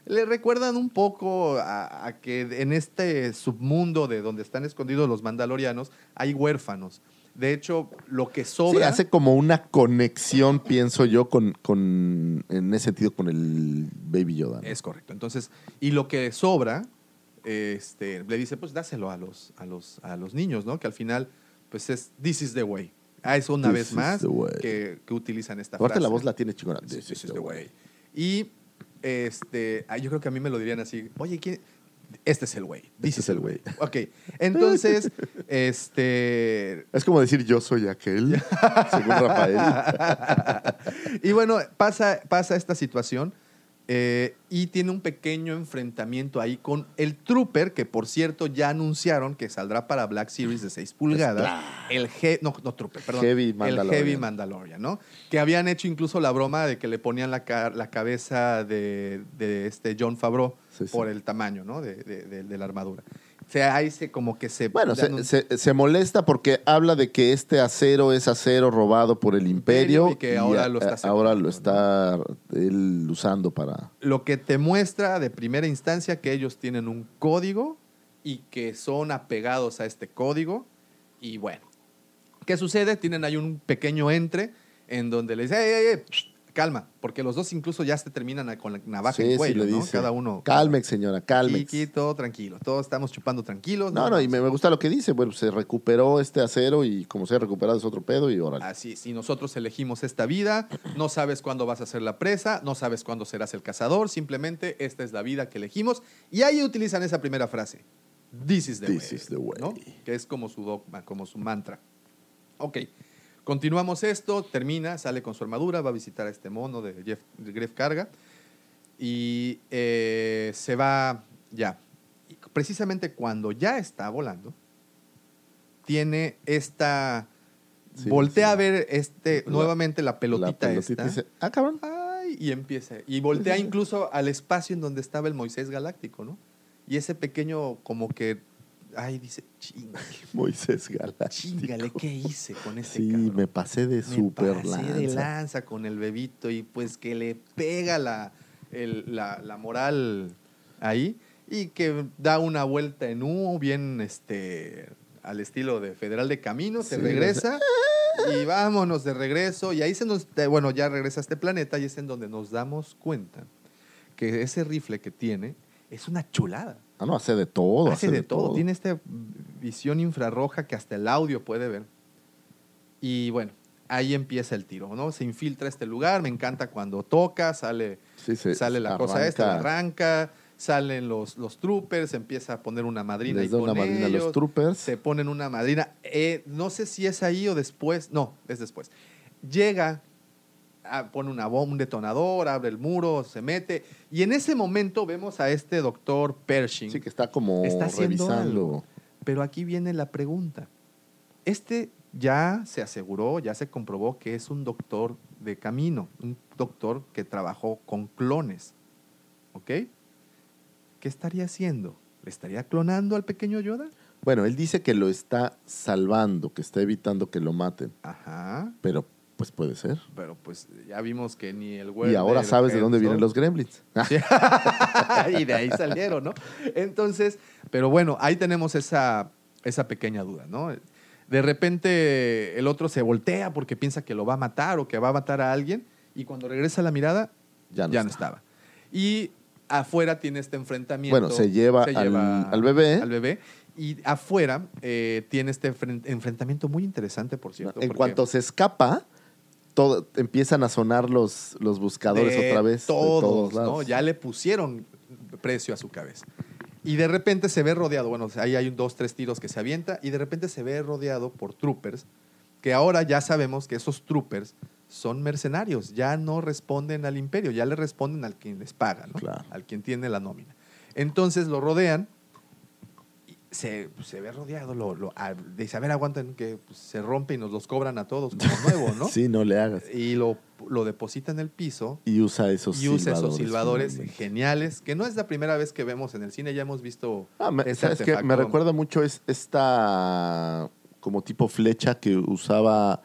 le recuerdan un poco a, a que en este submundo de donde están escondidos los mandalorianos hay huérfanos. De hecho, lo que Sí, sobra... hace como una conexión, pienso yo, con, con en ese sentido, con el Baby Yoda. ¿no? Es correcto. Entonces, y lo que sobra, este, le dice, pues dáselo a los, a los, a los niños, ¿no? Que al final, pues es This is the way. Ah, es una This vez is más the way. que, que utilizan esta Aparte frase. la voz la tiene chingona. This is the way. Y este, ah, yo creo que a mí me lo dirían así, oye, ¿quién? Este es el güey. Este is el güey. Ok, entonces, este... Es como decir yo soy aquel, según Rafael. y bueno, pasa, pasa esta situación eh, y tiene un pequeño enfrentamiento ahí con el Trooper, que por cierto ya anunciaron que saldrá para Black Series de 6 pulgadas. El He- no, no Trooper, perdón. Heavy El Mandalorian. Heavy Mandalorian, ¿no? Que habían hecho incluso la broma de que le ponían la, ca- la cabeza de, de este John Favreau Sí, sí. por el tamaño, ¿no? De- de la armadura. O sea, ahí se como que se... Bueno, se, se- se molesta porque habla de que este acero es acero robado por el imperio y que ahora lo está ahora lo está él usando para... lo que te muestra de primera instancia que ellos tienen un código y que son apegados a este código. Y bueno, ¿qué sucede? Tienen ahí un pequeño entre en donde le dice, ¡Ey, ey, ey! Calma, porque los dos incluso ya se terminan con la navaja Sí, en sí, cuello, le ¿no? dice, Cada uno. Calmex, señora, calmex. Aquí, todo tranquilo, todos estamos chupando tranquilos. No, no, y me, me gusta lo que dice. Bueno, se recuperó este acero y como se ha recuperado es otro pedo y órale. Así, si nosotros elegimos esta vida, no sabes cuándo vas a ser la presa, no sabes cuándo serás el cazador, simplemente esta es la vida que elegimos. Y ahí utilizan esa primera frase. This is the This way. is the way. ¿no? Que es como su dogma, como su mantra. Ok, continuamos esto, termina, sale con su armadura, va a visitar a este mono de Jeff, de Gref Carga y eh, se va ya. Y precisamente cuando ya está volando, tiene esta... Sí, voltea sí. a ver este, La- nuevamente la pelotita, La pelotita esta. dice, ah, cabrón. Ay, y empieza. Y voltea incluso al espacio en donde estaba el Moisés Galáctico, ¿no? Y ese pequeño como que, ay, dice, chingale, Moisés Galáctico. chingale, ¿qué hice con ese Sí, cabrón? me pasé de Me super pasé de lanza. lanza con el bebito y pues que le pega la, el- la, la moral ahí y que da una vuelta en U bien este al estilo de Federal de Camino, se Sí, regresa y vámonos de regreso y ahí se nos eh, bueno, ya regresa a este planeta y es en donde nos damos cuenta que ese rifle que tiene es una chulada. Ah, no, hace de todo. Hace de todo. Tiene esta visión infrarroja que hasta el audio puede ver. Y bueno, ahí empieza el tiro, ¿no? Se infiltra este lugar, me encanta cuando toca, sale, Sí, sí, sale la cosa esta, arranca. la arranca, salen los, los troopers, empieza a poner una madrina Les y da una madrina a los troopers. Se ponen una madrina. Eh, no sé si es ahí o después, no, es después. Llega, pone una bomba, un detonador, abre el muro, se mete. Y en ese momento vemos a este doctor Pershing Sí, que está como está revisando. algo. Pero aquí viene la pregunta. Este ya se aseguró, ya se comprobó que es un doctor de camino, un doctor que trabajó con clones. ¿Ok? ¿Qué estaría haciendo? ¿Le estaría clonando al pequeño Yoda? Bueno, él dice que lo está salvando, que está evitando que lo maten. Ajá. Pero, pues puede ser. Pero pues ya vimos que ni el Y güey. ahora sabes de dónde vienen los gremlins. Sí. y de ahí salieron, ¿no? Entonces, pero bueno, ahí tenemos esa, esa pequeña duda, ¿no? De repente el otro se voltea porque piensa que lo va a matar o que va a matar a alguien y cuando regresa la mirada Ya no ya no está. estaba. Y afuera tiene este enfrentamiento. Bueno, se lleva al- al bebé. Al bebé. Y afuera eh, tiene este enfren- enfrentamiento muy interesante, por cierto. En cuanto se escapa, todo, empiezan a sonar los, los buscadores de otra vez. de Todos. Ya le pusieron precio a su cabeza. Y de repente se ve rodeado, bueno, ahí hay dos, tres tiros que se avienta, y de repente se ve rodeado por troopers, que ahora ya sabemos que esos troopers son mercenarios, ya no responden al imperio, ya le responden al quien les paga, ¿no? Claro. al quien tiene la nómina. Entonces lo rodean, se, se ve rodeado, lo, lo- a- dice, a ver, aguanten que pues, se rompe y nos los cobran a todos como nuevo, ¿no? Sí, no le hagas. Y lo, lo deposita en el piso Y usa esos y usa silbadores. esos silbadores geniales, que no es la primera vez que vemos en el cine, ya hemos visto Ah, me, este ¿Sabes qué? Me recuerda mucho es esta como tipo flecha que usaba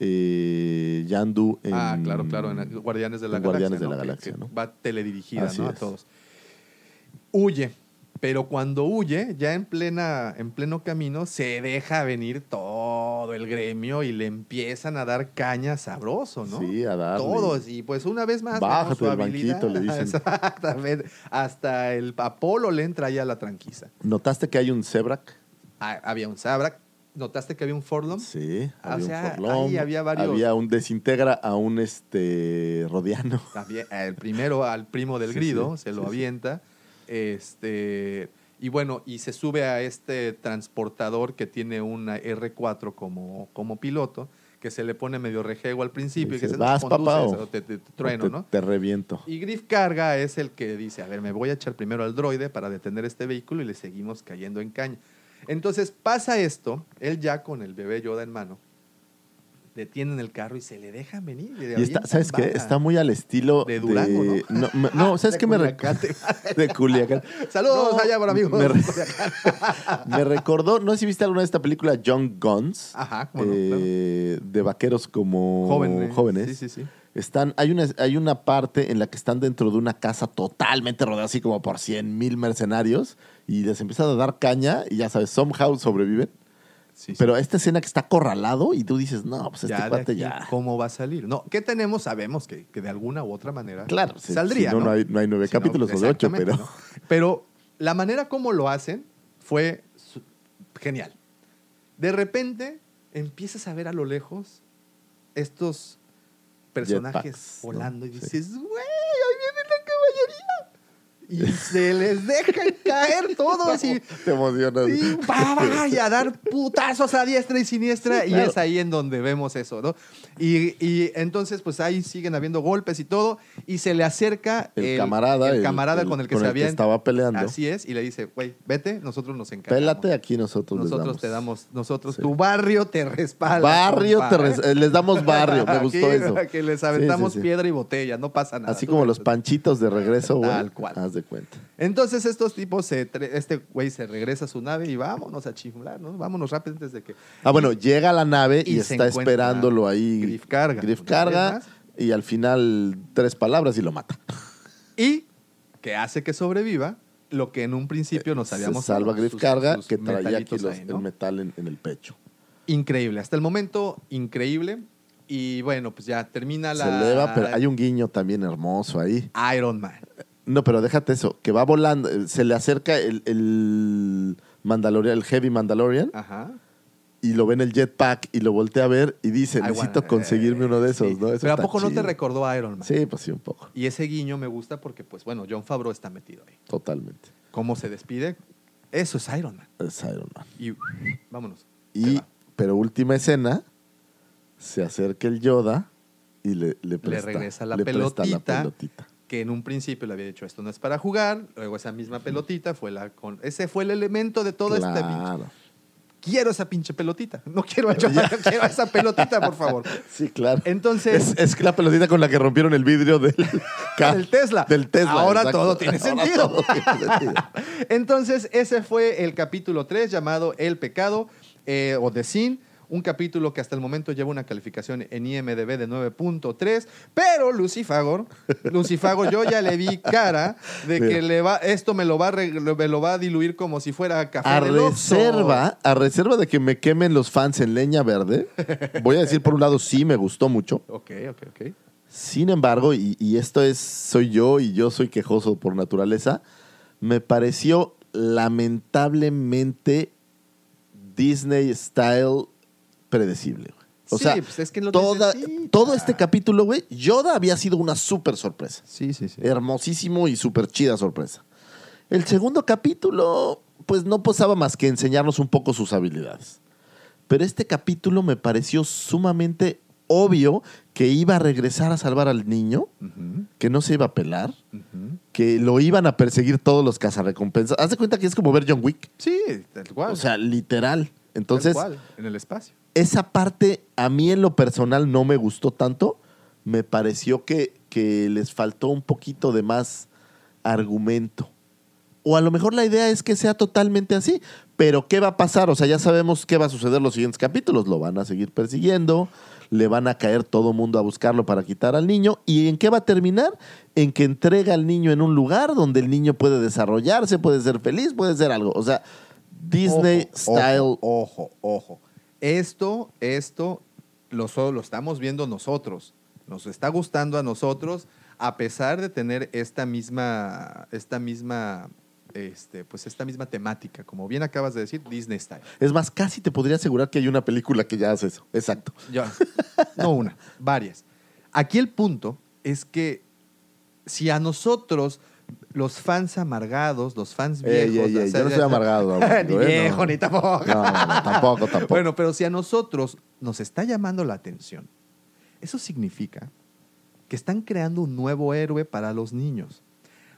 eh, Yandu en... Ah, claro, claro, en Guardianes de la en Galaxia. Guardianes de ¿no? la Que- Galaxia, que ¿no? Va teledirigida a todos. Huye, pero cuando huye, ya en, plena, en pleno camino, se deja venir todo el gremio y le empiezan a dar caña sabroso, ¿no? Sí, a darle. Todos, y pues una vez más. Bájate vemos su del habilidad. banquito, le dicen. Exactamente. Hasta el Apolo le entra ya la tranquiza. ¿Notaste que hay un Zebrak? Ah, había un Sabrak. ¿Notaste que había un Forlom? Sí, había o sea, un Forlom. ahí había varios. Había un desintegra a un este Rodiano. También, el primero al primo del Sí, grido, sí, se lo sí. avienta. Este, y bueno, y se sube a este transportador que tiene una R4 como, como piloto, que se le pone medio rejego al principio y que se "Vas, papá, o- te, te- te trueno, te, ¿no? te reviento. Y Griff Carga es el que dice, a ver, me voy a echar primero al droide para detener este vehículo y le seguimos cayendo en caña. Entonces pasa esto, él ya con el bebé Yoda en mano, detienen el carro y se le dejan venir. le Y está, avientan ¿sabes qué? Está muy al estilo De Durango, ¿no? No, no, ¿sabes De qué me recuerda? De Culiacán. Saludos No, allá por amigos. Me, re- me recordó, no sé si viste alguna vez esta película Young Guns. Ajá, cómo no, eh, De vaqueros como Jóvenes. jóvenes. Sí, sí, sí. Están, hay, una, hay una parte en la que están dentro de una casa totalmente rodeada, así como por 100 mil mercenarios, y les empiezan a dar caña, y ya sabes, somehow sobreviven. Sí, sí. Pero esta escena que está acorralado, y tú dices, no, pues este ya cuate ya. ¿Cómo va a salir? No, ¿qué tenemos? Sabemos que, que de alguna u otra manera Claro, saldría. si no, no hay- no hay nueve Si capítulos o de ocho, pero- ¿no? Pero la manera como lo hacen fue genial. De repente empiezas a ver a lo lejos estos personajes volando y Sí. dices, güey, ahí caballería. Y se les dejan caer todos y Te emocionas. y pa, pa, y a dar putazos a diestra y siniestra. Sí, Y es ahí en donde vemos eso, ¿no? Y, y entonces, pues ahí siguen habiendo golpes y todo. Y se le acerca El camarada, el camarada el- con el que con se el que había. estaba peleando. Así es. Y le dice, güey, vete, nosotros nos encargamos. Pélate, aquí nosotros, les Nosotros damos. te damos, nosotros, Sí. tu barrio te respalda. Barrio, te res- ¿eh? les damos barrio, me gustó Aquí, eso. Que les aventamos sí, piedra y botella, no pasa nada. Así como los panchitos de regreso, güey. Tal cual. De cuenta. Entonces estos tipos, se este güey se regresa a su nave y vámonos a chiflar, ¿no? Vámonos rápido antes de que... Ah, bueno, llega a la nave y, está esperándolo ahí. Griff Karga. Griff más. y al final tres palabras y lo mata. Y que hace que sobreviva lo que en un principio nos habíamos... Eh, Se salva Griff sus que traía aquí metalitos los- ahí, ¿no? el metal en, en el pecho. Increíble, hasta el momento increíble. Y bueno, pues ya termina la... Se eleva, pero hay un guiño también hermoso ahí. Iron Man. No, pero déjate eso, que va volando, eh, se le acerca el, el Mandalorian, el Heavy Mandalorian, Ajá. y lo ve en el jetpack y lo voltea a ver y dice, necesito wanna- conseguirme uno de esos, Sí. ¿no? Eso Pero ¿a poco no te recordó a Iron Man? Sí, pues sí, un poco, Y ese guiño me gusta porque, pues bueno, John Favreau está metido ahí. totalmente. ¿Cómo se despide? Eso es Iron Man. Es Iron Man. Y vámonos. Y, pero última escena, se acerca el Yoda y le, le, presta, regresa la le presta la pelotita. Que en un principio le había dicho esto no es para jugar, luego esa misma pelotita fue la con ese fue el elemento de todo este pinche. Claro. Quiero esa pinche pelotita. No quiero, yo, quiero esa pelotita, por favor. Sí, claro. Entonces, Es, es la pelotita con la que rompieron el vidrio del, del Tesla. Del Tesla. Ahora exacto. todo tiene Ahora sentido. todo tiene sentido. Entonces, ese fue el capítulo 3 llamado El Pecado eh, o The Sin. Un capítulo que hasta el momento lleva una calificación en IMDB de 9.3, pero Lucifagor, Lucifagor, yo ya le vi cara de que le va, esto me lo va me lo va a diluir como si fuera café A reserva, a reserva de que me quemen los fans en leña verde, voy a decir por un lado sí me gustó mucho. Ok, ok, ok. Sin embargo, y, y esto es soy yo y yo soy quejoso por naturaleza, me pareció lamentablemente Disney style predecible. güey. O Sí, sea, pues es que lo toda- todo este capítulo, güey, Yoda había sido una súper sorpresa. Sí, sí, sí. Hermosísimo y súper chida sorpresa. El segundo capítulo, pues no posaba más que enseñarnos un poco sus habilidades. Pero este capítulo me pareció sumamente obvio que iba a regresar a salvar al niño, que no se iba a pelar, que lo iban a perseguir todos los cazarrecompensas. Haz de cuenta que es como ver John Wick. Sí, tal cual. O sea, literal. Entonces, Tal cual, en el espacio. Esa parte a mí en lo personal no me gustó tanto. Me pareció que, que les faltó un poquito de más argumento. O a lo mejor la idea es que sea totalmente así. Pero ¿qué va a pasar? O sea, ya sabemos qué va a suceder en los siguientes capítulos. Lo van a seguir persiguiendo, le van a caer todo mundo a buscarlo para quitar al niño. ¿Y en qué va a terminar? En que entrega al niño en un lugar donde el niño puede desarrollarse, puede ser feliz, puede ser algo. O sea, Disney Ojo, style. Ojo, ojo, ojo. Esto, esto lo, lo estamos viendo nosotros. Nos está gustando a nosotros, a pesar de tener esta misma, esta misma, este, pues esta misma temática. Como bien acabas de decir, Disney Style. Es más, casi te podría asegurar que hay una película que ya hace eso. Exacto. Ya. No una, varias. Aquí el punto es que si a nosotros, los fans amargados, los fans viejos, ey, ey, yo no soy amargado. ni viejo, No. ni tampoco. No, no, tampoco, tampoco. Bueno, pero si a nosotros nos está llamando la atención, eso significa que están creando un nuevo héroe para los niños.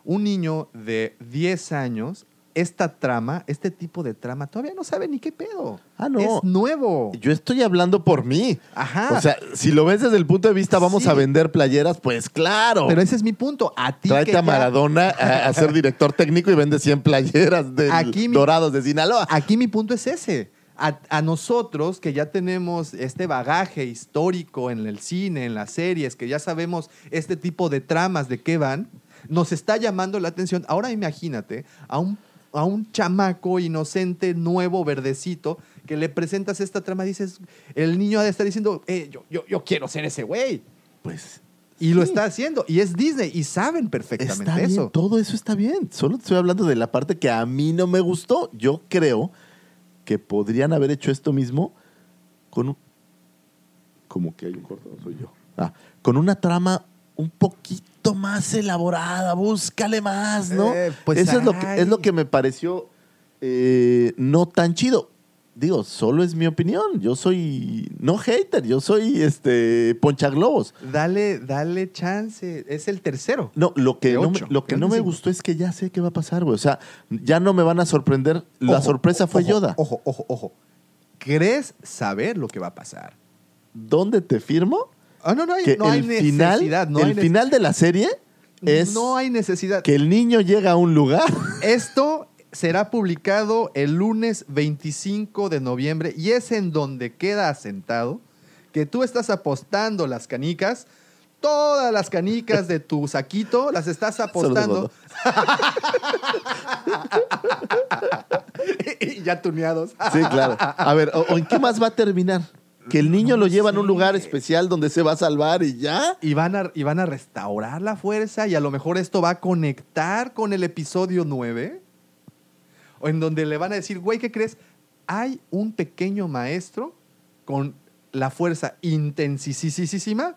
Un niño de 10 años, esta trama, este tipo de trama, todavía no sabe ni qué pedo. Ah, no. Es nuevo. Yo estoy hablando por mí. Ajá. O sea, si lo ves desde el punto de vista, vamos Sí. a vender playeras, pues claro. Pero ese es mi punto. A ti que Tráete a ya- Maradona a, a ser director técnico y vende 100 playeras de Aquí mi- Dorados de Sinaloa. Aquí mi punto es ese. A, a nosotros que ya tenemos este bagaje histórico en el cine, en las series, que ya sabemos este tipo de tramas de qué van, nos está llamando la atención. Ahora imagínate a un, a un chamaco inocente, nuevo, verdecito, que le presentas esta trama dices, el niño ha de estar diciendo, eh, yo, yo, yo quiero ser ese güey. Pues Y lo está haciendo. Y es Disney. Y saben perfectamente está bien, eso. todo eso está bien. Solo te estoy hablando de la parte que a mí no me gustó. Yo creo que podrían haber hecho esto mismo con un... Como que hay un corto, soy yo. Ah, con una trama un poquito más elaborada, búscale más, ¿no? Eh, pues Eso es lo, que, es lo que me pareció eh, no tan chido. Digo, solo es mi opinión. Yo soy no hater, yo soy este ponchaglobos. Dale, dale chance. Es el tercero. No, lo que no, ocho. lo que no me gustó es que ya sé qué va a pasar, güey. O sea, ya no me van a sorprender. La Ojo, sorpresa fue Yoda. Ojo, ojo, ojo. ¿Crees saber lo que va a pasar? ¿Dónde te firmo? Ah, no, no hay, Que no hay el final, necesidad. No el hay final de la serie es No hay necesidad. que el niño llega a un lugar. Esto será publicado el lunes 25 de noviembre y es en donde queda asentado que tú estás apostando las canicas, todas las canicas de tu saquito, las estás apostando. y ya tuneados. Sí, claro. A ver, ¿o, o en qué más va a terminar? Que el niño lo lleva en un lugar especial donde se va a salvar y ya. Y van, a, y van a restaurar la fuerza y a lo mejor esto va a conectar con el episodio 9. O en donde le van a decir, güey, ¿qué crees? Hay un pequeño maestro con la fuerza intensísima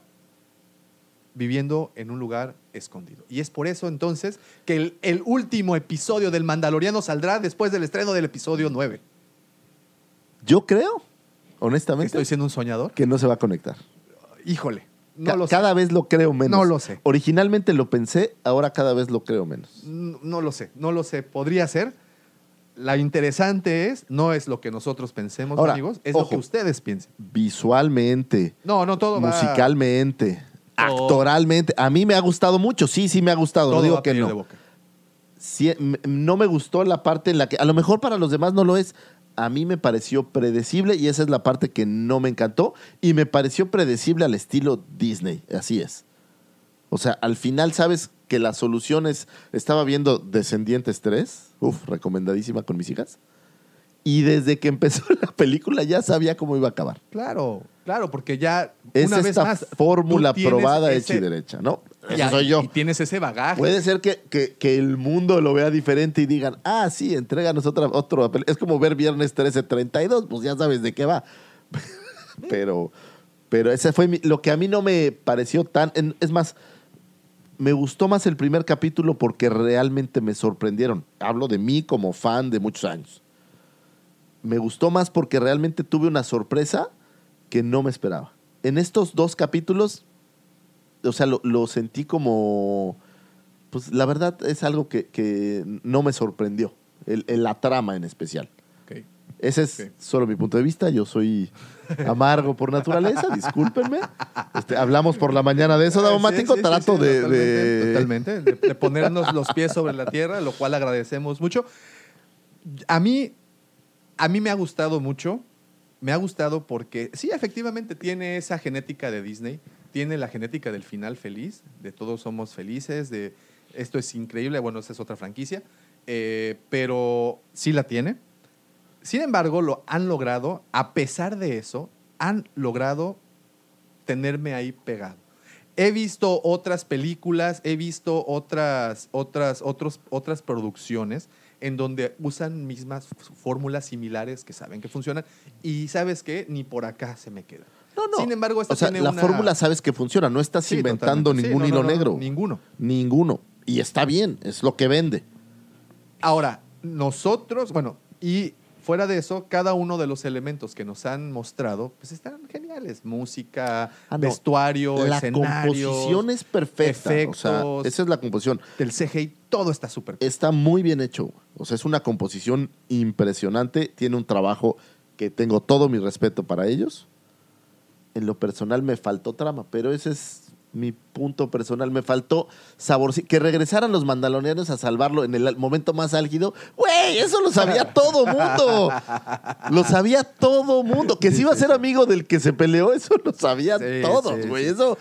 viviendo en un lugar escondido. Y es por eso entonces que el, el último episodio del Mandaloriano saldrá después del estreno del episodio 9. Yo creo, honestamente, ¿Estoy siendo un soñador? que no se va a conectar. Híjole, no Ca- lo sé. cada vez lo creo menos. No lo sé. Originalmente lo pensé, ahora cada vez lo creo menos. No, no lo sé, no lo sé. Podría ser. La interesante es, no es lo que nosotros pensemos, Ahora, amigos, es lo que ustedes piensen. Visualmente, No, no, todo musicalmente, actoralmente. A mí me ha gustado mucho. Sí, sí me ha gustado. todo no digo va a que no. de boca. Sí, no me gustó la parte en la que, a lo mejor para los demás no lo es. A mí me pareció predecible y esa es la parte que no me encantó. Y me pareció predecible al estilo Disney. Así es. O sea, al final sabes que la solución es. Estaba viendo Descendientes 3. Uf, recomendadísima con mis hijas. Y desde que empezó la película ya sabía cómo iba a acabar. Claro, claro, porque ya Es una vez esta más. fórmula probada, ese- hecha y derecha, ¿no? Eso soy yo. Y tienes ese bagaje. Puede ser que, que- que el mundo lo vea diferente y digan, ah, sí, entréganos otra, otro papel. Es como ver Viernes 1332, pues ya sabes de qué va. pero, pero ese fue mi- lo que a mí no me pareció tan... es más, me gustó más el primer capítulo porque realmente me sorprendieron. Hablo de mí como fan de muchos años. Me gustó más porque realmente tuve una sorpresa que no me esperaba. En estos dos capítulos, o sea, lo, lo sentí como, pues la verdad es algo que, que no me sorprendió, el, el- la trama en especial. Ese es solo mi punto de vista. Yo soy amargo por naturaleza, discúlpenme. Este, hablamos por la mañana de eso, Daumático. sí, sí, sí, Trato sí, de, totalmente, de- totalmente, de, de ponernos los pies sobre la tierra, lo cual agradecemos mucho. A mí, a mí me ha gustado mucho. Me ha gustado porque sí, efectivamente tiene esa genética de Disney, tiene la genética del final feliz, de todos somos felices, de esto es increíble, bueno, esa es otra franquicia, eh, pero sí la tiene. Sin embargo, lo han logrado, a pesar de eso, han logrado tenerme ahí pegado. He visto otras películas, he visto otras, otras, otros, otras producciones en donde usan mismas fórmulas similares que saben que funcionan y sabes qué, ni por acá se me queda. No, no. Sin embargo, esta o sea, tiene la una- fórmula sabes que funciona. No estás Sí, inventando totalmente. Sí, ningún no, hilo no, no, negro. ninguno. Ninguno. Y está bien, es lo que vende. Ahora, nosotros, bueno, y fuera de eso, cada uno de los elementos que nos han mostrado, pues están geniales. Música, Ah, no. vestuario, la escenarios, composición es perfecta. o sea, efectos. esa es la composición. del CGI, todo está súper. Está muy bien hecho. O sea, es una composición impresionante. Tiene un trabajo que tengo todo mi respeto para ellos. En lo personal me faltó trama, pero ese es mi punto personal. Me faltó sabor. Que regresaran los mandalorianos a salvarlo en el momento más álgido. Güey, eso lo sabía todo mundo. Lo sabía todo mundo. Que si iba a ser amigo del que se peleó, eso lo sabían Sí, todos, sí, güey. sí. Eso.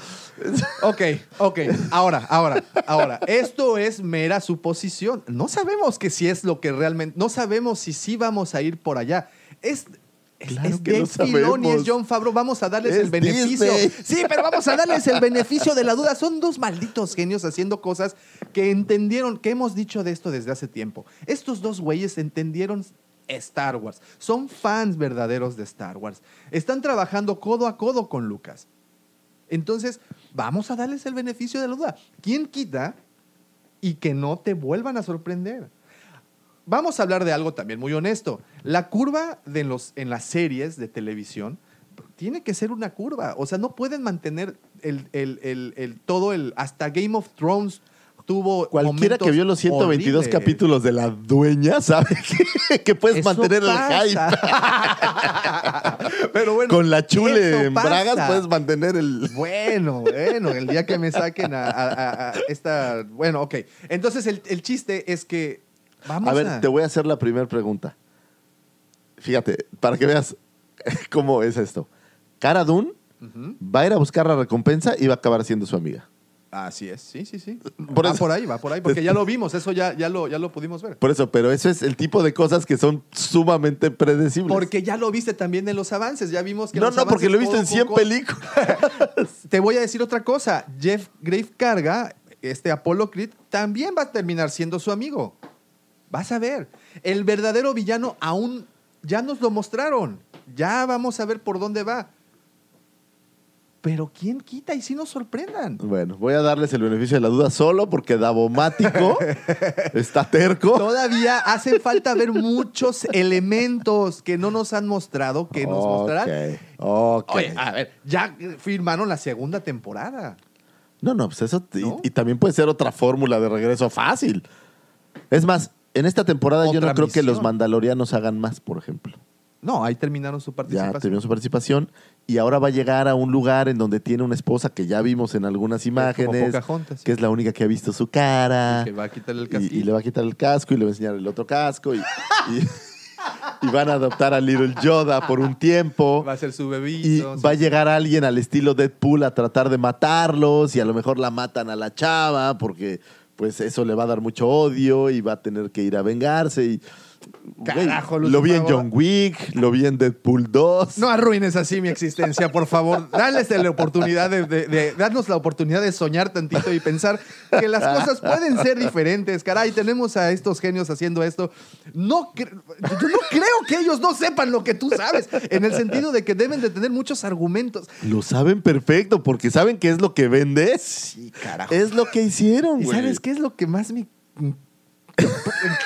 Ok, ok. Ahora, ahora, ahora. Esto es mera suposición. No sabemos que si es lo que realmente. No sabemos si sí vamos a ir por allá. Es. Es, Claro es que Dave lo Filoni, es John Favreau. Vamos a darles Es el beneficio. Disney. Sí, pero vamos a darles el beneficio de la duda. Son dos malditos genios haciendo cosas que entendieron, que hemos dicho de esto desde hace tiempo. Estos dos güeyes entendieron Star Wars. Son fans verdaderos de Star Wars. Están trabajando codo a codo con Lucas. Entonces, vamos a darles el beneficio de la duda. ¿Quién quita y que no te vuelvan a sorprender? Vamos a hablar de algo también muy honesto. La curva de los, en las series de televisión tiene que ser una curva. O sea, no pueden mantener el, el- el- el- todo el... Hasta Game of Thrones tuvo Cualquiera que vio los 122 horribles. capítulos de la dueña sabe que, que puedes Eso mantener el hype. Pero bueno, Con la chule en bragas puedes mantener el. Bueno, bueno, el día que me saquen a, a- a- a esta... Bueno, ok. Entonces el, el chiste es que... Vamos A a... ver, te voy a hacer la primera pregunta. Fíjate, para que veas cómo es esto. Cara Dune va a ir a buscar la recompensa y va a acabar siendo su amiga. Así es, sí, sí, sí. Por va eso- por ahí, va por ahí, porque ya lo vimos, eso ya, ya, lo, ya lo pudimos ver. Por eso, pero eso es el tipo de cosas que son sumamente predecibles. Porque ya lo viste también en los avances, ya vimos que no, los no, porque lo he visto en poco 100 a poco- películas. Te voy a decir otra cosa. Jeff Grave Carga, este Apollo Creed, también va a terminar siendo su amigo. Vas a ver. El verdadero villano aún ya nos lo mostraron. Ya vamos a ver por dónde va. Pero ¿quién quita y si nos sorprendan? Bueno, voy a darles el beneficio de la duda solo porque Davomático está terco. Todavía hacen falta ver muchos elementos que no nos han mostrado, que nos mostrarán. Ok, ok. Oye, a ver, ya firmaron la segunda temporada. No, no, pues eso. Y, también puede ser otra fórmula de regreso fácil. Es más, en esta temporada yo no creo que los mandalorianos hagan más, por ejemplo. No, ahí terminaron su Ya participación. terminó su participación y ahora va a llegar a un lugar en donde tiene una esposa que ya vimos en algunas imágenes, que es la única que ha visto su cara. que va a quitarle el y, casquillo. y le va a quitar el casco y le va a enseñar el otro casco y, y- y van a adoptar a Little Yoda por un tiempo. Va a ser su Y bebito. va a llegar alguien al estilo Deadpool a tratar de matarlos y a lo mejor la matan a la chava porque pues eso le va a dar mucho odio y va a tener que ir a vengarse y Carajo, lo vi en. John Wick, lo vi en Deadpool 2. No arruines así mi existencia, por favor. Dales la oportunidad de, de- de- darnos la oportunidad de soñar tantito y pensar que las cosas pueden ser diferentes. Caray, tenemos a estos genios haciendo esto. No, yo no creo que ellos no sepan lo que tú sabes, en el sentido de que deben de tener muchos argumentos. Lo saben perfecto porque saben qué es lo que vende. Sí, carajo. Es lo que hicieron, ¿Y güey. sabes qué es lo que más me...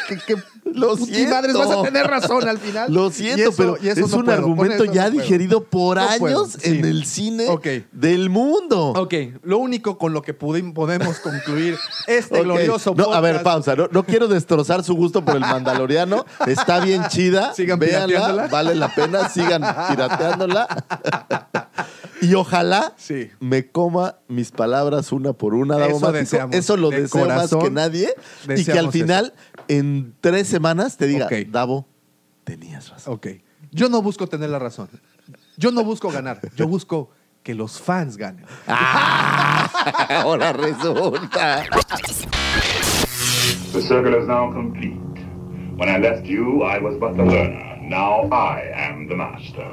que, que- Lo siento. madres, vas a tener razón al final. Lo Y siento, eso- pero y eso es no un puedo, argumento ya no digerido por No años sí. en el cine del mundo. Ok, lo único con lo que podemos concluir este glorioso No, a ver, podcast- pausa. No, no quiero destrozar su gusto por el Mandaloriano. Está bien chida. Sigan Véanla, vale la pena. Sigan pirateándola. Y ojalá Sí. me coma mis palabras una por una, Eso deseamos. Eso lo De deseo corazón, más que nadie. Y que al final, en tres semanas, te diga, Ok. Davo, tenías razón. Ok. Yo no busco tener la razón. Yo no busco ganar. Yo busco que los fans ganen. Ahora resulta. The circle is now complete. When I left you, I was but the learner. Now I am the master.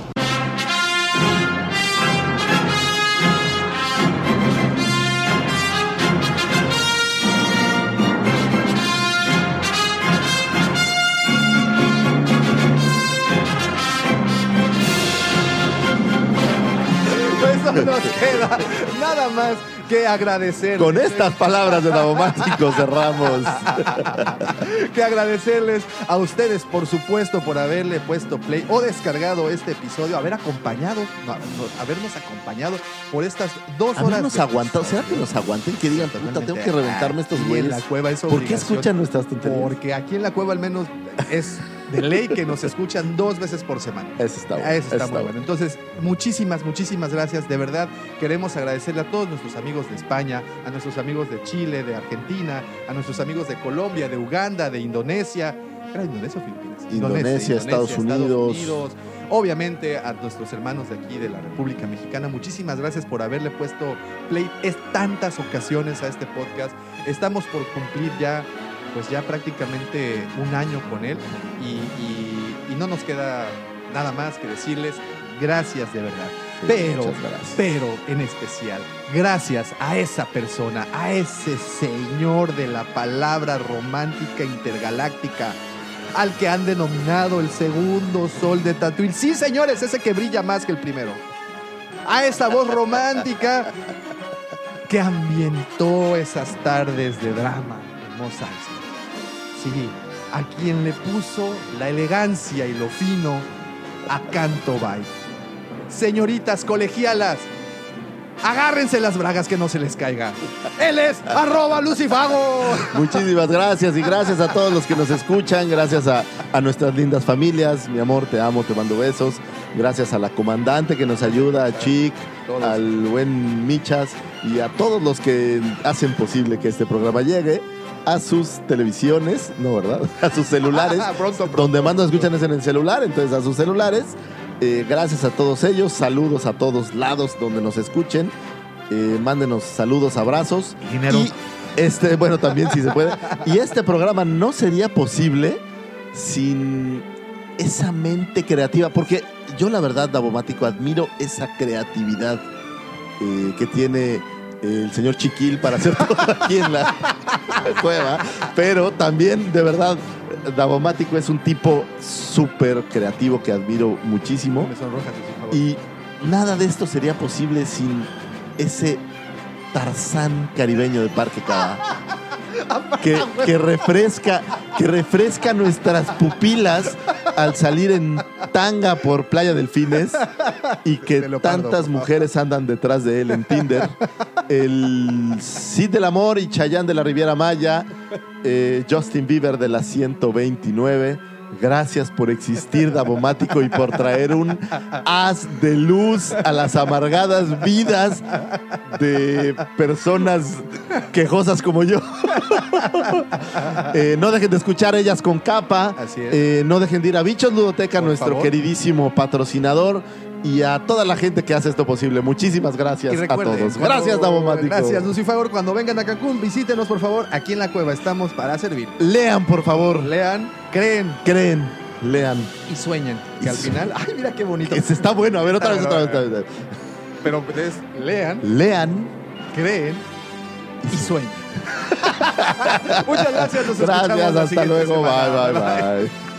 Queda nada más que agradecer. Con estas palabras de Davomático cerramos. que agradecerles a ustedes, por supuesto, por haberle puesto play o descargado este episodio, haber acompañado, no, no, habernos acompañado por estas dos horas. De aguantado. ¿Será que nos aguanten? Que digan, puta, tengo que reventarme estos güeyes. en la cueva es ¿Por qué escuchan nuestras tonterías? Porque aquí en la cueva al menos es de ley que nos escuchan dos veces por semana. Eso está bueno. Eso está eso muy bueno. Entonces, muchísimas, muchísimas gracias. De verdad, queremos agradecerle a todos nuestros amigos de España, a nuestros amigos de Chile, de Argentina, a nuestros amigos de Colombia, de Uganda, de Indonesia. ¿Era Indonesia o Filipinas? Indonesia, Estados Unidos. Obviamente a nuestros hermanos de aquí de la República Mexicana, muchísimas gracias por haberle puesto play es tantas ocasiones a este podcast. Estamos por cumplir ya, pues ya prácticamente un año con él y, y- y no nos queda nada más que decirles gracias de verdad. Sí, Pero, pero en especial, gracias a esa persona, a ese señor de la palabra romántica intergaláctica, al que han denominado el segundo sol de Tatooine. Sí, señores, ese que brilla más que el primero. A esa voz romántica que ambientó esas tardes de drama Eisley. Sí, a quien le puso la elegancia y lo fino a Canto Bay. Señoritas colegialas, agárrense las bragas que no se les caiga. Él es arroba Lucifago. Muchísimas gracias y gracias a todos los que nos escuchan, gracias a, a nuestras lindas familias, mi amor, te amo, te mando besos, gracias a la comandante que nos ayuda, a Chic, Todos. al buen Michas y a todos los que hacen posible que este programa llegue a sus televisiones, no, ¿verdad? A sus celulares. Pronto, pronto, donde más nos escuchan es en el celular, entonces a sus celulares. Eh, gracias a todos ellos, saludos a todos lados donde nos escuchen. Eh, mándenos saludos, abrazos. Dinero. Y este, bueno, también si se puede. Y este programa no sería posible sin esa mente creativa, porque yo la verdad, Davomático, admiro esa creatividad eh, que tiene el señor Chiquil para hacer todo aquí en la cueva, pero también, de verdad, Davomático es un tipo súper creativo que admiro muchísimo. Me. Y nada de esto sería posible sin ese Tarzán caribeño de Parque Cava. Que, que refresca, que refresca nuestras pupilas al salir en tanga por Playa Delfines y que tantas mujeres andan detrás de él en Tinder. El Cid del Amor y Chayán de la Riviera Maya, eh, Justin Bieber de la 129. Gracias por existir, Davomático, y por traer un haz de luz a las amargadas vidas de personas quejosas como yo. Eh, no dejen de escuchar ellas con capa. Así es. Eh, no dejen de ir a Bichos Ludoteca, Por nuestro favor. queridísimo patrocinador. Y a toda la gente que hace esto posible. Muchísimas gracias Y a todos. Gracias, Davomático. Gracias, Lucifagor. Cuando vengan a Cancún, visítenos, por favor. Aquí en la cueva estamos para servir. Lean, por favor. Lean, creen Creen, lean. y sueñan. Que al final, ay, mira qué bonito. Está bueno. A ver, otra vez, otra vez, otra vez. Pero es lean, Lean. creen y sueñan. Muchas gracias. Nos Gracias, hasta luego. semana. bye, bye. bye.